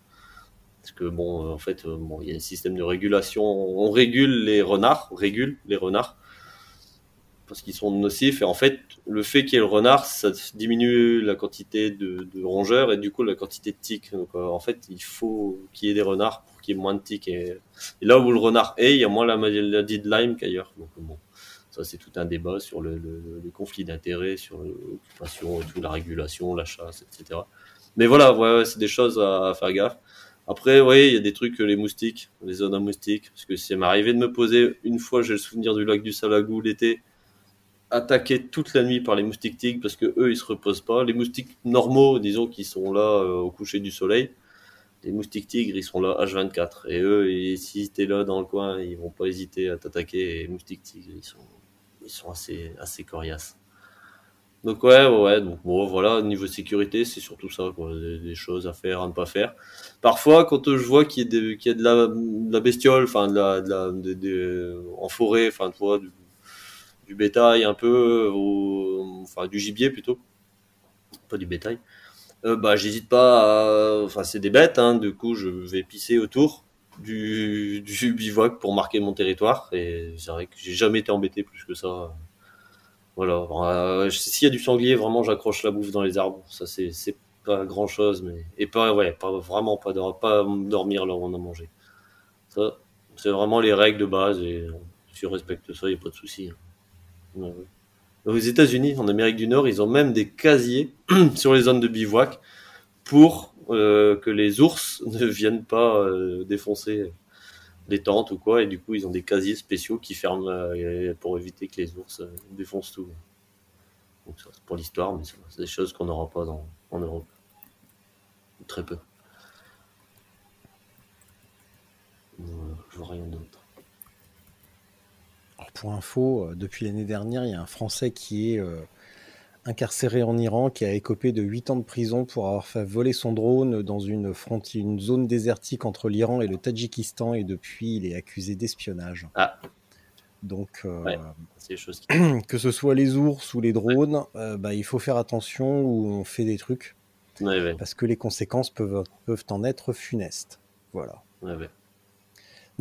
Parce que bon euh, en fait euh, bon il y a un système de régulation on régule les renards on régule les renards parce qu'ils sont nocifs. Et en fait, le fait qu'il y ait le renard, ça diminue la quantité de, rongeurs et du coup la quantité de tiques. Donc euh, en fait, il faut qu'il y ait des renards pour qu'il y ait moins de tiques. Et, là où le renard est, il y a moins la maladie de Lyme qu'ailleurs. Donc bon, ça c'est tout un débat sur le, conflits d'intérêts, sur l'occupation et tout, la régulation, la chasse, etc. Mais voilà, c'est des choses à, à faire gaffe. Après, oui, il y a des trucs, les moustiques, les zones à moustiques, parce que c'est m'arrivé de me poser une fois, j'ai le souvenir du lac du Salagou l'été, attaqué toute la nuit par les moustiques tigres, parce que eux, ils se reposent pas. Les moustiques normaux, disons, qui sont là euh, au coucher du soleil, les moustiques tigres, ils sont là H24. Et eux, et si t'es là dans le coin, ils vont pas hésiter à t'attaquer. Les moustiques tigres, ils sont, ils sont assez, assez coriaces. Donc ouais, ouais, donc bon, voilà, niveau sécurité, c'est surtout ça, quoi, des, des choses à faire, à ne pas faire. Parfois, quand je vois qu'il y, a de la, bestiole, enfin, de la, de- en forêt, enfin, tu vois, du, du bétail un peu, ou, enfin, du gibier plutôt, pas du bétail, euh, bah, j'hésite pas à, enfin, c'est des bêtes, hein, du coup, je vais pisser autour du, du bivouac pour marquer mon territoire, et c'est vrai que j'ai jamais été embêté plus que ça. Voilà. Euh, S'il y a du sanglier, vraiment, j'accroche la bouffe dans les arbres. Ça, c'est pas grand chose, mais et pas ouais, pas vraiment pas dor- pas dormir là où on a mangé. Ça, c'est vraiment les règles de base et si on respecte ça, il y a pas de souci. Aux États-Unis, en Amérique du Nord, ils ont même des casiers sur les zones de bivouac pour euh, que les ours ne viennent pas euh, défoncer les tentes ou quoi, et du coup ils ont des casiers spéciaux qui ferment euh, pour éviter que les ours défoncent tout. Donc ça c'est pour l'histoire, mais c'est des choses qu'on n'aura pas en Europe. Très peu. Je vois rien d'autre. Pour info, euh, depuis l'année dernière, il y a un Français qui est euh, incarcéré en Iran, qui a écopé de 8 ans de prison pour avoir fait voler son drone dans une, zone désertique entre l'Iran et le Tadjikistan, et depuis, il est accusé d'espionnage. Ah. Donc, euh, Ouais. C'est des choses qui... que ce soit les ours ou les drones, euh, bah, il faut faire attention où on fait des trucs, ouais, parce que les conséquences peuvent, peuvent en être funestes. Voilà.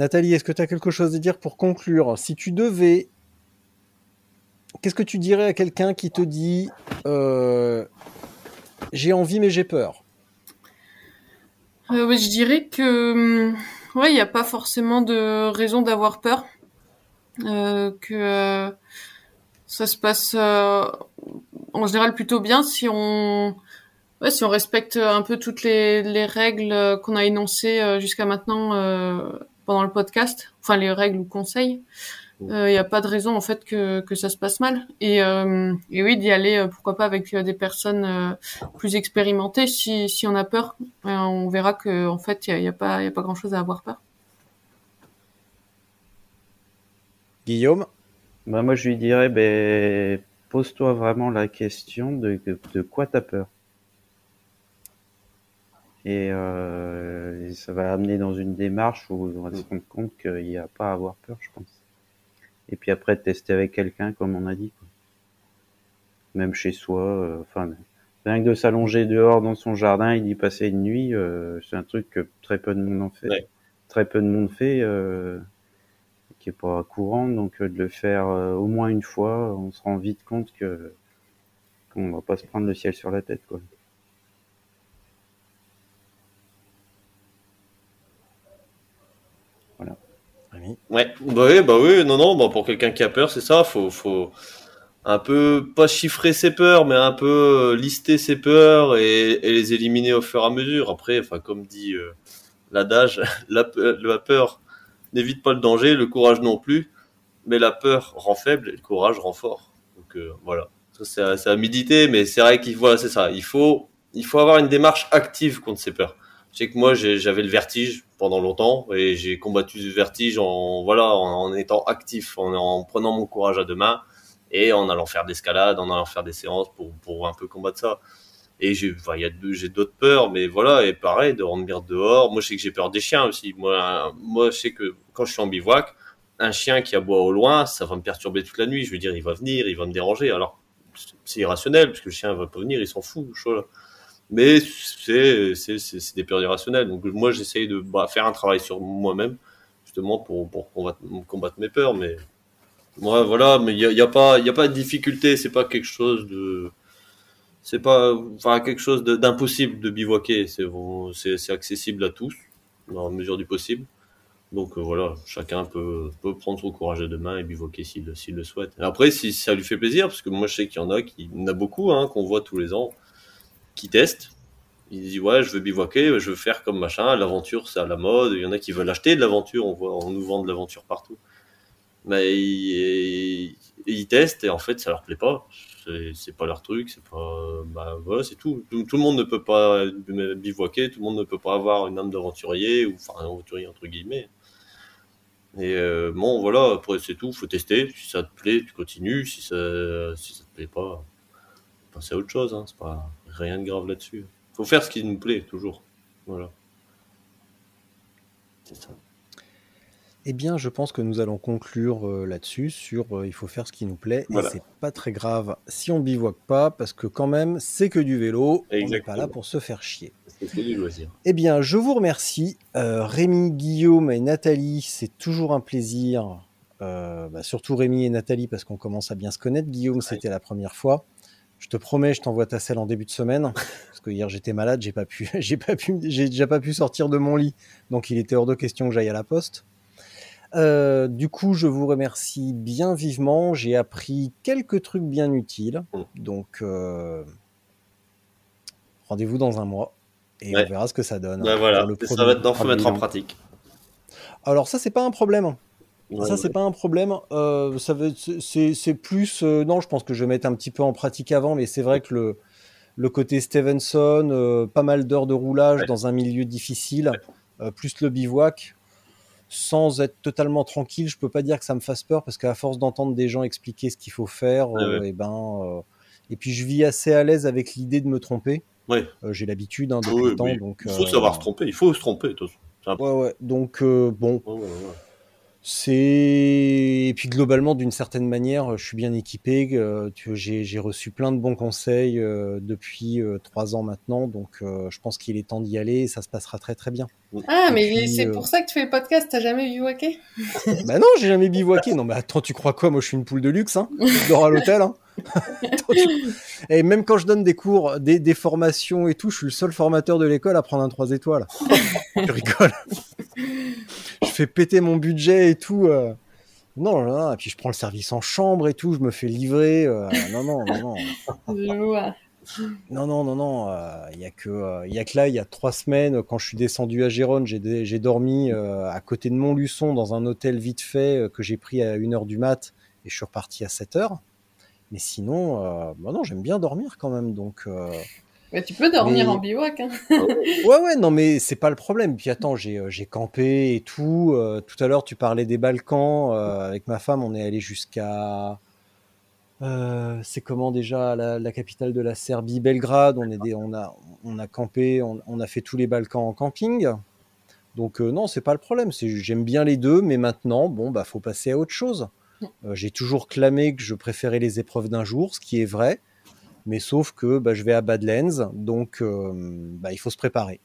Nathalie, est-ce que tu as quelque chose à dire pour conclure? Si tu devais... Qu'est-ce que tu dirais à quelqu'un qui te dit euh, J'ai envie mais j'ai peur? Euh, je dirais que hum, ouais, il n'y a pas forcément de raison d'avoir peur. Euh, que ça se passe en général plutôt bien si on si on respecte un peu toutes les, les règles qu'on a énoncées jusqu'à maintenant pendant le podcast, enfin les règles ou conseils. Il n'y a pas de raison en fait que, que ça se passe mal. Et, euh, et oui, d'y aller, euh, pourquoi pas avec euh, des personnes euh, plus expérimentées si, si on a peur. Euh, on verra que en fait, il n'y a, y a pas, y a pas grand-chose à avoir peur. Guillaume? Bah, moi, je lui dirais, ben, pose-toi vraiment la question de, de, de quoi t'as peur. Et, euh, et ça va amener dans une démarche où on va se rendre compte qu'il n'y a pas à avoir peur, je pense. Et puis après, tester avec quelqu'un, comme on a dit. Quoi. Même chez soi, euh, enfin, rien que de s'allonger dehors dans son jardin et d'y passer une nuit, euh, c'est un truc que très peu de monde en fait. Ouais. Très peu de monde fait. Euh, qui est pas courant, donc euh, de le faire au moins une fois, on se rend vite compte que qu'on va pas se prendre le ciel sur la tête, quoi. Ouais, bah oui, bah oui, non, non, bah pour quelqu'un qui a peur, c'est ça, faut, faut un peu, pas chiffrer ses peurs, mais un peu euh, lister ses peurs et, les éliminer au fur et à mesure. Après, enfin, comme dit euh, l'adage, la, pe- la peur n'évite pas le danger, le courage non plus, mais la peur rend faible et le courage rend fort. Donc euh, voilà, ça c'est à méditer, mais c'est vrai qu'il voilà, c'est ça, il faut, il faut avoir une démarche active contre ses peurs. Sais que moi j'avais le vertige pendant longtemps et j'ai combattu ce vertige en voilà en, étant actif, en, en prenant mon courage à deux mains et en allant faire d'escalade, en allant faire des séances pour pour un peu combattre ça. Et j'ai enfin, j'ai d'autres peurs mais voilà et pareil de dormir dehors. Moi je sais que j'ai peur des chiens aussi. Moi moi je sais que quand je suis en bivouac, un chien qui aboie au loin, ça va me perturber toute la nuit. Je veux dire, il va venir, il va me déranger. Alors, c'est irrationnel, parce que le chien va pas venir, il s'en fout. Mais c'est, des peurs irrationnelles. Donc, moi, j'essaye de bah, faire un travail sur moi-même, justement, pour, pour combattre, mes peurs. Mais Ouais, voilà, mais il y a, y a pas, a pas de difficulté. C'est pas quelque chose de, c'est pas, enfin quelque chose de- d'impossible de bivouaquer. C'est, accessible à tous dans la mesure du possible. Donc euh, voilà, chacun peut, peut prendre son courage à deux mains et bivouaquer s'il, le souhaite. Et après, si ça lui fait plaisir, parce que moi je sais qu'il y en a, qui, en a beaucoup, hein, qu'on voit tous les ans, qui testent. Ils disent ouais, je veux bivouaquer, je veux faire comme machin. L'aventure, c'est à la mode. Il y en a qui veulent acheter de l'aventure. On voit, on nous vend de l'aventure partout. Mais ils, testent et en fait, ça leur plaît pas. C'est, pas leur truc. C'est pas, bah voilà, c'est tout. tout. le monde ne peut pas bivouaquer. Tout le monde ne peut pas avoir une âme d'aventurier ou enfin un aventurier entre guillemets. Et euh, bon, voilà. Après, c'est tout. Faut tester. Si ça te plaît, tu continues. Si ça, si te plaît pas, passer à autre chose. Hein. C'est pas rien de grave là-dessus. Faut faire ce qui nous plaît toujours. Voilà. C'est ça. Eh bien, je pense que nous allons conclure euh, là-dessus, sur euh, il faut faire ce qui nous plaît, Voilà. et c'est pas très grave si on bivouaque pas, parce que quand même, c'est que du vélo, on n'est pas là pour se faire chier. C'est du loisir. Eh bien, je vous remercie. Euh, Rémi, Guillaume et Nathalie, c'est toujours un plaisir. Bah, surtout Rémi et Nathalie, parce qu'on commence à bien se connaître. Guillaume, c'était la première fois. Je te promets, je t'envoie ta selle en début de semaine, parce que hier j'étais malade, j'ai pas pu, j'ai pas pu, j'ai déjà pas pu sortir de mon lit, donc il était hors de question que j'aille à la poste. Euh, du coup, je vous remercie bien vivement. J'ai appris quelques trucs bien utiles, Mm. donc euh, rendez-vous dans un mois et Ouais. on verra ce que ça donne. Ben voilà, pour le ça va faut mettre en pratique. Alors ça, c'est pas un problème. Ouais, ça, c'est ouais. pas un problème. Euh, ça c'est, c'est plus. euh, non, je pense que je vais mettre un petit peu en pratique avant, mais c'est vrai que le, le côté Stevenson, euh, pas mal d'heures de roulage Ouais. dans un milieu difficile, plus le bivouac, sans être totalement tranquille, je peux pas dire que ça me fasse peur parce qu'à force d'entendre des gens expliquer ce qu'il faut faire, et ben, euh, et puis je vis assez à l'aise avec l'idée de me tromper. J'ai l'habitude hein, depuis Oui, le temps, oui. donc. Il faut savoir se tromper, il faut se tromper. de toute façon. C'est Ouais, ouais. Donc bon. C'est et puis globalement d'une certaine manière, je suis bien équipé. euh, J'ai reçu plein de bons conseils euh, depuis euh, trois ans maintenant, donc je pense qu'il est temps d'y aller. Et ça se passera très très bien. Ah, Et mais puis, c'est euh, pour ça que tu fais le podcast, t'as jamais bivouaqué? Bah non, j'ai jamais bivouaqué. Non, mais attends, tu crois quoi? Moi, je suis une poule de luxe. Hein je dors à l'hôtel. Hein Attends, tu- Et même quand je donne des cours, des, des formations et tout, je suis le seul formateur de l'école à prendre un 3 étoiles. je rigole. je fais péter mon budget et tout. euh. Non, non, non, et puis je prends le service en chambre et tout, je me fais livrer. euh, Non, non, non, non. Non, non, non, non. Il y a que, euh, y a que là, il y a trois semaines, quand je suis descendu à Gérone, j'ai, dormi euh, à côté de Montluçon dans un hôtel vite fait euh, que j'ai pris à 1h du mat et je suis reparti à 7h. Mais sinon, euh, bah non, j'aime bien dormir quand même. Donc, euh, Mais tu peux dormir Mais- en bivouac. Hein. ouais, ouais, non, mais c'est pas le problème. Puis attends, j'ai, euh, j'ai campé et tout. Euh, tout à l'heure, tu parlais des Balkans. Euh, avec ma femme, on est allé jusqu'à. Euh, c'est comment déjà la, la capitale de la Serbie, Belgrade. On, est des, on, a, on a campé, on, on a fait tous les Balkans en camping. Donc euh, non, c'est pas le problème. J'aime bien les deux, mais maintenant, bon, bah, faut passer à autre chose. Euh, j'ai toujours clamé que je préférais les épreuves d'un jour, ce qui est vrai. Mais sauf que bah, je vais à Badlands, donc euh, bah, il faut se préparer.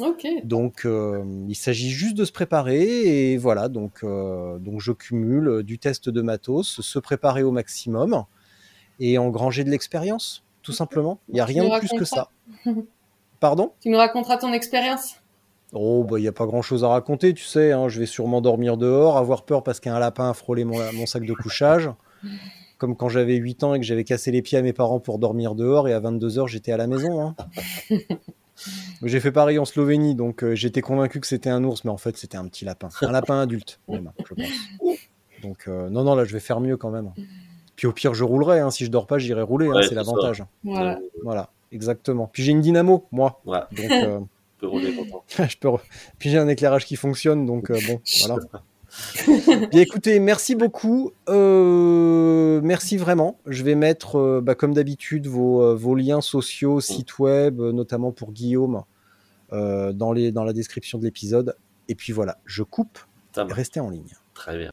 Ok. Donc, euh, il s'agit juste de se préparer et voilà. Donc, euh, donc je cumule du test de matos, se préparer au maximum et engranger de l'expérience, tout simplement. Il n'y a rien de plus que ça. Pardon? Tu nous raconteras ton expérience? Oh, bah, il n'y a pas grand chose à raconter, tu sais. hein. je vais sûrement dormir dehors, avoir peur parce qu'un lapin a frôlé mon, mon sac de couchage. Comme quand j'avais 8 ans et que j'avais cassé les pieds à mes parents pour dormir dehors et à 22h j'étais à la maison. hein. J'ai fait pareil en Slovénie, donc euh, j'étais convaincu que c'était un ours, mais en fait c'était un petit lapin. Un lapin adulte, même, je pense. Donc euh, non, non, là je vais faire mieux quand même. Puis au pire je roulerai, hein. si je dors pas j'irai rouler, hein, Ouais, c'est c'est l'avantage. Voilà. Voilà, exactement. Puis j'ai une dynamo, moi. Ouais, Donc euh, rouler je peux... Puis j'ai un éclairage qui fonctionne, donc euh, bon, voilà. Bien écoutez, merci beaucoup. Euh, merci vraiment. Je vais mettre, euh, bah, comme d'habitude, vos, vos liens sociaux, sites web, notamment pour Guillaume, euh, dans, les, dans la description de l'épisode. Et puis voilà, je coupe. Restez en ligne. Très bien.